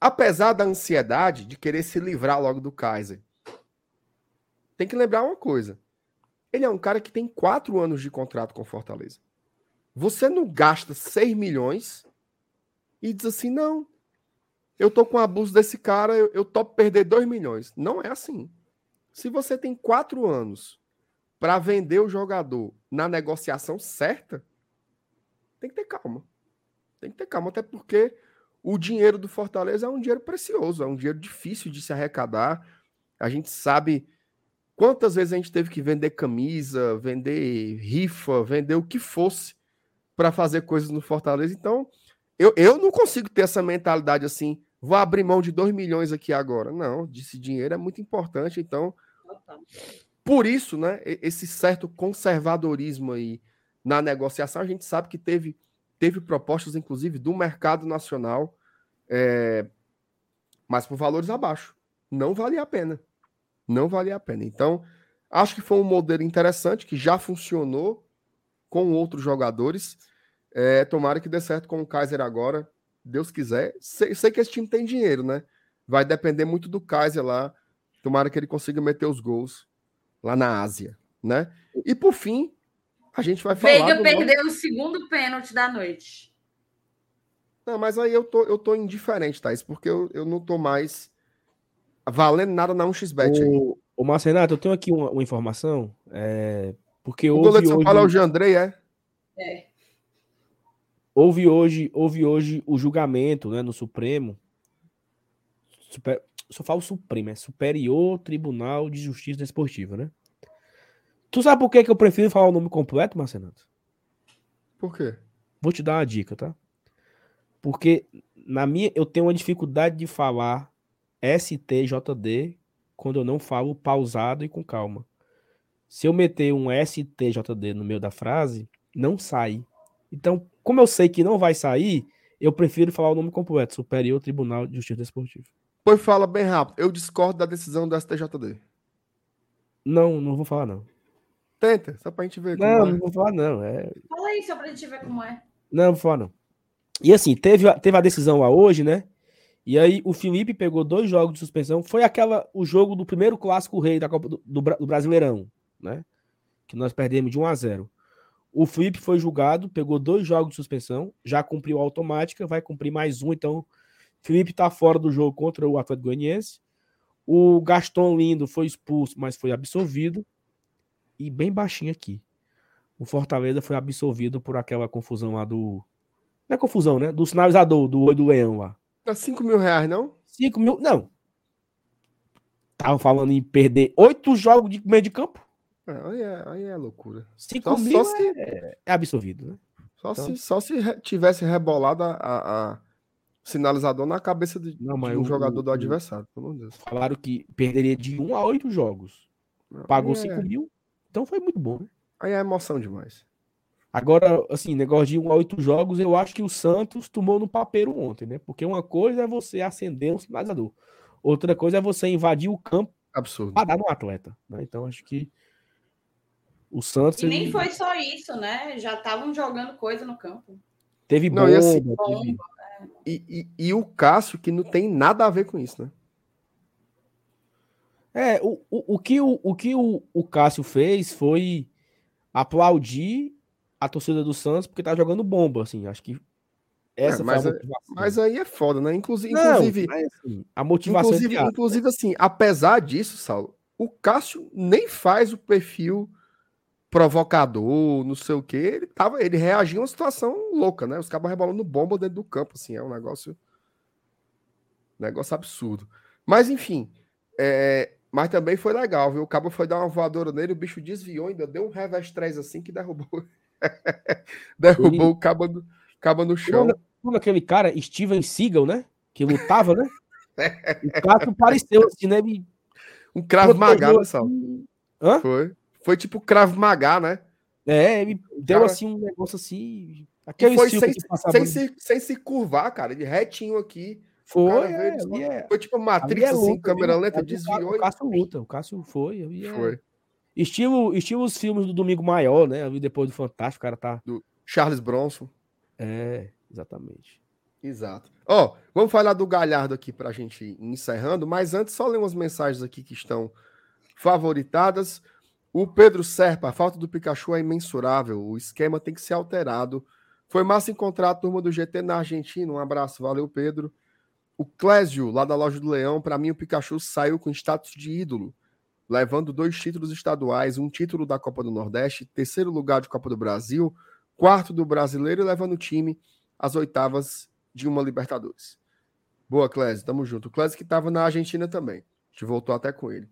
apesar da ansiedade de querer se livrar logo do Kaiser, tem que lembrar uma coisa. Ele é um cara que tem quatro anos de contrato com Fortaleza. Você não gasta 6 milhões e diz assim, não, eu tô com abuso desse cara, eu, topo perder 2 milhões. Não é assim. Se você tem quatro anos para vender o jogador na negociação certa, tem que ter calma. Tem que ter calma, até porque o dinheiro do Fortaleza é um dinheiro precioso, é um dinheiro difícil de se arrecadar. A gente sabe quantas vezes a gente teve que vender camisa, vender rifa, vender o que fosse para fazer coisas no Fortaleza. Então, eu, eu não consigo ter essa mentalidade assim, vou abrir mão de 2 milhões aqui agora. Não, esse dinheiro é muito importante, então. Por isso, né, esse certo conservadorismo aí na negociação, a gente sabe que teve teve propostas, inclusive, do mercado nacional, é, mas por valores abaixo. Não valia a pena. Não valia a pena. Então, acho que foi um modelo interessante, que já funcionou com outros jogadores. É, tomara que dê certo com o Kaiser agora. Deus quiser. Sei, sei, que esse time tem dinheiro, né? Vai depender muito do Kaiser lá. Tomara que ele consiga meter os gols lá na Ásia, né? E por fim, a gente vai falar. Veiga perdeu nosso... o segundo pênalti da noite. Não, mas aí eu tô, eu tô indiferente, Thaís, porque eu, eu não tô mais valendo nada na 1xBet. O, o Marcenato, eu tenho aqui uma, uma informação. É, porque o goleiro de São Paulo é o Jandrei, é? É. Houve hoje, houve hoje o julgamento né, no Supremo. Super, só falo Supremo, é Superior Tribunal de Justiça Desportiva, né? Tu sabe por que, que eu prefiro falar o nome completo, Marcenato? Por quê? Vou te dar uma dica, tá? Porque na minha eu tenho uma dificuldade de falar STJD quando eu não falo pausado e com calma. Se eu meter um STJD no meio da frase, não sai. Então, como eu sei que não vai sair, eu prefiro falar o nome completo, Superior Tribunal de Justiça Desportiva. Pois fala bem rápido. Eu discordo da decisão do STJD. Não, não vou falar não. Tenta, só pra gente ver. Não, é. não vou falar, não. É... Fala aí, só pra gente ver como é. Não, não vou falar, não. E assim, teve, teve a decisão lá hoje, né? E aí o Felipe pegou dois jogos de suspensão. Foi aquela o jogo do primeiro clássico rei da Copa do, do, do Brasileirão, né? Que nós perdemos de 1 a 0. O Felipe foi julgado, pegou dois jogos de suspensão, já cumpriu a automática, vai cumprir mais um, então Felipe tá fora do jogo contra o Atlético Goianiense. O Gaston Lindo foi expulso, mas foi absolvido e bem baixinho aqui. O Fortaleza foi absolvido por aquela confusão lá do. Não é confusão, né? Do sinalizador, do olho do leão lá. Dá 5 mil reais, não? 5 mil. Não. Tava falando em perder oito jogos de meio de campo. É, aí, é, aí é loucura. 5 Só, mil só se, é, é absorvido, né? só então- se, só se tivesse rebolado a- a sinalizador na cabeça de, Não, de um o- jogador do o- adversário, pelo amor de Deus. Falaram que perderia de 1 a 8 jogos. Pagou aí, 5 é, mil. Então foi muito bom, né? aí é emoção demais. Agora, assim, negócio de 1 a 8 jogos, eu acho que o Santos tomou no papeiro ontem, né? Porque uma coisa é você acender um sinalizador. Outra coisa é você invadir o campo Absurdo. para dar no atleta. né? Então, acho que o Santos E nem ele foi só isso, né? Já estavam jogando coisa no campo. teve Não, bomba, e assim- teve- E, e, e o Cássio, que não tem nada a ver com isso, né? É, o, o, o que, o, o, que o, o Cássio fez foi aplaudir a torcida do Santos porque tá jogando bomba, assim. Acho que essa É, mas a é- motivação. Mas aí é foda, né? Inclusive, Não, inclusive, mas, assim, a motivação inclusive, entre aspas, inclusive, assim, apesar disso, Saulo, o Cássio nem faz o perfil provocador, não sei o quê. Ele, tava, ele reagia a uma situação louca, né? Os cabos rebolando bomba dentro do campo, assim, é um negócio. Negócio absurdo. Mas, enfim. é, mas também foi legal, viu? O cabo foi dar uma voadora nele, o bicho desviou, ainda deu um revés 3 assim que derrubou. derrubou Ele- o cabo no, cabo no chão. Como aquele cara, Steven Seagal, né? Que lutava, né? o Cássio pareceu assim, né? Ele Um cravo Saulo? assim. Hã? Foi. Foi tipo cravo magá, né? É, ele deu Cara- assim um negócio assim. Aquele foi sem, sem, se, sem se curvar, cara. Ele retinho aqui. Foi, é, veio, ali é, Foi tipo Matrix, é assim, luta, câmera lenta, Cá- desviou O Cássio luta, o Cássio foi. é- foi. Estilo, estilo os filmes do Domingo Maior, né? Ali depois do Fantástico, o cara tá. Charles Bronson. É, exatamente. Exato. Ó, vamos falar do Galhardo aqui pra gente ir encerrando, mas antes só ler umas mensagens aqui que estão favoritadas. O Pedro Serpa, a falta do Pikachu é imensurável, o esquema tem que ser alterado. Foi massa encontrar a turma do GT na Argentina. Um abraço, valeu, Pedro. O Clésio, lá da loja do Leão, para mim o Pikachu saiu com status de ídolo, levando dois títulos estaduais, um título da Copa do Nordeste, terceiro lugar de Copa do Brasil, quarto do Brasileiro e levando o time às oitavas de uma Libertadores. Boa, Clésio, tamo junto. O Clésio que estava na Argentina também. A gente voltou até com ele.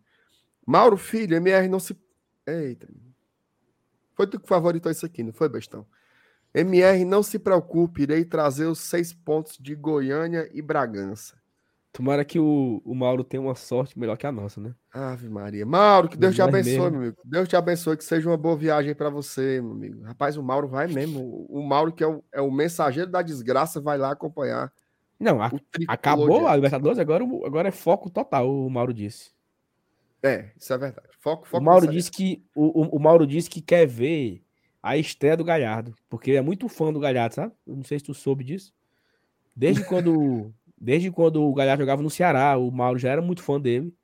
Mauro Filho, MR não se. Eita. Foi tu que favoritou isso aqui, não foi, bestão? MR, não se preocupe, irei trazer os seis pontos de Goiânia e Bragança. Tomara que o, o Mauro tenha uma sorte melhor que a nossa, né? Ave Maria. Mauro, que Deus te Vai abençoe, mesmo. meu amigo. Deus te abençoe, que seja uma boa viagem para você, meu amigo. Rapaz, o Mauro vai mesmo. O o Mauro, que é o, é o mensageiro da desgraça, vai lá acompanhar Não, a- acabou a Libertadores, agora, agora é foco total, o Mauro disse. É, isso é verdade. Foco, foco o Mauro disse que o, o, Mauro disse que quer ver a estreia do Galhardo, porque ele é muito fã do Galhardo, sabe? Eu não sei se tu soube disso. Desde quando desde quando o Galhardo jogava no Ceará, o Mauro já era muito fã dele.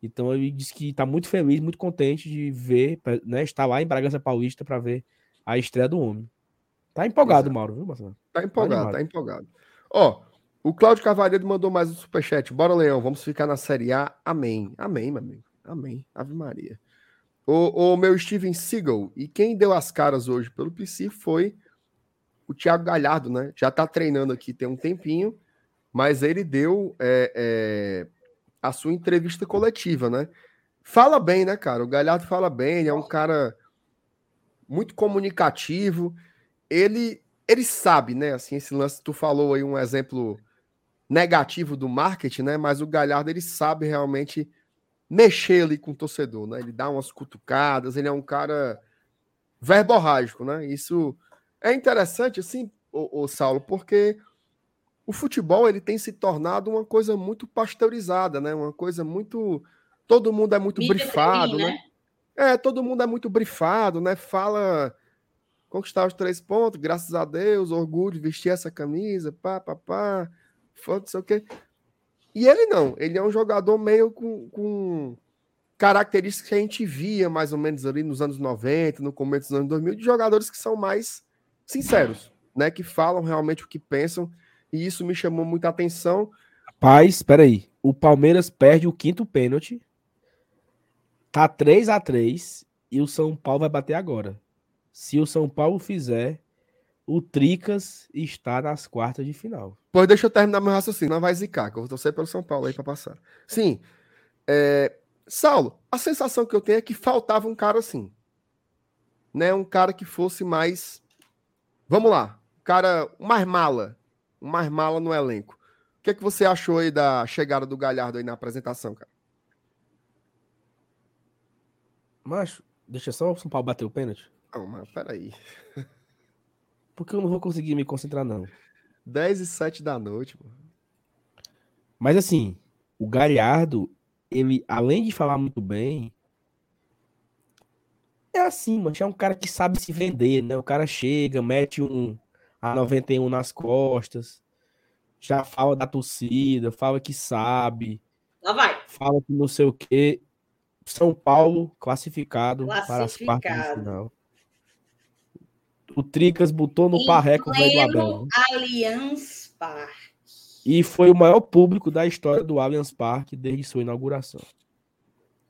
Então ele disse que tá muito feliz, muito contente de ver, né, estar lá em Bragança Paulista para ver a estreia do homem. Tá empolgado, Exato. Mauro, viu, Marcelo? Tá empolgado, animado. tá empolgado. Ó, o Cláudio Carvalho mandou mais um superchat. Bora, Leão, vamos ficar na Série A. Amém. Amém, meu amigo. Amém. Ave Maria. O, o meu Steven Seagal, e quem deu as caras hoje pelo PC foi o Thiago Galhardo, né? Já tá treinando aqui tem um tempinho, mas ele deu é, é, a sua entrevista coletiva, né? Fala bem, né, cara? O Galhardo fala bem, ele é um cara muito comunicativo. Ele ele sabe, né? Assim, esse lance, tu falou aí um exemplo negativo do marketing, né? Mas o Galhardo ele sabe realmente mexer ali com o torcedor, né? Ele dá umas cutucadas, ele é um cara verborrágico, né? Isso é interessante, assim, o, Saulo, porque o futebol ele tem se tornado uma coisa muito pasteurizada, né? Uma coisa muito. Todo mundo é muito Mídia brifado, trem, né? É, todo mundo é muito brifado, né? Fala conquistar os três pontos, graças a Deus, orgulho de vestir essa camisa, pá, pá, pá, foda, não sei o quê. E ele não, ele é um jogador meio com, com características que a gente via mais ou menos ali nos anos 90, no começo dos anos 2000, de jogadores que são mais sinceros, né? Que falam realmente o que pensam, e isso me chamou muita atenção. Rapaz, espera aí. O Palmeiras perde o quinto pênalti. Tá 3 a 3 e o São Paulo vai bater agora. Se o São Paulo fizer, o Tricas está nas quartas de final. Pois deixa eu terminar meu raciocínio, não vai zicar, que eu vou torcer pelo São Paulo aí para passar. Sim, é, Saulo, a sensação que eu tenho é que faltava um cara assim. Né? Um cara que fosse mais. Vamos lá. Um cara mais mala. Mais mala no elenco. O que, é que você achou aí da chegada do Galhardo aí na apresentação, cara? Macho, deixa só o São Paulo bater o pênalti. Não, mas peraí. Porque eu não vou conseguir me concentrar, não. 10 e 7 da noite, mano. Mas assim, o Galhardo, ele, além de falar muito bem, é assim, mano. É um cara que sabe se vender, né? O cara chega, mete um a 91 nas costas, já fala da torcida, fala que sabe, Lá vai. fala que não sei o quê. São Paulo classificado, para as quartas de Classificado. final. O Tricas botou no Em parreco o velho do Abel. né? Allianz Parque. E foi o maior público da história do Allianz Parque desde sua inauguração.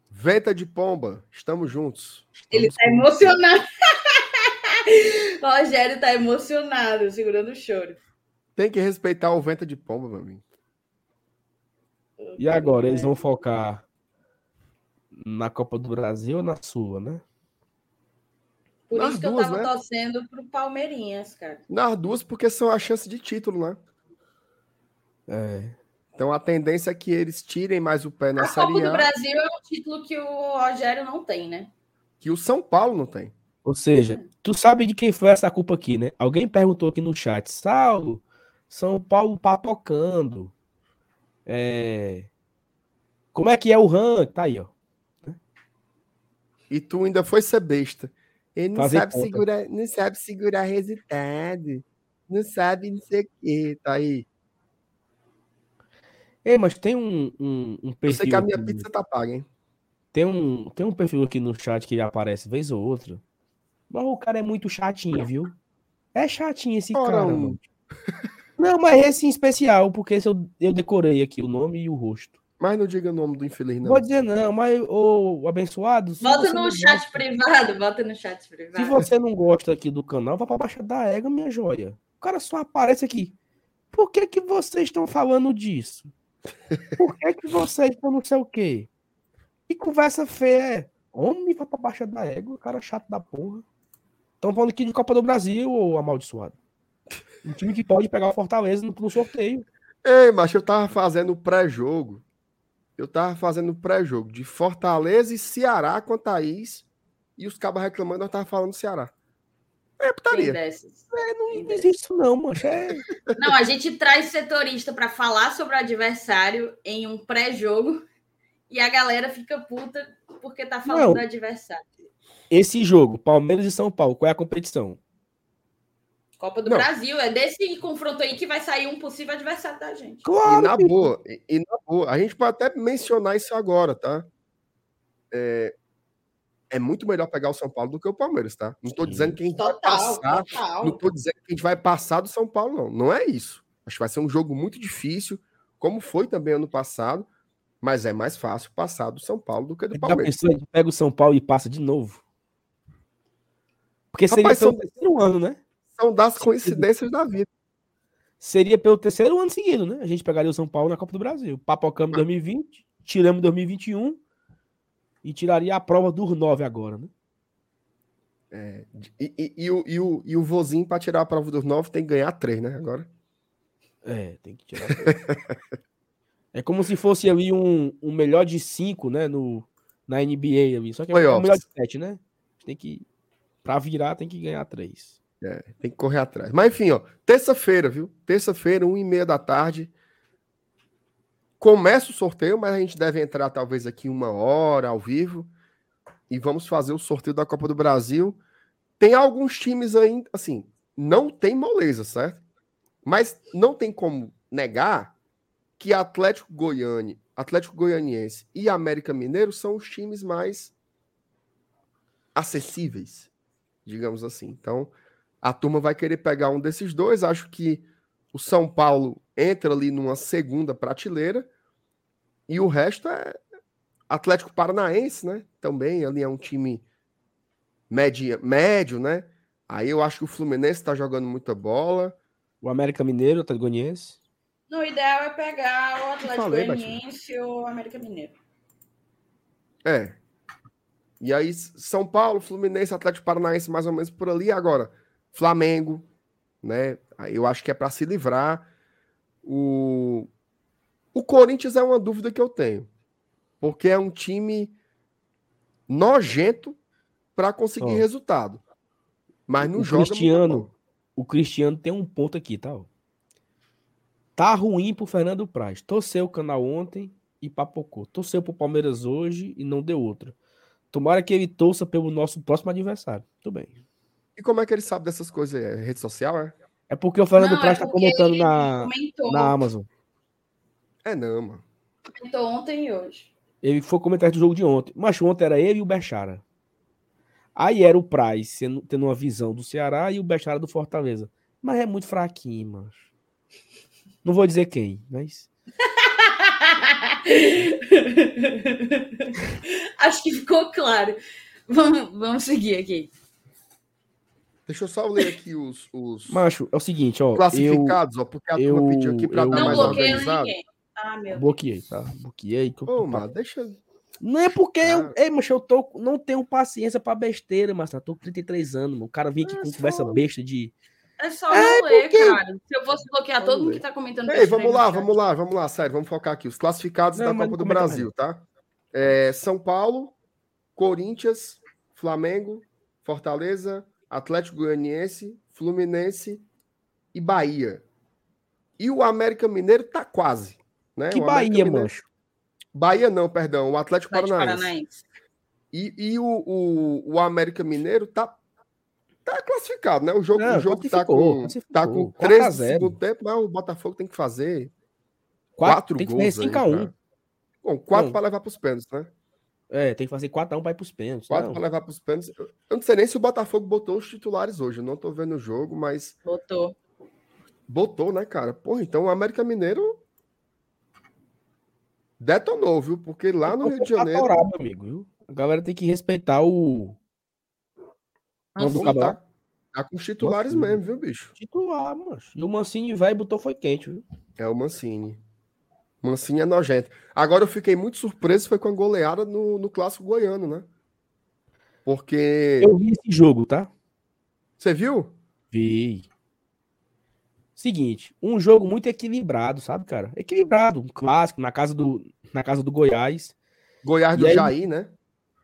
Venta de pomba, estamos juntos. Ele Estamos tá com- emocionado. Rogério tá emocionado, segurando o choro. Tem que respeitar o venta de pomba, meu amigo. E agora, eles vão focar na Copa do Brasil ou na sua, né? Por Nas isso que eu tava né? torcendo pro Palmeirinhas, cara. Nas duas, porque são a chance de título, né? É. Então a tendência é que eles tirem mais o pé na A Copa Série do A, Brasil é um título que o Rogério não tem, né? que o São Paulo não tem. Ou seja, tu sabe de quem foi essa culpa aqui, né? Alguém perguntou aqui no chat, Saulo, São Paulo papocando. É... Como é que é o ranking? Tá aí, ó. E tu ainda foi ser besta. Ele não sabe, conta. segurar, não sabe segurar resultado. Não sabe não sei o quê. Tá aí. Ei, mas tem um, um, um Eu perfil. sei que a minha aqui- pizza tá paga, hein? Tem um, tem um perfil aqui no chat que aparece vez ou outra. Mas o cara é muito chatinho, viu? É chatinho esse Ora, cara, um-. Não, mas esse em especial, porque eu, eu decorei aqui o nome e o rosto. Mas não diga o nome do infeliz, não. Vou dizer não, mas o abençoado. se Bota no chat gosta- privado, bota no chat Se privado. você não gosta aqui do canal, vá pra Baixa da Égua, minha joia. O cara só aparece aqui. Por que que vocês estão falando disso? Por que que vocês estão não sei o quê? Que conversa feia é? Homem vai pra Baixa da Égua, cara chato da porra. Estão falando aqui de Copa do Brasil, ô amaldiçoado. Um time que pode pegar o Fortaleza no, no sorteio. Ei, mas eu tava fazendo pré-jogo. Eu tava fazendo pré-jogo de Fortaleza e Ceará com a Thaís. E os cabas reclamando, nós tava falando Ceará. É putaria. dessas. Não existe isso não, mancha. É... Não, a gente traz setorista para falar sobre o adversário em um pré-jogo e a galera fica puta porque tá falando Não. do adversário. Esse jogo, Palmeiras e São Paulo, qual é a competição? Copa do Não. Brasil, é desse confronto aí que vai sair um possível adversário da gente. E Claro, na filho. boa, e, e na boa, a gente pode até mencionar isso agora, tá? É, é muito melhor pegar o São Paulo do que o Palmeiras, tá? Não tô dizendo que a gente vai Total, passar, não total. tô dizendo que a gente vai passar do São Paulo, não. Não é isso. Acho que vai ser um jogo muito difícil, como foi também ano passado, mas é mais fácil passar do São Paulo do que do Já Palmeiras. pensou, a gente pega o São Paulo e passa de novo? Porque seria Rapaz, pelo são- terceiro ano, né? São das coincidências da vida. Seria pelo terceiro ano seguido, né? A gente pegaria o São Paulo na Copa do Brasil. Papocamos em 2020, tiramos em 2021 e tiraria a prova dos nove agora, né? E, e- e o, e, o, e o vozinho, para tirar a prova dos novos, tem que ganhar três, né? Agora. É, tem que tirar. é como se fosse ali um, um melhor de cinco, né? No, na NBA ali. Só que é um melhor de sete, né? Tem que. Pra virar, tem que ganhar três. É, tem que correr atrás. Mas enfim, ó, terça-feira, viu? Terça-feira, uma e meia da tarde. Começa o sorteio, mas a gente deve entrar talvez aqui uma hora ao vivo. E vamos fazer o sorteio da Copa do Brasil. Tem alguns times ainda, assim, não tem moleza, certo? Mas não tem como negar que Atlético Goiânia, Atlético Goianiense e América Mineiro são os times mais acessíveis, digamos assim. Então, a turma vai querer pegar um desses dois. Acho que o São Paulo entra ali numa segunda prateleira e o resto é Atlético Paranaense, né? Também ali é um time média, médio, né? Aí eu acho que o Fluminense está jogando muita bola. O América Mineiro, o Atlético Goianiense. No ideal é pegar o Atlético. Goianiense ou o América Mineiro. É. E aí, São Paulo, Fluminense, Atlético Paranaense, mais ou menos por ali. Agora, Flamengo, né? Eu acho que é para se livrar. O... o Corinthians é uma dúvida que eu tenho. Porque é um time nojento para conseguir oh. resultado. Mas não o joga. Cristiano, o Cristiano tem um ponto aqui, tá? Tá ruim pro Fernando Praz. Torceu o canal ontem e papocou. Torceu pro Palmeiras hoje e não deu outra. Tomara que ele torça pelo nosso próximo adversário. Tudo bem. E como é que ele sabe dessas coisas? É rede social, é? É porque o Fernando não, Praz é tá comentando na, na Amazon. É não, mano. Comentou ontem e hoje. Ele foi comentar do jogo de ontem. Mas ontem era ele e o Bechara. Aí era o Praz tendo uma visão do Ceará e o Bechara do Fortaleza. Mas é muito fraquinho, mano. Não vou dizer quem, mas. Acho que ficou claro. Vamos, vamos seguir aqui. Deixa eu só ler aqui os. os Macho, é o seguinte, ó. Classificados, eu, ó, porque a eu, turma pediu aqui para dar mais organizado. Ninguém. Ah, meu Bloqueei, tá? Bloqueei. Ô, mano, deixa. Não é porque ah. eu, ei, macho, eu tô, não tenho paciência pra besteira, mas tá? Tô com 33 anos, mano. O cara vinha aqui é com só... conversa besta de é só é, não ler, porque... cara. Se eu fosse bloquear todo mundo que tá comentando. Ei, vamos lá, vamos lá, vamos lá, sério, vamos focar aqui. Os classificados não, da Copa do Brasil, tá? É, São Paulo, Corinthians, Flamengo, Fortaleza, Atlético Goianiense, Fluminense e Bahia. E o América Mineiro tá quase. Né? Que Bahia, Mineiro... mancho? Bahia não, perdão, o Atlético, Atlético Paranaense. Paranaense. E, e o, o, o América Mineiro tá tá classificado, né? O jogo, o jogo tá com, tá com 13 no segundo tempo, mas o Botafogo tem que fazer 4 tem gols. 5 a 1 Bom, 4 para levar para os pênaltis, né? É, tem que fazer 4 a 1 para ir para os pênaltis. 4 para levar para os pênaltis. Eu não sei nem se o Botafogo botou os titulares hoje. Eu não tô vendo o jogo, mas. Botou. Botou, né, cara? Porra, então o América Mineiro detonou, viu? Porque lá no Rio de Janeiro. Atorar, meu amigo, viu? A galera tem que respeitar o, Cabral. Tá, tá com os titulares Mancini. mesmo, viu, bicho? Titular, mano. E o Mancini vai e botou foi quente, viu? É o Mancini. Mancini é nojento. Agora eu fiquei muito surpreso foi com a goleada no, no clássico goiano, né? Porque. Eu vi esse jogo, tá? Você viu? Vi. Seguinte, um jogo muito equilibrado, sabe, cara? Equilibrado, um clássico, na casa do, na casa do Goiás. Goiás do aí, Jair, né?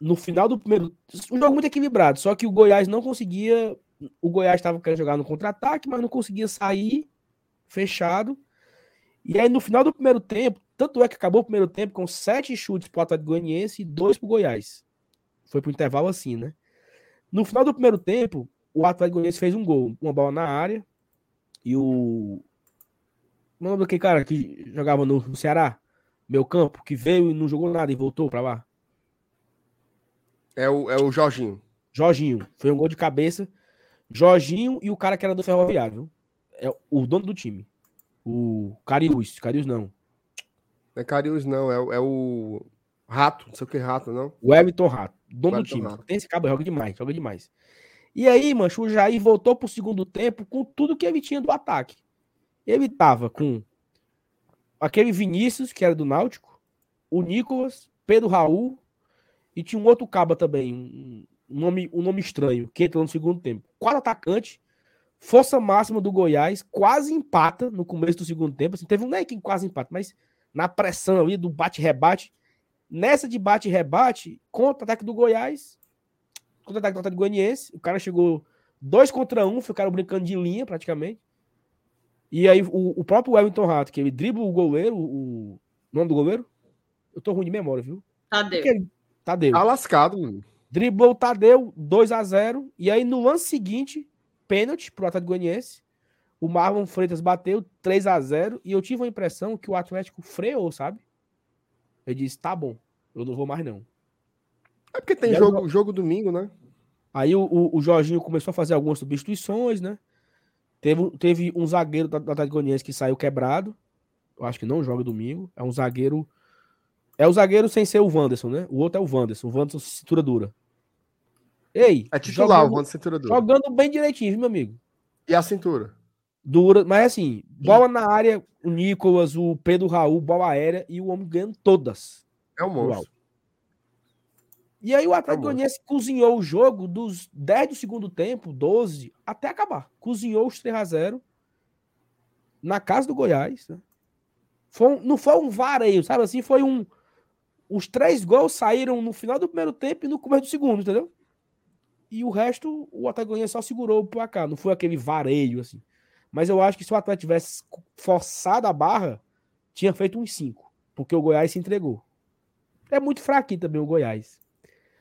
no final do primeiro. Um jogo muito equilibrado, só que o Goiás não conseguia. O Goiás estava querendo jogar no contra-ataque, mas não conseguia sair fechado. E aí, no final do primeiro tempo, tanto é que acabou o primeiro tempo com sete chutes para o Atlético Goianiense e dois para o Goiás. Foi para o intervalo assim, né? No final do primeiro tempo, o Atlético Goianiense fez um gol, uma bola na área. E o. O nome daquele cara que jogava no, no Ceará, meu campo, que veio e não jogou nada e voltou para lá. É o, é o Jorginho. Jorginho. Foi um gol de cabeça. Jorginho e o cara que era do Ferroviário. É o dono do time. O Carius. Carius não. É Carius, não. É, é o Rato. Não sei o que Rato, não. O Everton Rato. Dono do time. Rato. Tem esse cabo, joga demais. Joga demais. E aí, mancho, o Jair voltou pro segundo tempo com tudo que ele tinha do ataque. Ele tava com aquele Vinícius, que era do Náutico, o Nicolas, Pedro Raul, e tinha um outro caba também, um, nome, um nome estranho, que entrou no segundo tempo. Quatro atacantes, força máxima do Goiás, quase empata no começo do segundo tempo. Assim, teve um né, que quase empata, mas na pressão ali do bate-rebate. Nessa de bate-rebate, contra-ataque do Goiás, contra-ataque do Atlético Goianiense, o cara chegou dois contra um, ficaram brincando de linha praticamente. E aí o, o próprio Wellington Rato, que ele dribla o goleiro, o nome do goleiro? Eu tô ruim de memória, viu? Tadeu. Ele, Tadeu. Tá lascado, mano. Driblou o Tadeu, 2 a 0 E aí, no lance seguinte, pênalti pro Atlético Goianiense. O Marlon Freitas bateu 3 a 0 E eu tive a impressão que o Atlético freou, sabe? Eu disse, tá bom, eu não vou mais não. É porque tem jogo, jogo domingo, né? Aí o, o, o, Jorginho começou a fazer algumas substituições, né? Teve, teve um zagueiro do Atlético Goianiense que saiu quebrado. Eu acho que não joga domingo. É um zagueiro é o zagueiro sem ser o Wanderson, né? O outro é o Wanderson. O Wanderson cintura dura. Ei. É titular jogando, o Wanderson cintura dura. Jogando bem direitinho, meu amigo. E a cintura? Dura, mas assim, bola na área, o Nicolas, o Pedro Raul, bola aérea e o homem ganhando todas. É o monstro. E aí o Atlético Goianiense cozinhou o jogo dos 10 do segundo tempo, 12, até acabar. Cozinhou os 3 a 0 na casa do Goiás. Né? Foi um, não foi um vareio, sabe assim? Foi um. Os três gols saíram no final do primeiro tempo e no começo do segundo, entendeu? E o resto, o Atlético só segurou o placar. Não foi aquele vareio, assim. Mas eu acho que se o Atlético tivesse forçado a barra, tinha feito uns 5. Porque o Goiás se entregou. É muito fraquinho também o Goiás.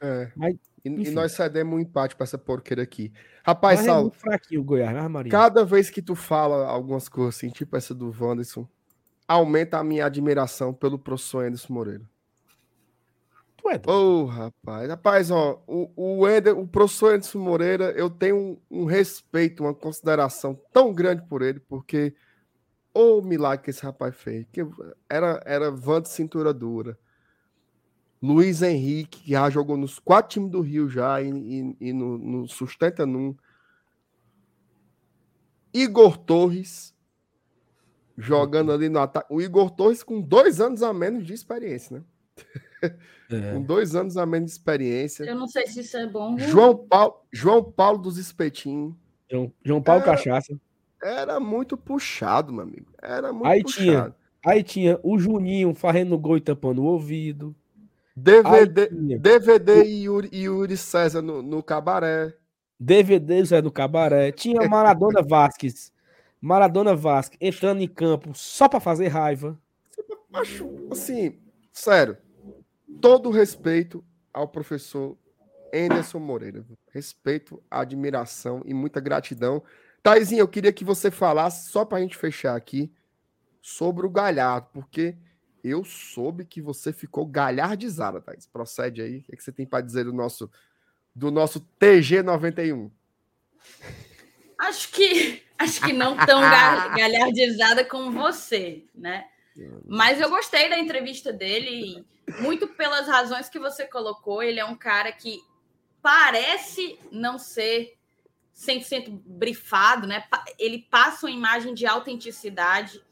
É. Mas, e, e, nós cedemos um empate para essa porqueira aqui. Rapaz, Mas é Saulo. É fraquinho o Goiás, né, Maria? Cada vez que tu fala algumas coisas assim, tipo essa do Wanderson, aumenta a minha admiração pelo professor Anderson Moreira. Tu é Ô, oh, rapaz. Rapaz, ó, o, o, Ender, o professor Anderson Moreira, eu tenho um, um, respeito, uma consideração tão grande por ele, porque o milagre que esse rapaz fez. Que era, era van de cintura dura. Luiz Henrique, que já jogou nos quatro times do Rio já e, e, e no, no, Sustenta Num. Igor Torres, jogando ali no ataque. O Igor Torres com dois anos a menos de experiência, né? É. com dois anos a menos de experiência. Eu não sei se isso é bom. João Paulo, João Paulo dos Espetinhos. João, João Paulo era, Cachaça. Era muito puxado, meu amigo. Era muito aí puxado. Tinha, aí tinha o Juninho farrendo gol e tampando o ouvido. DVD, DVD e Yuri, Yuri César no, no cabaré. DVD Zé no cabaré. Tinha Maradona Vasquez. Maradona Vasquez entrando em campo só para fazer raiva. Acho, assim, sério. Todo respeito ao professor Anderson Moreira. Respeito, admiração e muita gratidão. Taizinho, eu queria que você falasse, só para a gente fechar aqui, sobre o Galhardo, porque eu soube que você ficou galhardizada, Thais. Procede aí. O que, é que você tem para dizer do nosso, do nosso TG91? Acho que acho que não tão galhardizada como você, né? Mas eu gostei da entrevista dele, muito pelas razões que você colocou. Ele é um cara que parece não ser 100% brifado, né? Ele passa uma imagem de autenticidade,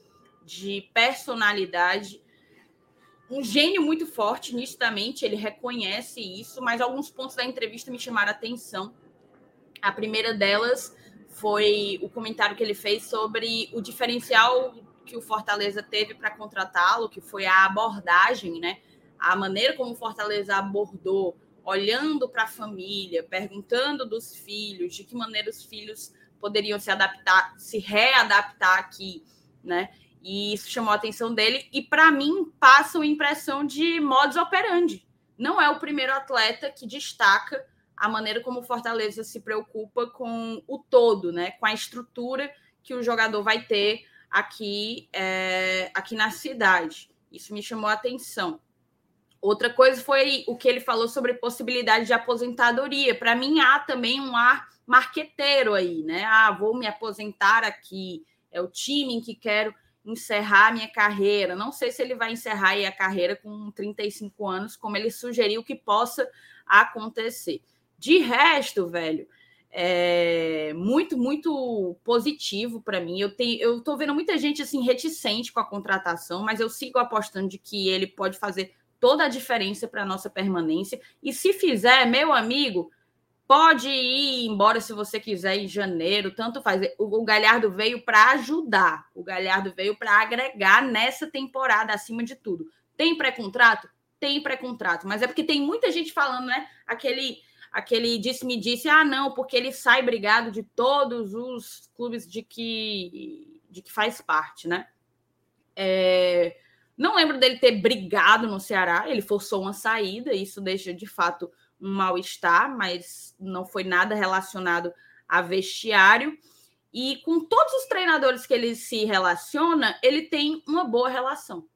de personalidade um gênio muito forte, nitidamente, ele reconhece isso, mas alguns pontos da entrevista me chamaram a atenção. A primeira delas foi o comentário que ele fez sobre o diferencial que o Fortaleza teve para contratá-lo, que foi a abordagem, né? A maneira como Fortaleza abordou, olhando para a família, perguntando dos filhos, de que maneira os filhos poderiam se adaptar, se readaptar aqui, né? E isso chamou a atenção dele. E para mim, passa uma impressão de modus operandi. Não é o primeiro atleta que destaca a maneira como Fortaleza se preocupa com o todo, né? Com a estrutura que o jogador vai ter aqui, é, aqui na cidade. Isso me chamou a atenção. Outra coisa foi o que ele falou sobre possibilidade de aposentadoria. Para mim, há também um ar marqueteiro aí, né? Ah, vou me aposentar aqui, é o time em que quero encerrar a minha carreira. Não sei se ele vai encerrar a carreira com 35 anos, como ele sugeriu que possa acontecer. De resto, velho, é muito, muito positivo para mim. Eu tenho, eu tô vendo muita gente assim reticente com a contratação, mas eu sigo apostando de que ele pode fazer toda a diferença para nossa permanência. E se fizer, meu amigo, Pode ir embora se você quiser em janeiro, tanto faz. O, Galhardo veio para ajudar, o Galhardo veio para agregar nessa temporada, acima de tudo. Tem pré-contrato? Tem pré-contrato, mas é porque tem muita gente falando, né? Aquele, aquele disse-me disse, ah, não, porque ele sai brigado de todos os clubes de que, de que faz parte, né? É, não lembro dele ter brigado no Ceará, ele forçou uma saída, isso deixa de fato um mal-estar, mas não foi nada relacionado a vestiário. E com todos os treinadores que ele se relaciona, ele tem uma boa relação.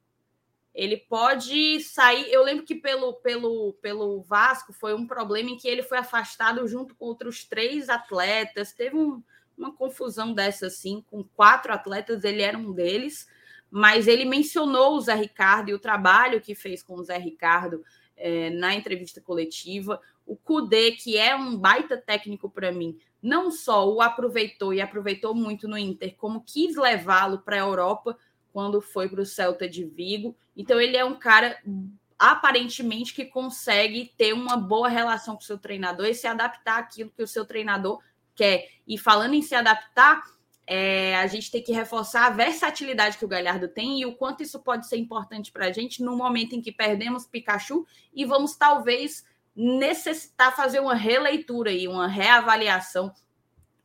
Ele pode sair. Eu lembro que pelo, pelo, pelo Vasco foi um problema em que ele foi afastado junto com outros três atletas. Teve um, uma confusão dessa assim, com quatro atletas, ele era um deles, mas ele mencionou o Zé Ricardo e o trabalho que fez com o Zé Ricardo é, na entrevista coletiva. O Kudê, que é um baita técnico para mim, não só o aproveitou e aproveitou muito no Inter, como quis levá-lo para a Europa quando foi para o Celta de Vigo. Então ele é um cara aparentemente que consegue ter uma boa relação com o seu treinador e se adaptar àquilo que o seu treinador quer. E falando em se adaptar, é, a gente tem que reforçar a versatilidade que o Galhardo tem e o quanto isso pode ser importante para a gente no momento em que perdemos Pikachu e vamos talvez necessitar fazer uma releitura e uma reavaliação,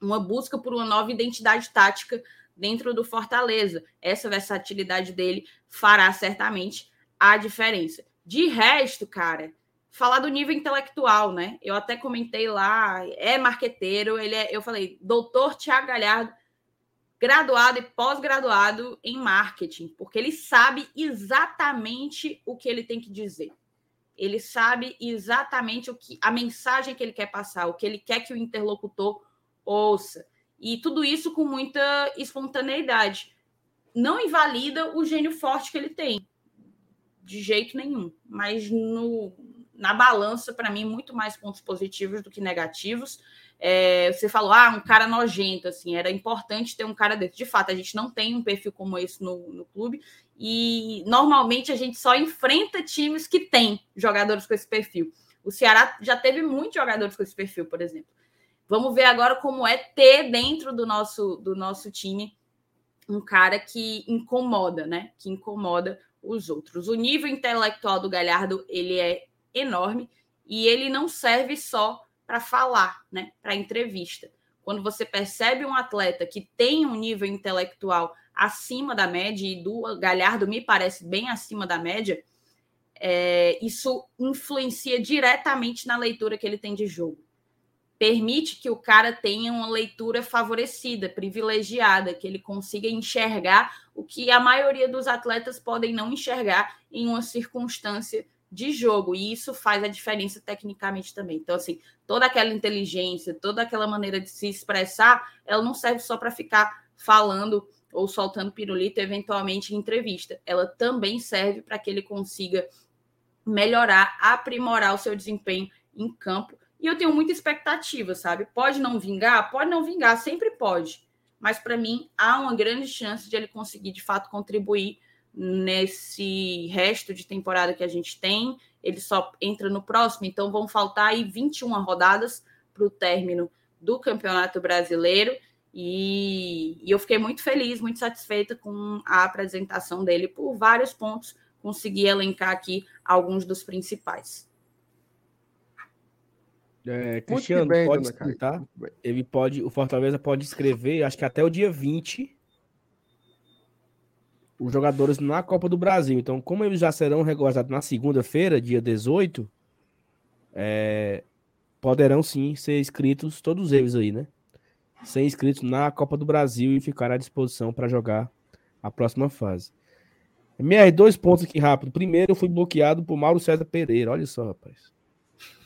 uma busca por uma nova identidade tática dentro do Fortaleza. Essa versatilidade dele fará certamente a diferença. De resto, cara, falar do nível intelectual, né? Eu até comentei lá, é marqueteiro, ele é, eu falei, doutor Tiago Galhardo, graduado e pós-graduado em marketing, porque ele sabe exatamente o que ele tem que dizer. Ele sabe exatamente o que a mensagem que ele quer passar, o que ele quer que o interlocutor ouça. E tudo isso com muita espontaneidade. Não invalida o gênio forte que ele tem, de jeito nenhum. Mas no, na balança, para mim, muito mais pontos positivos do que negativos. É, você falou, ah, um cara nojento, assim, era importante ter um cara desse. De fato, a gente não tem um perfil como esse no, no clube, e normalmente a gente só enfrenta times que têm jogadores com esse perfil. O Ceará já teve muitos jogadores com esse perfil, por exemplo. Vamos ver agora como é ter dentro do nosso, do nosso time um cara que incomoda, né? Que incomoda os outros. O nível intelectual do Galhardo ele é enorme e ele não serve só para falar, né? Para entrevista. Quando você percebe um atleta que tem um nível intelectual acima da média e do Galhardo me parece bem acima da média, é, isso influencia diretamente na leitura que ele tem de jogo permite que o cara tenha uma leitura favorecida, privilegiada, que ele consiga enxergar o que a maioria dos atletas podem não enxergar em uma circunstância de jogo, e isso faz a diferença tecnicamente também. Então, assim, toda aquela inteligência, toda aquela maneira de se expressar, ela não serve só para ficar falando ou soltando pirulito, eventualmente em entrevista. Ela também serve para que ele consiga melhorar, aprimorar o seu desempenho em campo e eu tenho muita expectativa, sabe? Pode não vingar? Pode não vingar, sempre pode. Mas para mim, há uma grande chance de ele conseguir, de fato, contribuir nesse resto de temporada que a gente tem. Ele só entra no próximo, então vão faltar aí 21 rodadas para o término do Campeonato Brasileiro. E, e, eu fiquei muito feliz, muito satisfeita com a apresentação dele por vários pontos. Consegui elencar aqui alguns dos principais. É, Cristiano, bem, pode escutar. Ele pode, o Fortaleza pode escrever, acho que até o dia 20, os jogadores na Copa do Brasil. Então, como eles já serão regularizados na segunda-feira, dia 18, é, poderão sim ser inscritos, todos eles aí, né? Ser inscritos na Copa do Brasil e ficar à disposição para jogar a próxima fase. MR, dois pontos aqui rápido. Primeiro, eu fui bloqueado por Mauro César Pereira. Olha só, rapaz.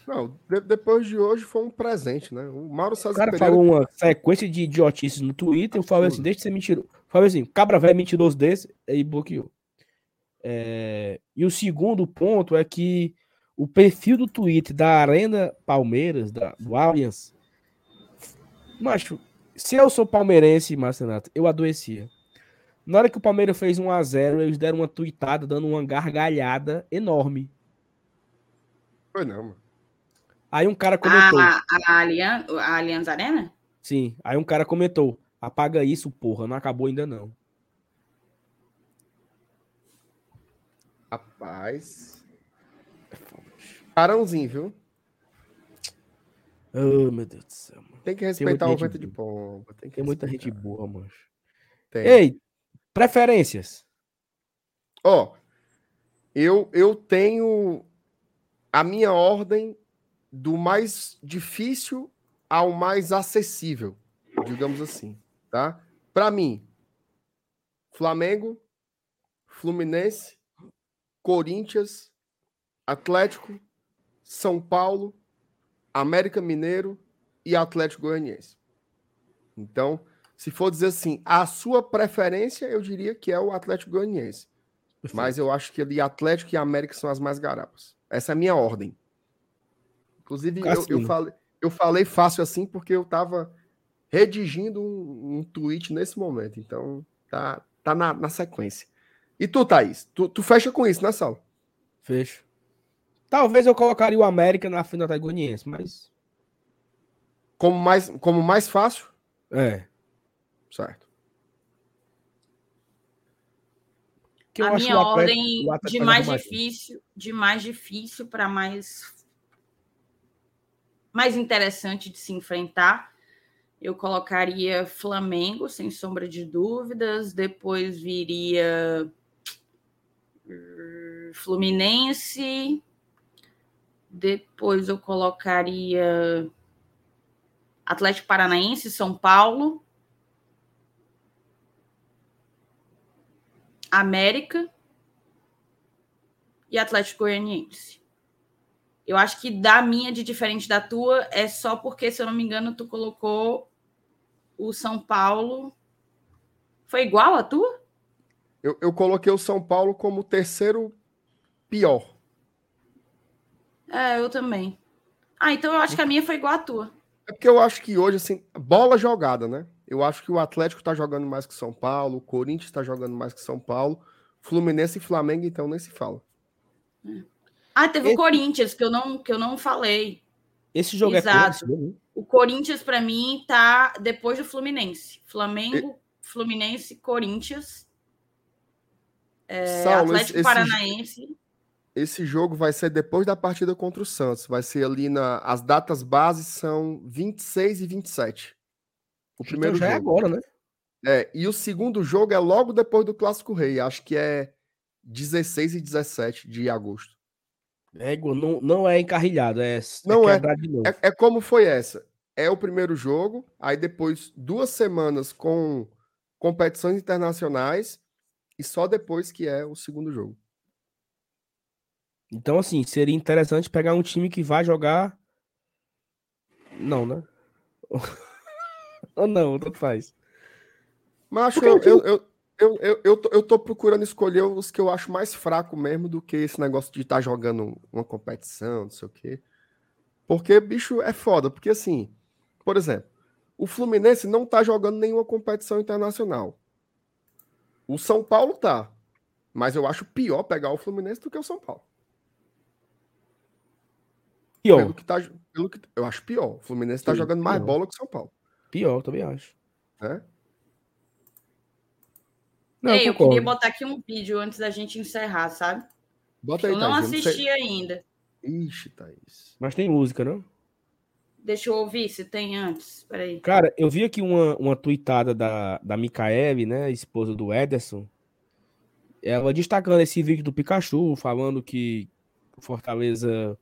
Não, de, depois de hoje foi um presente, né? O Mauro César O cara Pereira... falou uma sequência de idiotices no Twitter. Eu falei assim: deixa de ser mentiroso. Falei assim: cabra velho mentiroso desse, aí bloqueou. É... E o segundo ponto é que o perfil do Twitter da Arena Palmeiras, da, do Allianz, macho, se eu sou palmeirense, Marcenato, eu adoecia. Na hora que o Palmeiras fez 1 a 0 eles deram uma tweetada dando uma gargalhada enorme. Foi não, mano. Aí um cara comentou. A, a, a Allianz Arena? Sim. Aí um cara comentou: apaga isso, porra, não acabou ainda não. Rapaz. Carãozinho, viu? Oh, meu Deus do céu. Mano. Tem que respeitar Tem o vento de pomba. Tem, Tem muita gente boa, mano. Ei, preferências. Ó, oh, eu, eu tenho a minha ordem do mais difícil ao mais acessível, digamos assim, tá? Para mim, Flamengo, Fluminense, Corinthians, Atlético, São Paulo, América Mineiro e Atlético Goianiense. Então, se for dizer assim, a sua preferência, eu diria que é o Atlético Goianiense. Mas eu acho que ali Atlético e América são as mais garapas. Essa é a minha ordem. Inclusive, eu, eu, falei, eu falei fácil assim porque eu estava redigindo um, um, tweet nesse momento. Então, tá, tá na, na sequência. E tu, Thaís? Tu, tu fecha com isso, né, Sal? Fecho. Talvez eu colocaria o América na final da Goianiense, mas. Como mais, como mais fácil? É. Certo. Que a minha ordem de mais difícil, de mais difícil para mais mais interessante de se enfrentar, eu colocaria Flamengo, sem sombra de dúvidas, depois viria hum, Fluminense, depois eu colocaria Atlético Paranaense, São Paulo, América e Atlético Goianiense. Eu acho que da minha de diferente da tua é só porque, se eu não me engano, tu colocou o São Paulo. Foi igual a tua? Eu, eu coloquei o São Paulo como o terceiro pior. É, eu também. Ah, então eu acho que a minha foi igual a tua. É porque eu acho que hoje, assim, bola jogada, né? Eu acho que o Atlético tá jogando mais que São Paulo, o Corinthians tá jogando mais que São Paulo, Fluminense e Flamengo, então nem se fala. Ah, teve Esse... o Corinthians, que eu não, que eu não falei. Esse jogo é Exato. é quanto? O Corinthians, para mim, tá depois do Fluminense. Flamengo, e... Fluminense, Corinthians. É, Saulo, Atlético esse, Paranaense. Esse jogo vai ser depois da partida contra o Santos. Vai ser ali na. As datas bases são 26 e 27. O então primeiro então já é jogo. é agora, né? É, e o segundo jogo é logo depois do Clássico Rei. Acho que é 16 e 17 de agosto. É, não, não é encarrilhado, é, é não é, é, é como foi essa. É o primeiro jogo, aí depois duas semanas com competições internacionais e só depois que é o segundo jogo. Então, assim, seria interessante pegar um time que vai jogar. Não, né? Ou não, tanto faz. Mas eu, eu, eu, eu, eu, eu, tô, eu tô procurando escolher os que eu acho mais fraco mesmo do que esse negócio de estar tá jogando uma competição, não sei o quê. Porque, bicho, é foda. Porque, assim, por exemplo, o Fluminense não tá jogando nenhuma competição internacional. O São Paulo tá. Mas eu acho pior pegar o Fluminense do que o São Paulo. Pior. Pelo que tá, pelo que, eu acho pior. O Fluminense tá jogando mais pior. bola que o São Paulo. Pior, também acho. É? Não, Ei, eu, eu queria botar aqui um vídeo antes da gente encerrar, sabe? Bota aí, eu não Thaís, assisti não ainda. Ixi, Thaís. Mas tem música, não? Deixa eu ouvir se tem antes. Peraí. Cara, eu vi aqui uma, uma tweetada da, da Micaele, né? Esposa do Ederson. Ela destacando esse vídeo do Pikachu, falando que o Fortaleza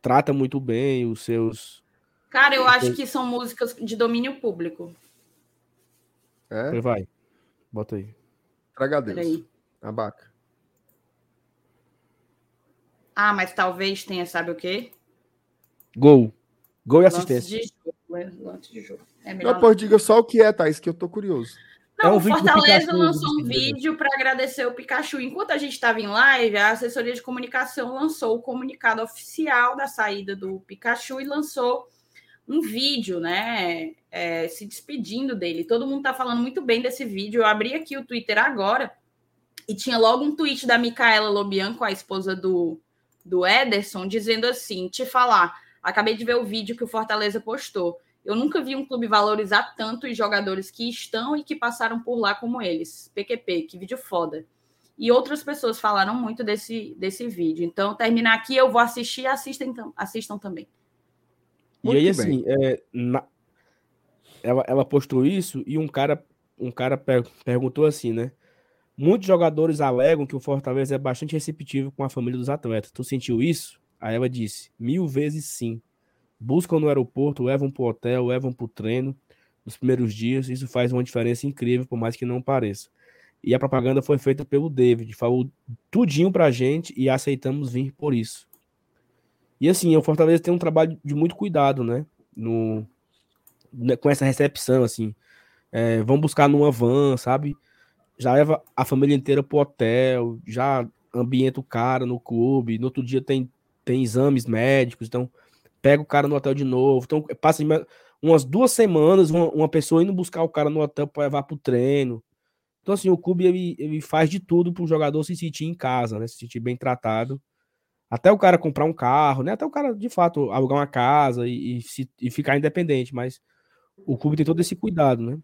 trata muito bem os seus. Cara, eu acho que são músicas de domínio público. É? Vai. Bota aí. Traga Deus. Peraí. Abaca. Ah, mas talvez tenha, sabe o quê? Gol. Gol e assistência. Lance de jogo. Lance de jogo. É melhor Depois diga só o que é, Thaís, que eu tô curioso. Não, é um o Fortaleza lançou um vídeo para agradecer o Pikachu. Enquanto a gente estava em live, a assessoria de comunicação lançou o comunicado oficial da saída do Pikachu e lançou um vídeo, né? É, se despedindo dele. Todo mundo está falando muito bem desse vídeo. Eu abri aqui o Twitter agora e tinha logo um tweet da Micaela Lobianco, a esposa do, do Ederson, dizendo assim: te falar, acabei de ver o vídeo que o Fortaleza postou. Eu nunca vi um clube valorizar tanto os jogadores que estão e que passaram por lá como eles. PQP, que vídeo foda. E outras pessoas falaram muito desse, desse vídeo. Então, terminar aqui, eu vou assistir e assistam, assistam também. Muito e aí, assim, é, na... ela, ela postou isso e um cara, um cara per perguntou assim, né? Muitos jogadores alegam que o Fortaleza é bastante receptivo com a família dos atletas. Tu sentiu isso? Aí ela disse: mil vezes sim buscam no aeroporto, levam para o hotel, levam para o treino nos primeiros dias. Isso faz uma diferença incrível, por mais que não pareça. E a propaganda foi feita pelo David, falou tudinho para a gente e aceitamos vir por isso. E assim, o Fortaleza tem um trabalho de muito cuidado, né? No, né, com essa recepção, assim. É, vão buscar numa van, sabe? Já leva a família inteira pro hotel, já ambienta o cara no clube. No outro dia tem, tem exames médicos, então pega o cara no hotel de novo. Então, passa umas duas semanas uma, uma pessoa indo buscar o cara no hotel para levar para o treino. Então, assim, o clube ele, ele faz de tudo para o jogador se sentir em casa, né? Se sentir bem tratado. Até o cara comprar um carro, né? Até o cara, de fato, alugar uma casa e, e, se, e ficar independente, mas o clube tem todo esse cuidado, né?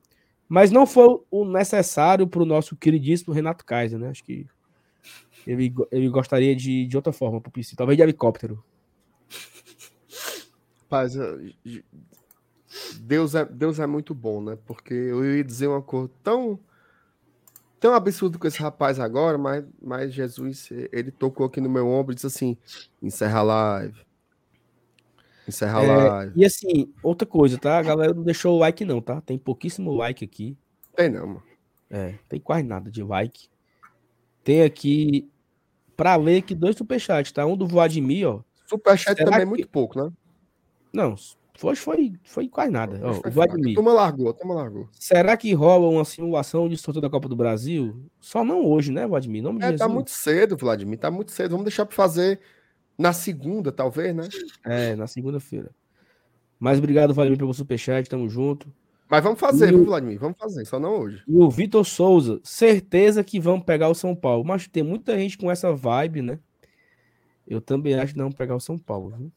Mas não foi o necessário para o nosso queridíssimo Renato Kaiser, né? Acho que ele, ele gostaria de, de outra forma, talvez de helicóptero. Rapaz, Deus é, Deus é muito bom, né? Porque eu ia dizer uma coisa tão tão absurdo com esse rapaz agora, mas, mas Jesus, ele tocou aqui no meu ombro e disse assim: encerra a live. Encerra a é, live. E assim, outra coisa, tá? A galera não deixou o like, não, tá? Tem pouquíssimo like aqui. Tem não, mano. É, tem quase nada de like. Tem aqui, pra ler aqui, dois superchats, tá? Um do Vladimir, ó. Superchat Será também é que... muito pouco, né? Não, foi, foi, foi quase nada. Ó, foi Vladimir. Toma largou, toma largou. Será que rola uma simulação de sorteio da Copa do Brasil? Só não hoje, né, Vladimir? Não é, tá muito cedo, Vladimir. Tá muito cedo. Vamos deixar para fazer na segunda, talvez, né? É, na segunda-feira. Mas obrigado, Vladimir, pelo superchat. Tamo junto. Mas vamos fazer, viu, Vladimir? Vamos fazer, só não hoje. E o Vitor Souza, certeza que vão pegar o São Paulo. Mas tem muita gente com essa vibe, né? Eu também acho que não pegar o São Paulo, viu?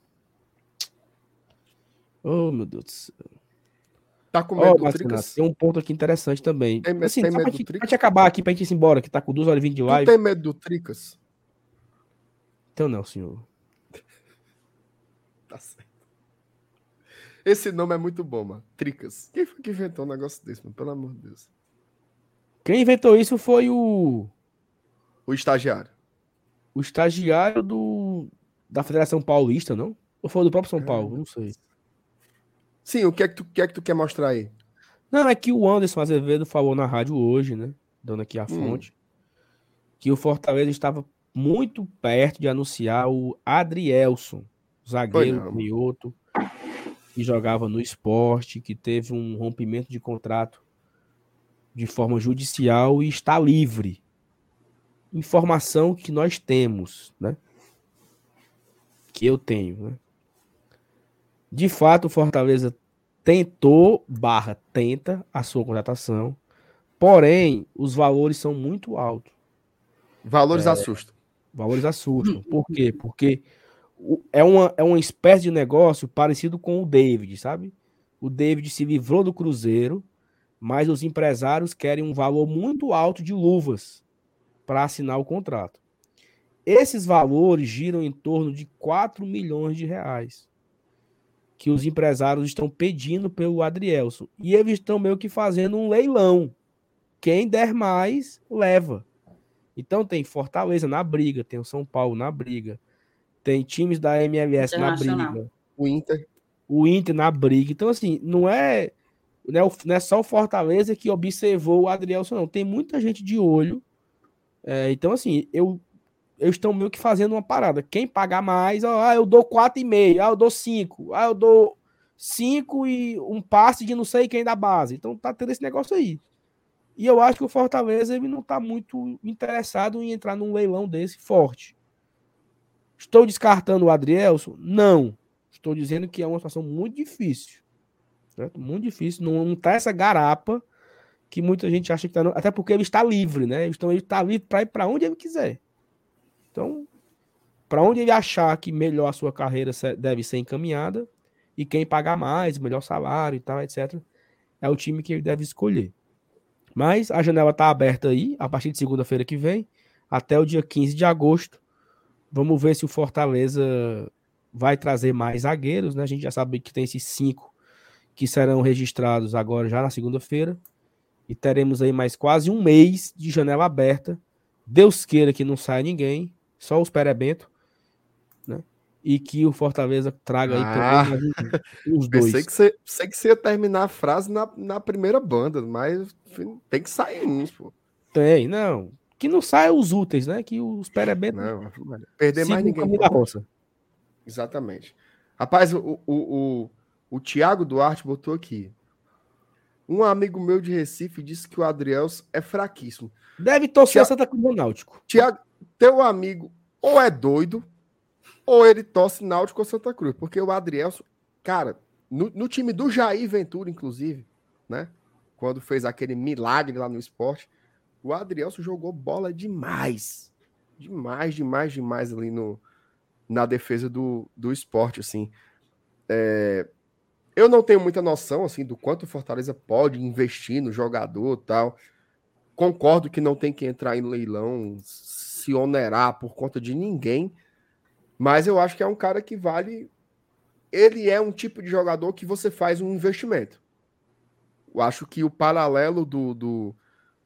Oh, meu Deus do céu. Tá com medo oh, do Tricas? Tem um ponto aqui interessante também. Tem, assim, tem medo pra, gente acabar aqui pra gente ir embora, que tá com duas horas e vinte de live. Tu tem medo do Tricas? Então não, senhor. tá certo. Esse nome é muito bom, mano. Tricas. Quem foi que inventou um negócio desse, mano? Pelo amor de Deus. Quem inventou isso foi o. O estagiário. O estagiário do. Da Federação Paulista, não? Ou foi do próprio São é. Paulo? Não sei. Sim, o que é que tu, que é que tu quer mostrar aí? Não, é que o Anderson Azevedo falou na rádio hoje, né? Dando aqui a hum. fonte. Que o Fortaleza estava muito perto de anunciar o Adrielson, zagueiro Mioto, que jogava no esporte, que teve um rompimento de contrato de forma judicial e está livre. Informação que nós temos, né? Que eu tenho, né? De fato, o Fortaleza tentou, barra, tenta a sua contratação, porém, os valores são muito altos. Valores é, assustam. Valores assustam. Por quê? Porque é uma, é uma espécie de negócio parecido com o David, sabe? O David se livrou do Cruzeiro, mas os empresários querem um valor muito alto de luvas para assinar o contrato. Esses valores giram em torno de 4 milhões de reais que os empresários estão pedindo pelo Adrielson. E eles estão meio que fazendo um leilão. Quem der mais, leva. Então tem Fortaleza na briga, tem o São Paulo na briga, tem times da MLS na briga. O Inter. O Inter na briga. Então, assim, não é, não é, não é só o Fortaleza que observou o Adrielson, não. Tem muita gente de olho. É, então, assim, eu eles estão meio que fazendo uma parada. Quem pagar mais, ah, eu dou 4,5, ah, eu dou 5, ah, eu dou 5 e um passe de não sei quem da base. Então tá tendo esse negócio aí. E eu acho que o Fortaleza ele não tá muito interessado em entrar num leilão desse forte. Estou descartando o Adrielson? Não. Estou dizendo que é uma situação muito difícil. Certo? Muito difícil. Não, não tá essa garapa que muita gente acha que tá. Até porque ele está livre, né? Então ele está livre para ir para onde ele quiser. Então, para onde ele achar que melhor a sua carreira deve ser encaminhada e quem pagar mais, melhor salário e tal, etc., é o time que ele deve escolher. Mas a janela está aberta aí, a partir de segunda-feira que vem, até o dia 15 de agosto. Vamos ver se o Fortaleza vai trazer mais zagueiros, né? A gente já sabe que tem esses cinco que serão registrados agora já na segunda-feira. E teremos aí mais quase um mês de janela aberta. Deus queira que não saia ninguém só os perebento, né? E que o Fortaleza traga aí ah, os dois. Pensei que, você, pensei que você ia terminar a frase na, na primeira banda, mas tem que sair uns, pô. Tem, não. Que não saia os úteis, né? Que os perebento. Não, perder mais ninguém. Da roça. Exatamente. Rapaz, o, o, o, o Tiago Duarte botou aqui. Um amigo meu de Recife disse que o Adriels é fraquíssimo. Deve torcer Tiago, Santa Cruz do Náutico. Tiago, teu amigo ou é doido, ou ele torce Náutico ou Santa Cruz. Porque o Adrielson, cara, no, no, time do Jair Ventura, inclusive, né? Quando fez aquele milagre lá no esporte, o Adrielson jogou bola demais. Demais, demais, demais ali no, na defesa do, do esporte, assim. É, eu não tenho muita noção, assim, do quanto o Fortaleza pode investir no jogador tal. Concordo que não tem que entrar em leilão, se onerar por conta de ninguém, mas eu acho que é um cara que vale. Ele é um tipo de jogador que você faz um investimento. Eu acho que o paralelo do, do,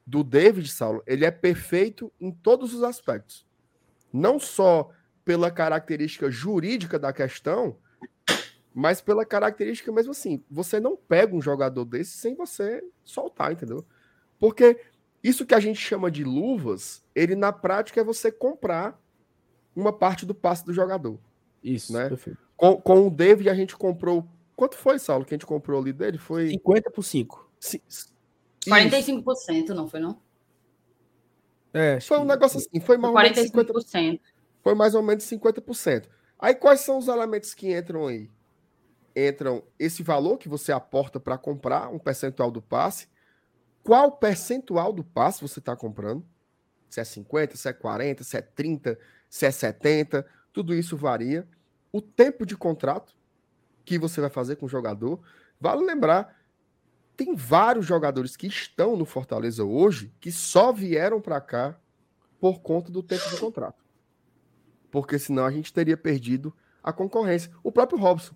do David Saulo, ele é perfeito em todos os aspectos. Não só pela característica jurídica da questão, mas pela característica mesmo assim. Você não pega um jogador desse sem você soltar, entendeu? Porque isso que a gente chama de luvas, ele na prática é você comprar uma parte do passe do jogador. Isso, né? Com, com o David a gente comprou. Quanto foi, Saulo, que a gente comprou ali dele? Foi 50 por 5. 45%, não foi não? É, foi um negócio assim, foi mais 45%. ou menos 50%. Foi mais ou menos 50%. Aí quais são os elementos que entram aí? Entram esse valor que você aporta para comprar, um percentual do passe. Qual percentual do passe você está comprando? Se é 50, se é 40, se é 30, se é 70, tudo isso varia. O tempo de contrato que você vai fazer com o jogador. Vale lembrar, tem vários jogadores que estão no Fortaleza hoje que só vieram para cá por conta do tempo de contrato. Porque senão a gente teria perdido a concorrência. O próprio Robson.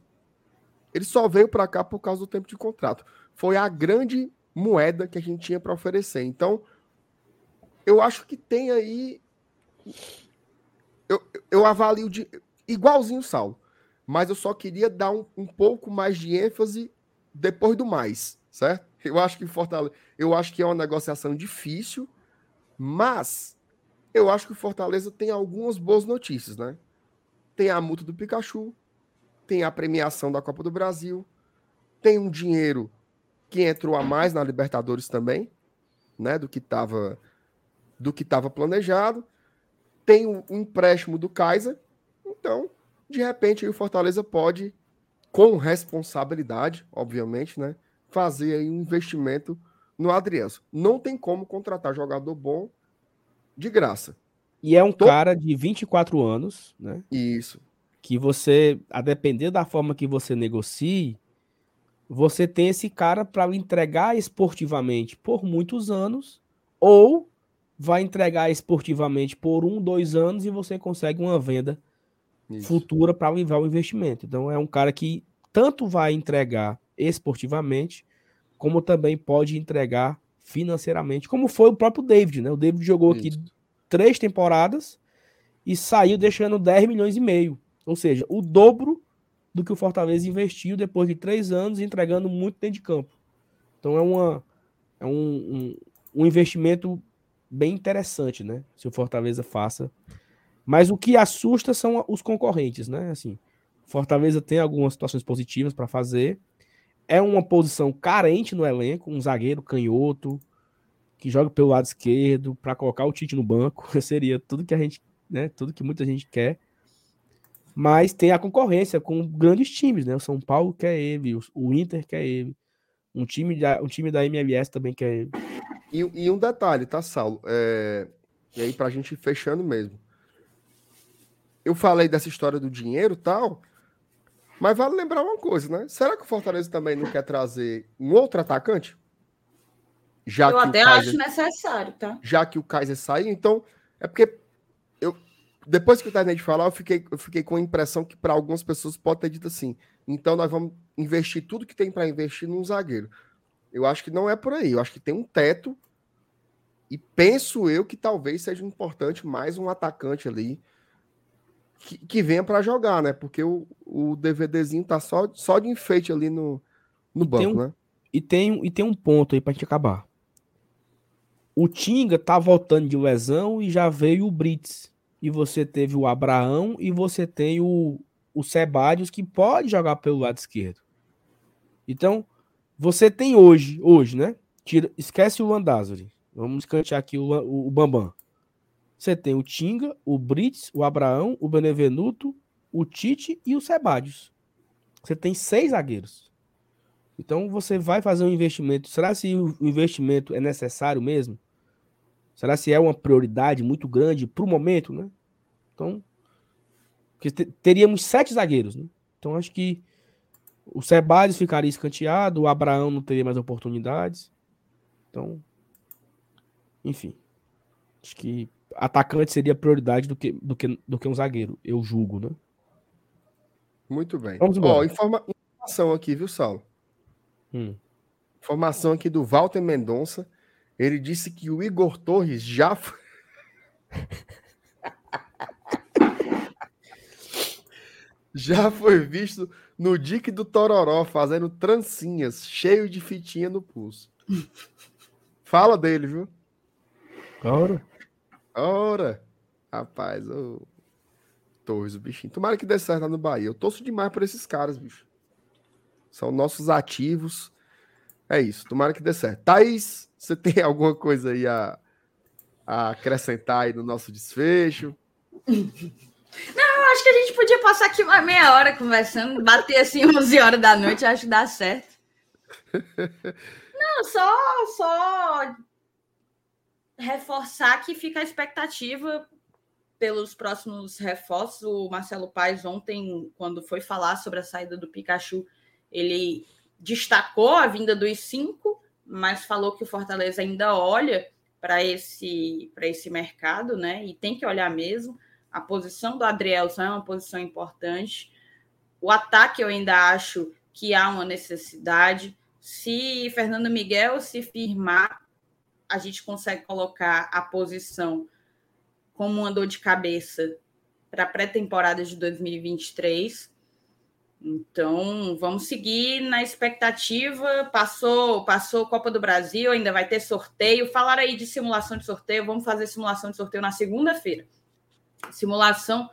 Ele só veio para cá por causa do tempo de contrato. Foi a grande moeda que a gente tinha para oferecer. Então, eu acho que tem aí. Eu, eu avalio de igualzinho o Saulo. Mas eu só queria dar um, um pouco mais de ênfase depois do mais certo? Eu acho que Fortaleza, eu acho que é uma negociação difícil, mas eu acho que o Fortaleza tem algumas boas notícias, né? Tem a multa do Pikachu, tem a premiação da Copa do Brasil, tem um dinheiro que entrou a mais na Libertadores também, né, do que estava do que estava planejado. Tem o, o empréstimo do Kaiser. Então, de repente, o Fortaleza pode com responsabilidade, obviamente, né, fazer aí um investimento no Adriano. Não tem como contratar jogador bom de graça. E é um Tô... cara de 24 anos, né? Isso. Que você, a depender da forma que você negocie, você tem esse cara para entregar esportivamente por muitos anos, ou vai entregar esportivamente por um, dois anos e você consegue uma venda Isso. futura para levar o investimento. Então é um cara que tanto vai entregar esportivamente, como também pode entregar financeiramente, como foi o próprio David, né? O David jogou Isso. aqui três temporadas e saiu deixando 10 milhões e meio. Ou seja, o dobro do que o Fortaleza investiu depois de três anos, entregando muito dentro de campo. Então é, uma, é um, um, um investimento bem interessante, né? Se o Fortaleza faça. Mas o que assusta são os concorrentes, né? Assim, Fortaleza tem algumas situações positivas para fazer, é uma posição carente no elenco, um zagueiro canhoto que joga pelo lado esquerdo para colocar o Tite no banco, seria tudo que a gente, né, tudo que muita gente quer. Mas tem a concorrência com grandes times, né? O São Paulo quer ele, o Inter quer ele, um time da, um time da MLS também quer ele. E, e um detalhe, tá, Saulo? É... E aí, pra gente ir fechando mesmo. Eu falei dessa história do dinheiro tal, mas vale lembrar uma coisa, né? Será que o Fortaleza também não quer trazer um outro atacante? Já eu até Kaiser, acho necessário, tá? Já que o Kaiser saiu, então é porque depois que terminei de falar, eu fiquei, eu fiquei com a impressão que para algumas pessoas pode ter dito assim. Então nós vamos investir tudo que tem para investir num zagueiro. Eu acho que não é por aí. Eu acho que tem um teto e penso eu que talvez seja importante mais um atacante ali que, que venha para jogar, né? Porque o, o DVDzinho tá só, só de enfeite ali no, no banco, um, né? E tem, e tem um ponto aí pra gente acabar. O Tinga tá voltando de lesão e já veio o Brits. E você teve o Abraão e você tem o, o Sebadios que pode jogar pelo lado esquerdo. Então, você tem hoje, hoje, né? Tira, esquece o Landázuri. Vamos cantear aqui o, o, o Bambam. Você tem o Tinga, o Brits, o Abraão, o Benevenuto, o Tite e o Sebadios. Você tem seis zagueiros. Então você vai fazer um investimento. Será se o investimento é necessário mesmo? Será se é uma prioridade muito grande para o momento, né? Então teríamos sete zagueiros, né? Então acho que o Sebadios ficaria escanteado, o Abraão não teria mais oportunidades. Então, enfim. Acho que atacante seria prioridade do que, do que, do que um zagueiro, eu julgo, né? Muito bem. Vamos embora. Ó, informa- informação aqui, viu, Saulo? Hum. Informação aqui do Walter Mendonça. Ele disse que o Igor Torres já foi... já foi visto no dique do Tororó fazendo trancinhas, cheio de fitinha no pulso. Fala dele, viu? Ora. Ora, rapaz, o Torres, o bichinho. Tomara que dê certo lá no Bahia. Eu torço demais por esses caras, bicho. São nossos ativos. É isso. Tomara que dê certo. Thaís, você tem alguma coisa aí a, a acrescentar aí no nosso desfecho? Eu acho que a gente podia passar aqui uma meia hora conversando, bater assim 11 horas da noite, acho que dá certo. Não, só, só reforçar que fica a expectativa pelos próximos reforços. O Marcelo Paes ontem, quando foi falar sobre a saída do Pikachu, ele destacou a vinda dos cinco, mas falou que o Fortaleza ainda olha para esse, esse mercado, né? E tem que olhar mesmo. A posição do Adrielson é uma posição importante. O ataque eu ainda acho que há uma necessidade. Se Fernando Miguel se firmar, a gente consegue colocar a posição como uma dor de cabeça para a pré-temporada de 2023. Então, vamos seguir na expectativa. Passou, passou Copa do Brasil, ainda vai ter sorteio. Falaram aí de simulação de sorteio. Vamos fazer simulação de sorteio na segunda-feira. Simulação.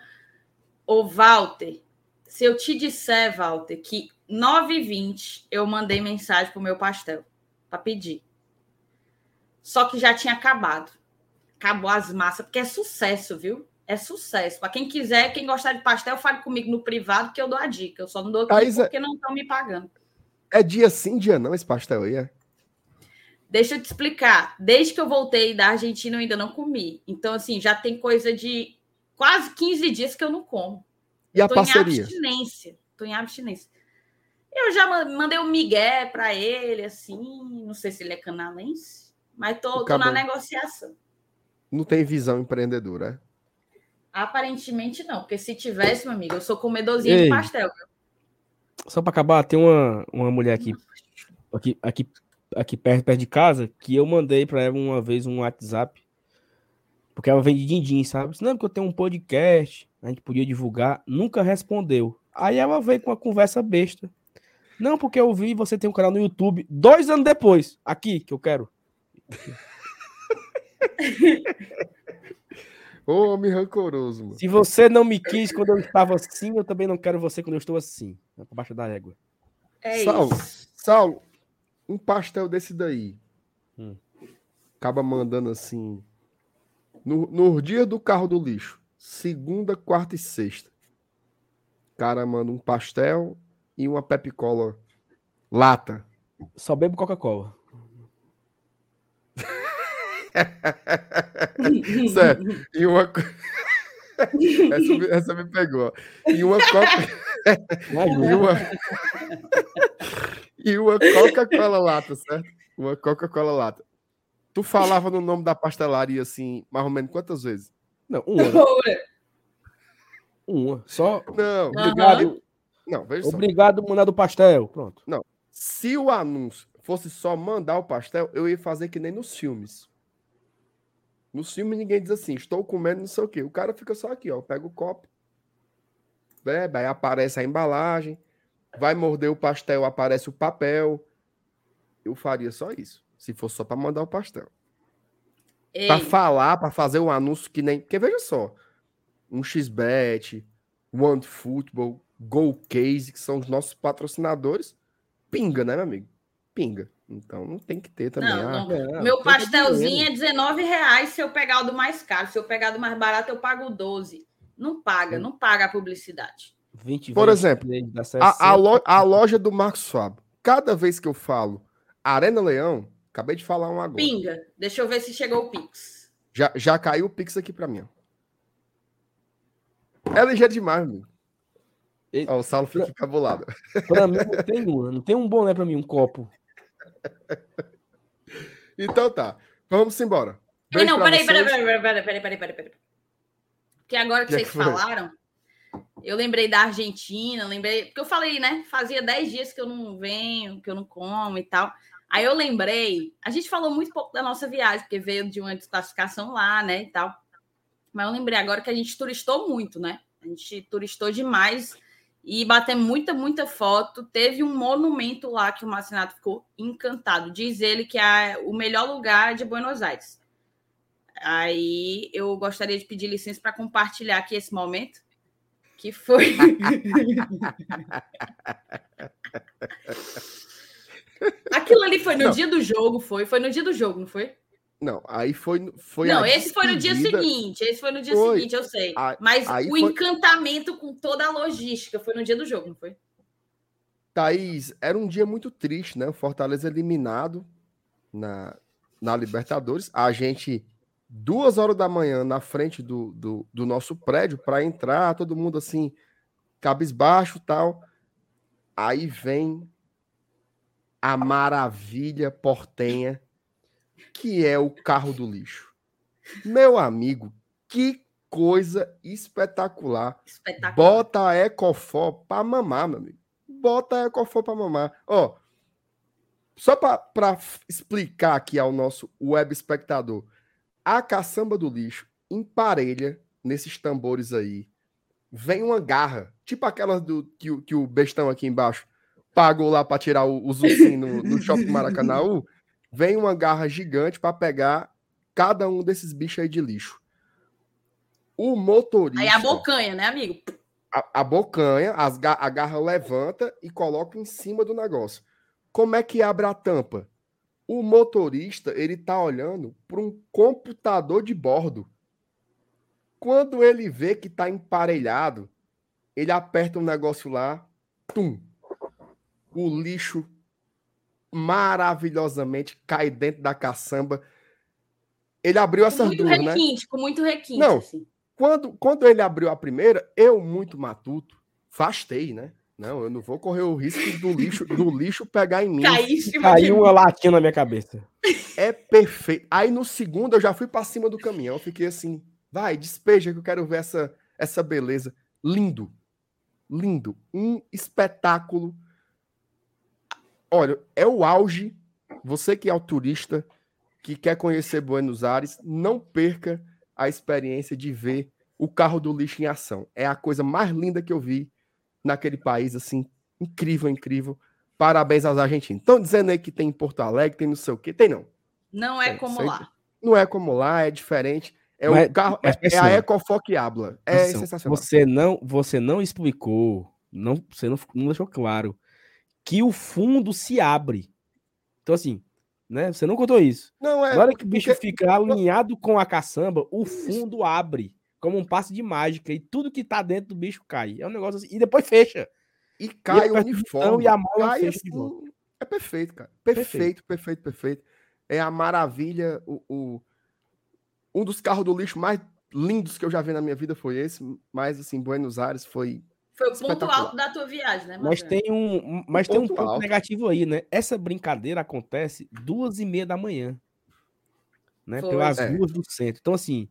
Ô, Walter, se eu te disser, Walter, que 9h20 eu mandei mensagem pro meu pastel para pedir. Só que já tinha acabado. Acabou as massas, porque é sucesso, viu? É sucesso. Para quem quiser, quem gostar de pastel, fale comigo no privado que eu dou a dica. Eu só não dou aqui Thaís, é- porque não estão me pagando. É dia sim, dia não, esse pastel aí, é? Deixa eu te explicar. Desde que eu voltei da Argentina, eu ainda não comi. Então, assim, já tem coisa de quase 15 dias que eu não como. E a Tô parceria? em abstinência. Tô em abstinência. Eu já ma- mandei um migué para ele, assim. Não sei se ele é canalense, mas tô, tô na negociação. Não tem visão empreendedora, é? Aparentemente não, porque se tivesse, meu amigo, eu sou comedorzinha de Ei. pastel. Só pra acabar, tem uma, uma mulher aqui, aqui, aqui, aqui perto, perto de casa que eu mandei pra ela uma vez um WhatsApp. Porque ela vem de din-din, sabe? Não, porque eu tenho um podcast, a gente podia divulgar. Nunca respondeu. Aí ela veio com uma conversa besta. Não, porque eu vi você tem um canal no YouTube dois anos depois. Aqui, que eu quero. Ô, homem rancoroso, mano. Se você não me quis quando eu estava assim, eu também não quero você quando eu estou assim. Pra baixo da égua. É Saulo, isso. Saulo, um pastel desse daí. Hum. Acaba mandando assim. No, no dia do carro do lixo, segunda, quarta e sexta. O cara manda um pastel e uma Pepsi-Cola lata. Só bebo Coca-Cola. Certo. E uma. essa, me- essa me pegou. E uma Coca. E uma, e uma Coca-Cola lata, certo? Uma Coca-Cola lata. Tu falava no nome da pastelaria assim, mais ou menos quantas vezes? Não, uma. né? Uma. Só. Não, Obrigado. não, veja só. Obrigado, mandado pastel. Pronto. Se o anúncio fosse só mandar o pastel, eu ia fazer que nem nos filmes. Nos filmes ninguém diz assim, estou comendo não sei o quê. O cara fica só aqui, ó, pega o copo, bebe, aí aparece a embalagem, vai morder o pastel, aparece o papel. Eu faria só isso, se fosse só para mandar o pastel. Para falar, para fazer um anúncio que nem, porque veja só, um xbet, One Football, Go Case, que são os nossos patrocinadores, pinga, né, meu amigo? Pinga. Então não tem que ter também. Não, ah, não. Meu pastelzinho é 19 reais se eu pegar o do mais caro. Se eu pegar do mais barato, eu pago 12. Não paga, não paga a publicidade. 20 Por vezes exemplo, três dá A, a 60. lo- a loja do Marcos Fábio. Cada vez que eu falo Arena Leão, acabei de falar um agora. Pinga. Deixa eu ver se chegou o Pix. Já, já caiu o Pix aqui para mim. ó. É ligeiro demais, amigo. Ele- Ó, o Saulo fica cabulado. Pra mim não tem um, não tem um boné pra mim, um copo. Então tá. Vamos embora. Ei, Beijo não, peraí, peraí, peraí, peraí, peraí, peraí, peraí, peraí. Porque agora que Que é vocês que falaram, eu lembrei da Argentina, lembrei. Porque eu falei, né? Fazia 10 dias que eu não venho, que eu não como e tal. Aí eu lembrei, a gente falou muito pouco da nossa viagem, porque veio de uma desclassificação lá, né? E tal. Mas eu lembrei agora que a gente turistou muito, né? A gente turistou demais e batemos muita, muita foto. Teve um monumento lá que o Marcinato ficou encantado. Diz ele que é o melhor lugar de Buenos Aires. Aí eu gostaria de pedir licença para compartilhar aqui esse momento, que foi. Aquilo ali foi no Não. dia do jogo, foi? Foi no dia do jogo, não foi? Não, aí foi. foi não, a esse foi no dia despedida. seguinte. Esse foi no dia Foi. seguinte, eu sei. Aí- Mas o foi- encantamento com toda a logística foi no dia do jogo, não foi? Thaís, era um dia muito triste, né? O Fortaleza eliminado na, na Libertadores. A gente, duas horas da manhã, na frente do, do, do nosso prédio, para entrar, todo mundo assim, cabisbaixo tal. Aí vem a maravilha portenha, que é o carro do lixo. Meu amigo, que coisa espetacular. Espetacular. Bota a Ecofó pra mamar, meu amigo. Bota a Ecofó pra mamar. Ó, só f- explicar aqui ao nosso web espectador. A caçamba do lixo emparelha nesses tambores aí. Vem uma garra, tipo aquelas do, que, o- que o bestão aqui embaixo pagou lá pra tirar o, ursinhos no, no shopping Maracanãú. Vem uma garra gigante pra pegar cada um desses bichos aí de lixo. O motorista Aí a bocanha, né, amigo? a, a bocanha, as a garra levanta e coloca em cima do negócio. Como é que abre a tampa? O motorista, ele tá olhando para um computador de bordo. Quando ele vê que tá emparelhado, ele aperta um negócio lá, tum. O lixo maravilhosamente cai dentro da caçamba. Ele abriu muito duas, né? requinte, com muito requinte. Não. assim. Quando, quando ele abriu a primeira, eu, muito matuto, fastei, né? Não, eu não vou correr o risco do lixo, do lixo pegar em mim. Caiu uma latinha na minha cabeça. É perfeito. Aí no segundo eu já fui para cima do caminhão, fiquei assim, vai, despeja que eu quero ver essa, essa beleza. Lindo. Lindo. Um espetáculo. Olha, é o auge. Você que é o turista, que quer conhecer Buenos Aires, não perca a experiência de ver o carro do lixo em ação. É a coisa mais linda que eu vi naquele país, assim, incrível, incrível. Parabéns aos argentinos. Estão dizendo aí que tem em Porto Alegre, tem não sei o quê. Tem não. não é É, como sei- lá. Não é como lá, é diferente. É Mas- o carro, mas, é, é pessoal, a Ecofoc que habla. É Atenção, sensacional. Você não, você não explicou, não, você não, não deixou claro que o fundo se abre. Então, assim, né? Você não contou isso. Não é. Na hora que o bicho porque- fica alinhado com a caçamba, o fundo abre como um passe de mágica e tudo que tá dentro do bicho cai. É um negócio assim. E depois fecha. E cai E o aperta o uniforme. e a mala cai fecha de assim, É perfeito, cara. Perfeito, perfeito, perfeito, É a maravilha. O, o- Um dos carros do lixo mais lindos que eu já vi na minha vida foi esse. Mas, assim, Buenos Aires foi. Foi o ponto alto da tua viagem, né, Mas tem um, mas tem um ponto ponto alto. negativo aí, né? Essa brincadeira acontece duas e meia da manhã, né? Foi. Pelas É. ruas do centro. Então, assim,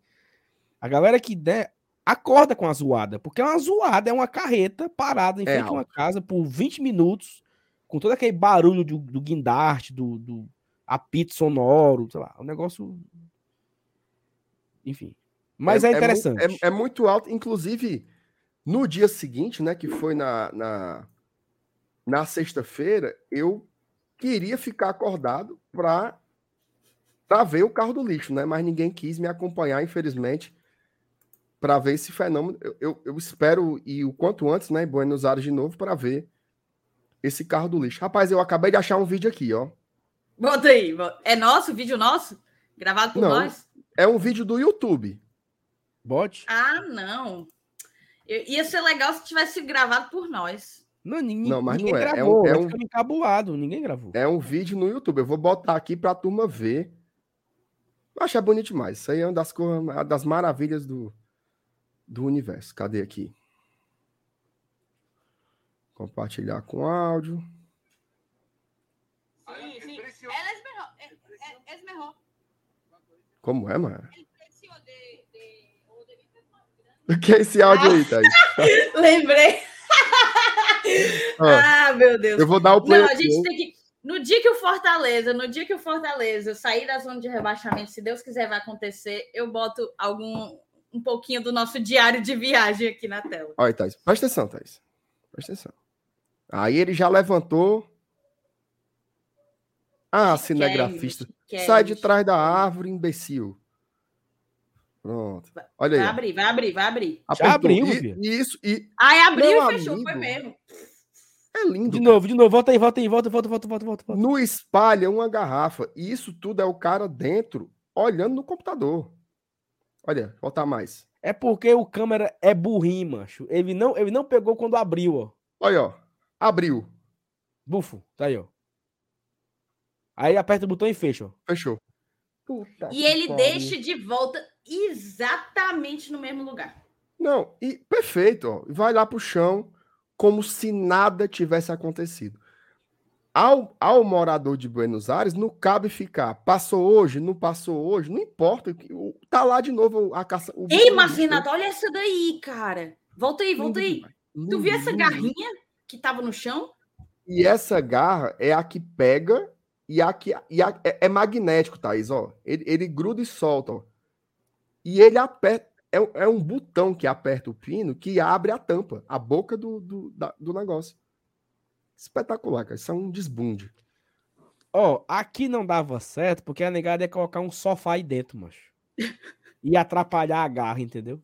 a galera que der, acorda com a zoada, porque é uma zoada, é uma carreta parada em É frente a uma casa por 20 minutos, com todo aquele barulho do, do guindaste, do, do apito sonoro, sei lá, um negócio. Enfim. Mas é, mu- interessante. É, é muito alto. Inclusive, no dia seguinte, né? Que foi na, na, na sexta-feira, eu queria ficar acordado para para ver o carro do lixo, né? Mas ninguém quis me acompanhar, infelizmente, para ver esse fenômeno. Eu, eu, eu espero ir o quanto antes, né? Em Buenos Aires de novo para ver esse carro do lixo. Rapaz, eu acabei de achar um vídeo aqui, ó. Bota aí. É nosso, vídeo nosso? Gravado por Não. nós? É um vídeo do YouTube. Bote? Ah, não. Ia ser legal se tivesse gravado por nós. Não, ninguém, Não, mas ninguém não é. É um- gravou. é um- ficamos encabulado, ninguém gravou. É um vídeo no YouTube. Eu vou botar aqui para a turma ver. Eu acho bonito demais. Isso aí é uma das, uma das maravilhas do, do universo. Cadê aqui? Compartilhar com áudio. Sim, sim. Ela é melhor. É, é, é melhor. Como é, mano? Ele precisou de, de, o O que é esse áudio aí, Thaís? Lembrei. Ó, Ah, meu Deus. eu vou dar o play. Não, a gente tem que. No dia que o Fortaleza, no dia que o Fortaleza sair da zona de rebaixamento, se Deus quiser vai acontecer, eu boto algum um pouquinho do nosso diário de viagem aqui na tela. Olha, Thaís. Presta atenção, Thaís. Presta atenção. Aí ele já levantou. Ah, cinegrafista. Sai de trás da árvore, imbecil. Pronto. Olha Vai aí. ó. abrir, vai abrir, vai abrir. Apertou. abriu, E- filho. Isso, e Ai, abriu Meu e fechou, amigo. foi mesmo. é lindo. De novo, de novo. Volta aí, volta aí, volta, volta, volta, volta, volta. volta. No espalha uma garrafa. E isso tudo é o cara dentro, olhando no computador. Olha, voltar mais. É porque o câmera é burrinho, macho. Ele não, ele não pegou quando abriu, ó. Olha, ó. Abriu. Bufo, tá aí, ó. Aí aperta o botão e fecha, ó. Fechou. Puta E ele pariu. deixa de volta exatamente no mesmo lugar. Não, e perfeito, ó. Vai lá pro chão como se nada tivesse acontecido. Ao, ao morador de Buenos Aires, não cabe ficar. Passou hoje, não passou hoje, não importa. Tá lá de novo a caça. o Ei? Renato, olha essa daí, cara. Volta aí, volta aí. Tu viu essa garrinha que tava no chão? E essa garra é a que pega e a que e a- é, é magnético, Thaís, ó. Ele, ele gruda e solta, ó. E ele aperta. É, um- é um botão que aperta o pino que abre a tampa, a boca do, do, da- do negócio. Espetacular, cara. Isso é um desbunde. Ó, aqui não dava certo porque a negada ia colocar um sofá aí dentro, macho. Ia atrapalhar a garra, entendeu?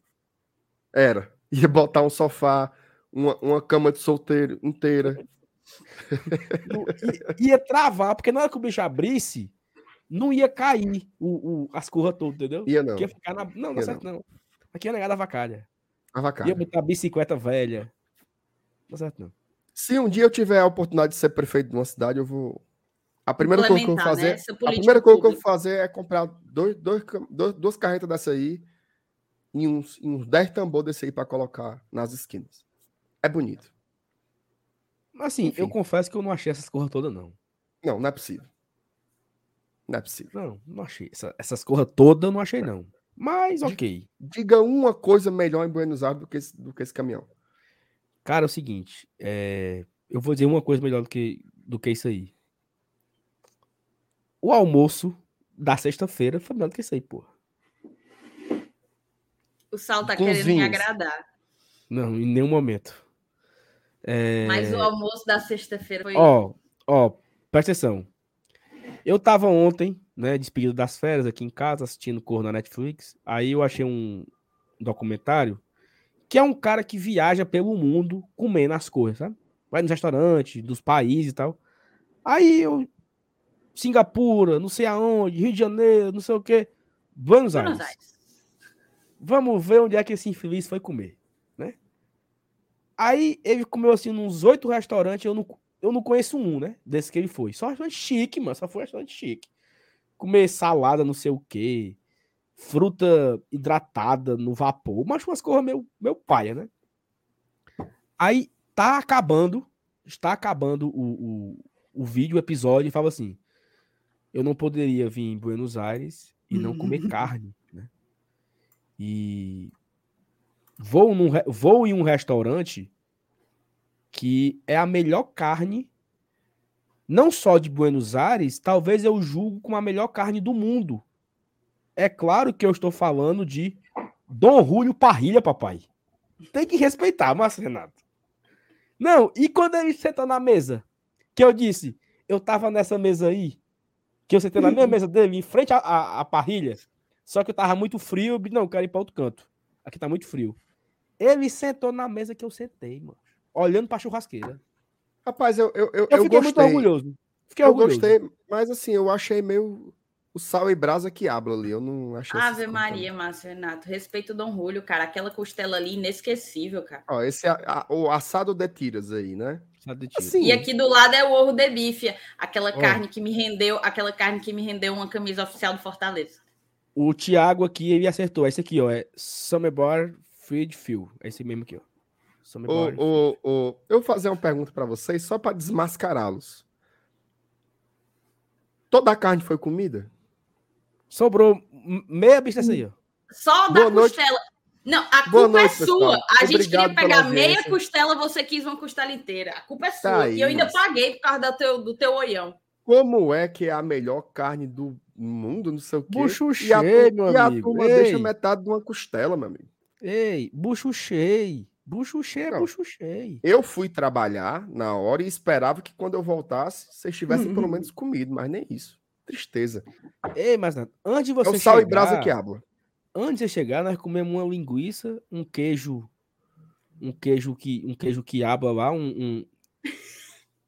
Era. Ia botar um sofá, uma, uma cama de solteiro inteira. Ia travar, porque na hora que o bicho abrisse, não ia cair o, o- as curras todas, entendeu? Ia não. Porque Ia ficar na... Não, não Ia é certo, não. Aqui é negada vacalha. A vacada. Ia botar bicicleta velha. Não é certo, não. Se um dia eu tiver a oportunidade de ser prefeito de uma cidade, eu vou. A primeira coisa que eu vou né, fazer. essa a primeira coisa que eu vou fazer é comprar dois, dois, dois- duas carretas dessa aí e uns, e uns 10 tambor desse aí para colocar nas esquinas. É bonito. Mas assim, eu Enfim. confesso que eu não achei essas corras todas, não. Não, não é possível. Não é possível. Não, não achei. Essa- essas corras todas eu não achei, não. Mas ok. Diga uma coisa melhor em Buenos Aires do que esse, do que esse caminhão. Cara, é o seguinte. é, Eu vou dizer uma coisa melhor do que, do que isso aí. O almoço da sexta-feira foi melhor do que isso aí, porra. O Sal tá Com os querendo me agradar. Não, em nenhum momento. É, Mas o almoço da sexta-feira foi. Ó, ó, presta atenção. Eu tava ontem, né, despedido das férias aqui em casa, assistindo Corno na Netflix. Aí eu achei um documentário que é um cara que viaja pelo mundo comendo as coisas, sabe? Vai nos restaurantes, dos países e tal. Aí eu. Singapura, não sei aonde, Rio de Janeiro, não sei o quê. Buenos, Buenos Aires. Aires. Vamos ver onde é que esse infeliz foi comer, né? Aí ele comeu assim nos oito restaurantes, eu não, eu não conheço um, né? Desse que ele foi. Só restaurante chique, mano. Só foi restaurante chique. Comer salada, não sei o quê. Fruta hidratada no vapor. Mas umas coisas meu, meu paia, né? Aí tá acabando. Está acabando o, o, o vídeo, o episódio, e fala assim: Eu não poderia vir em Buenos Aires e não comer carne, né? E vou, num, vou em um restaurante que é a melhor carne, não só de Buenos Aires, talvez eu julgo como a melhor carne do mundo. É claro que eu estou falando de Dom Julio Parrilha, papai. Tem que respeitar, Márcio Renato. Não, e quando ele sentou na mesa, que eu disse, eu tava nessa mesa aí, que eu sentei na mesma mesa dele, em frente à, parrilha, só que eu tava muito frio, eu disse, não, eu quero ir para outro canto. Aqui tá muito frio. Ele sentou na mesa que eu sentei, mano. Olhando pra churrasqueira. Rapaz, eu, eu, eu, Eu, eu fiquei muito orgulhoso. Fiquei Eu orgulhoso. gostei, mas assim, eu achei meio o sal e brasa que habla ali. Eu não achei. Ave Maria, Márcio Renato. Respeito o Dom Julio, cara. Aquela costela ali, inesquecível, cara. Ó, esse é a- o assado de tiras aí, né? De. Assim, E aqui do lado é o ovo de bife, aquela Ó. carne que me rendeu, aquela carne que me rendeu uma camisa oficial do Fortaleza. O Thiago aqui, ele acertou. Esse aqui, ó, é Summer Bar Fried Phil. É esse mesmo aqui, ó. Some Body. ô, ô, eu vou fazer uma pergunta para vocês só para desmascará-los. Toda a carne foi comida? Sobrou meia bicha dessa aí, ó. Só da Boa noite. costela. Não, a culpa noite, é pessoal. sua. A gente Obrigado queria pela pegar meia costela, você quis uma costela inteira. A culpa é sua. Tá aí, e eu ainda mas- paguei por causa do teu, do teu olhão. Como é que é a melhor carne do mundo, não sei o quê? Bucho e a, cheio, meu e a amigo. turma Ei. deixa metade de uma costela, meu amigo. Ei, bucho cheio é cheio. Eu fui trabalhar na hora e esperava que quando eu voltasse, vocês tivessem Uhum. pelo menos comido, mas nem isso. Tristeza. Ei, mas antes de É você o sal chegar, e brasa que habla. antes de você chegar, nós comemos uma linguiça, um queijo, um queijo que, um queijo que abra lá, um, um-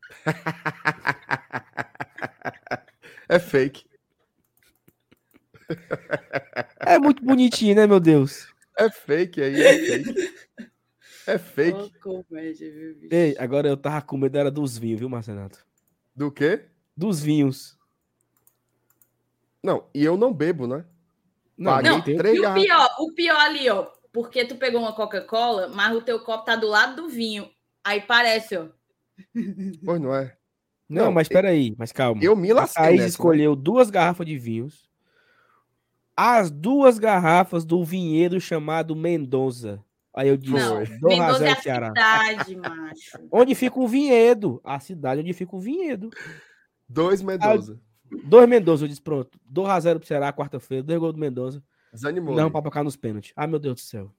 É fake. é muito bonitinho, né, meu Deus? É fake aí, é fake. É fake. Ô, comédia, viu, bicho? Ei, agora eu tava com medo era dos vinhos, viu, Marcenato? Do quê? Dos vinhos. Não, e eu não bebo, né? Não, Paguei não três E o pior, o pior ali, ó. Porque tu pegou uma Coca-Cola, mas o teu copo tá do lado do vinho. Aí parece, ó. Pois não é. Não, Não, mas peraí, mas calma. Eu me lasquei Thaís nessa, né? escolheu duas garrafas de vinhos. As duas garrafas do vinhedo chamado Mendonça. Aí eu disse, Não, do Mendoza é Razel a Ceará. cidade, macho. Onde fica o vinhedo? A cidade onde fica o vinhedo. Dois Mendoza. Dois Mendonça, eu disse, pronto. Dou a zero pro Ceará quarta-feira, dois gols do Mendonça. Desanimou. Não, né? pra tocar nos pênaltis. Ah, meu Deus do céu.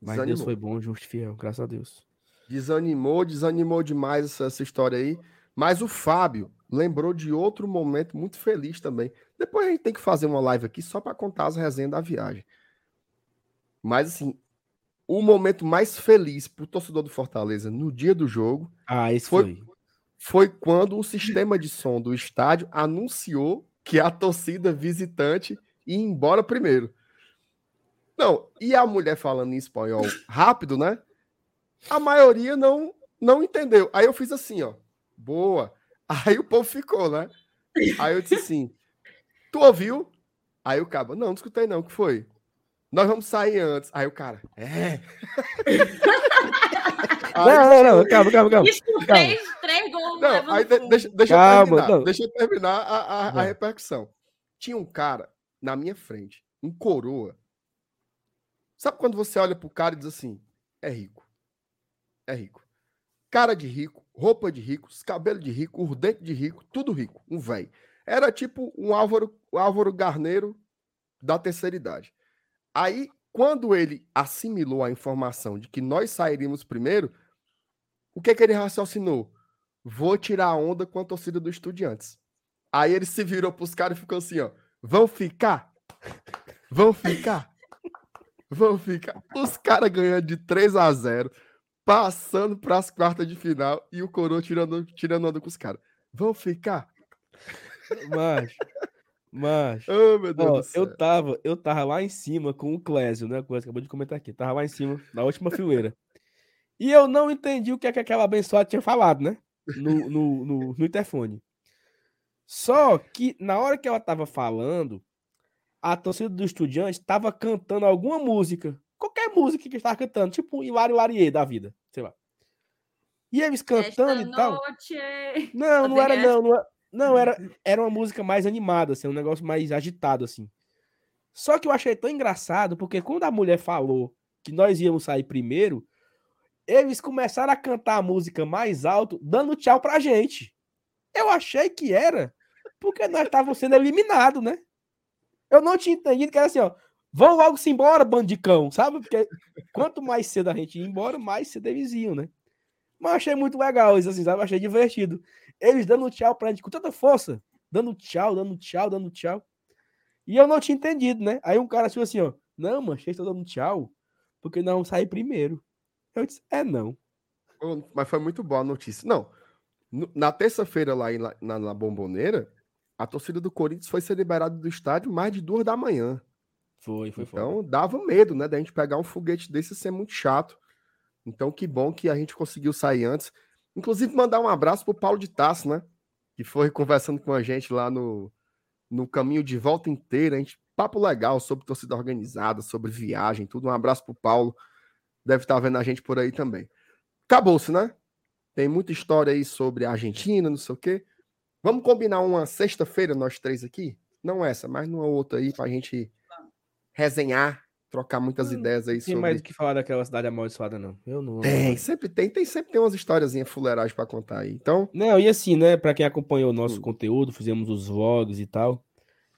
Mas Deus Desanimou. foi bom, justo e fiel, graças a Deus. Desanimou, desanimou demais essa, essa história aí. Mas o Fábio lembrou de outro momento muito feliz também. Depois a gente tem que fazer uma live aqui só para contar as resenhas da viagem. Mas assim, o momento mais feliz pro torcedor do Fortaleza no dia do jogo Ah, esse Foi- foi. foi quando o sistema de som do estádio anunciou que a torcida visitante ia embora primeiro. Não, e a mulher falando em espanhol rápido, né? A maioria não não entendeu. Aí eu fiz assim, ó. Boa. Aí o povo ficou, né? Aí eu disse assim: Tu ouviu? Aí o cabo, não, não escutei não, o que foi? Nós vamos sair antes. Aí o cara, é. Aí- Não, não, não, calma, calma, calma. Isso Calma. três, três gols Não, aí de- deixa, deixa eu Calma, terminar. não. Deixa eu terminar a, a, a repercussão. Tinha um cara na minha frente, um coroa. Sabe quando você olha pro cara e diz assim: é rico. É rico. Cara de rico, roupa de rico, cabelo de rico, os dentes de rico, tudo rico. Um velho. Era tipo um Álvaro, um Álvaro Garneiro da terceira idade. Aí, quando ele assimilou a informação de que nós sairíamos primeiro, o que, que ele raciocinou? Vou tirar a onda com a torcida do Estudiantes. Aí ele se virou pros caras e ficou assim, ó. Vão ficar? Vão ficar? Vão ficar. Os caras ganhando de 3 a 0 passando pras quartas de final e o Coroa tirando, tirando onda com os caras. Vão ficar? Macho. Macho. Oh, meu Deus Ó, do céu. eu tava, eu tava lá em cima com o Clésio, né? O Clésio acabou de comentar aqui. Tava lá em cima, na última fileira. E eu não entendi o que, é que aquela abençoada tinha falado, né? No, no, no, no interfone. Só que na hora que ela tava falando, a torcida do Estudiante tava cantando alguma música. Qualquer música que estava cantando, tipo Hilari Larie da vida, sei lá. E eles cantando Esta e tal. noite... Não, não era não, não, era- não era, era uma música mais animada, assim, um negócio mais agitado assim. Só que eu achei tão engraçado porque quando a mulher falou que nós íamos sair primeiro, eles começaram a cantar a música mais alto, dando tchau pra gente. Eu achei que era porque nós estávamos sendo eliminados, né? Eu não tinha entendido que era assim, ó. Vão logo se embora, bandicão, sabe? Porque quanto mais cedo a gente ia embora, mais cedo eles iam, né? Mas eu achei muito legal isso, assim, sabe? Eu achei divertido. Eles dando tchau pra gente com tanta força, dando tchau, dando tchau, dando tchau. E eu não tinha entendido, né? Aí um cara achou assim, ó. Não, mano, vocês estão dando tchau porque vamos sair primeiro. Eu disse, é não. Mas foi muito boa a notícia. Não, na terça-feira lá na, na Bomboneira, a torcida do Corinthians foi ser liberada do estádio mais de duas da manhã. Foi, foi, foi. Então dava medo, né, da gente pegar um foguete desse e ser muito chato. Então que bom que a gente conseguiu sair antes. Inclusive mandar um abraço pro Paulo de Tasso, né, que foi conversando com a gente lá no no caminho de volta inteira. A gente, papo legal sobre torcida organizada, sobre viagem, tudo. Um abraço pro Paulo. Deve estar vendo a gente por aí também. Acabou-se, né? Tem muita história aí sobre a Argentina, não sei o quê. Vamos combinar uma sexta-feira, nós três aqui? Não essa, mas numa outra aí, pra gente resenhar, trocar muitas Hum, ideias aí Tem sobre. mais o que falar daquela cidade amaldiçoada, não. Eu não. Tem, sempre tem, tem sempre tem umas historiazinhas fuleirais pra contar aí. Então, Não, e assim, né, Pra quem acompanhou o nosso Hum. conteúdo, fizemos os vlogs e tal.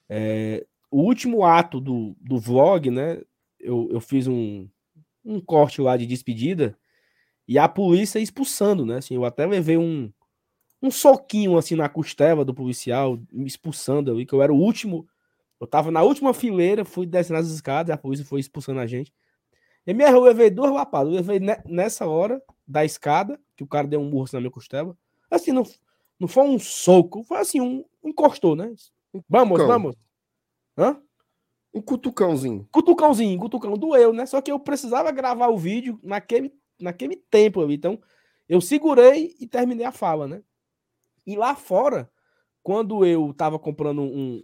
é, o último ato do, do vlog, né, eu, eu fiz um, um corte lá de despedida e a polícia expulsando, né, assim, eu até levei um, um soquinho, assim, na costela do policial, me expulsando ali, que eu era o último, eu tava na última fileira, fui descendo as escadas, a polícia foi expulsando a gente. E minha eu levei duas lapadas, eu levei ne- nessa hora da escada, que o cara deu um assim na minha costela, assim, não, não foi um soco, foi assim, um encostou, né? Vamos, Cutucão. vamos. Hã? um cutucãozinho. Cutucãozinho, cutucão, doeu, né? Só que eu precisava gravar o vídeo naquele, naquele tempo ali. Então, eu segurei e terminei a fala, né? E lá fora, quando eu tava comprando um,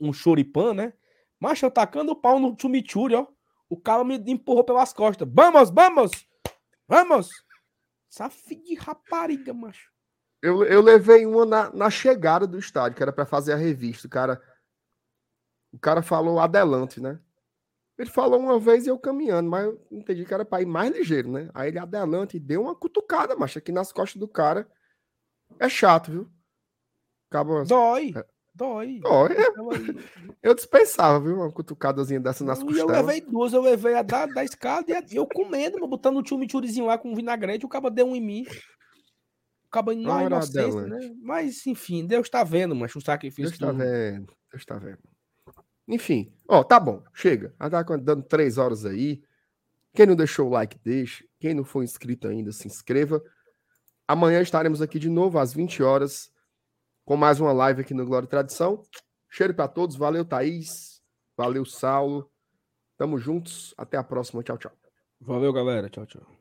um choripan, né? Macho, eu tacando o pau no chumichuri, ó. O cara me empurrou pelas costas. Vamos, vamos! Vamos! Filha de rapariga, macho. Eu, eu levei uma na, na chegada do estádio, que era pra fazer a revista. O cara, o cara falou adelante, né? Ele falou uma vez e eu caminhando, mas eu entendi que era pra ir mais ligeiro, né? Aí ele adelante e deu uma cutucada, macho, aqui nas costas do cara. É chato, viu? Acaba... Dói, É. dói. Ó, é, Eu, aí- eu dispensava, viu? Uma cutucadazinha dessa nas E eu costelas. levei duas, eu levei a da, da escada e a- eu comendo, mano, botando o chimichurizinho lá com vinagrete, o caba deu um em mim. O caba na Ora, inocência, né? Mas, enfim, Deus tá vendo, mas o sacrifício. Deus tá do- vendo, Deus tá vendo. Enfim, ó, tá bom, chega. Tá dando três horas aí. Quem não deixou o like, deixe. Quem não for inscrito ainda, se inscreva. Amanhã estaremos aqui de novo às 20 horas com mais uma live aqui no Glória e Tradição. Cheiro para todos. Valeu, Thaís. Valeu, Saulo. Tamo juntos. Até a próxima. Tchau, tchau. Valeu, galera. Tchau, tchau.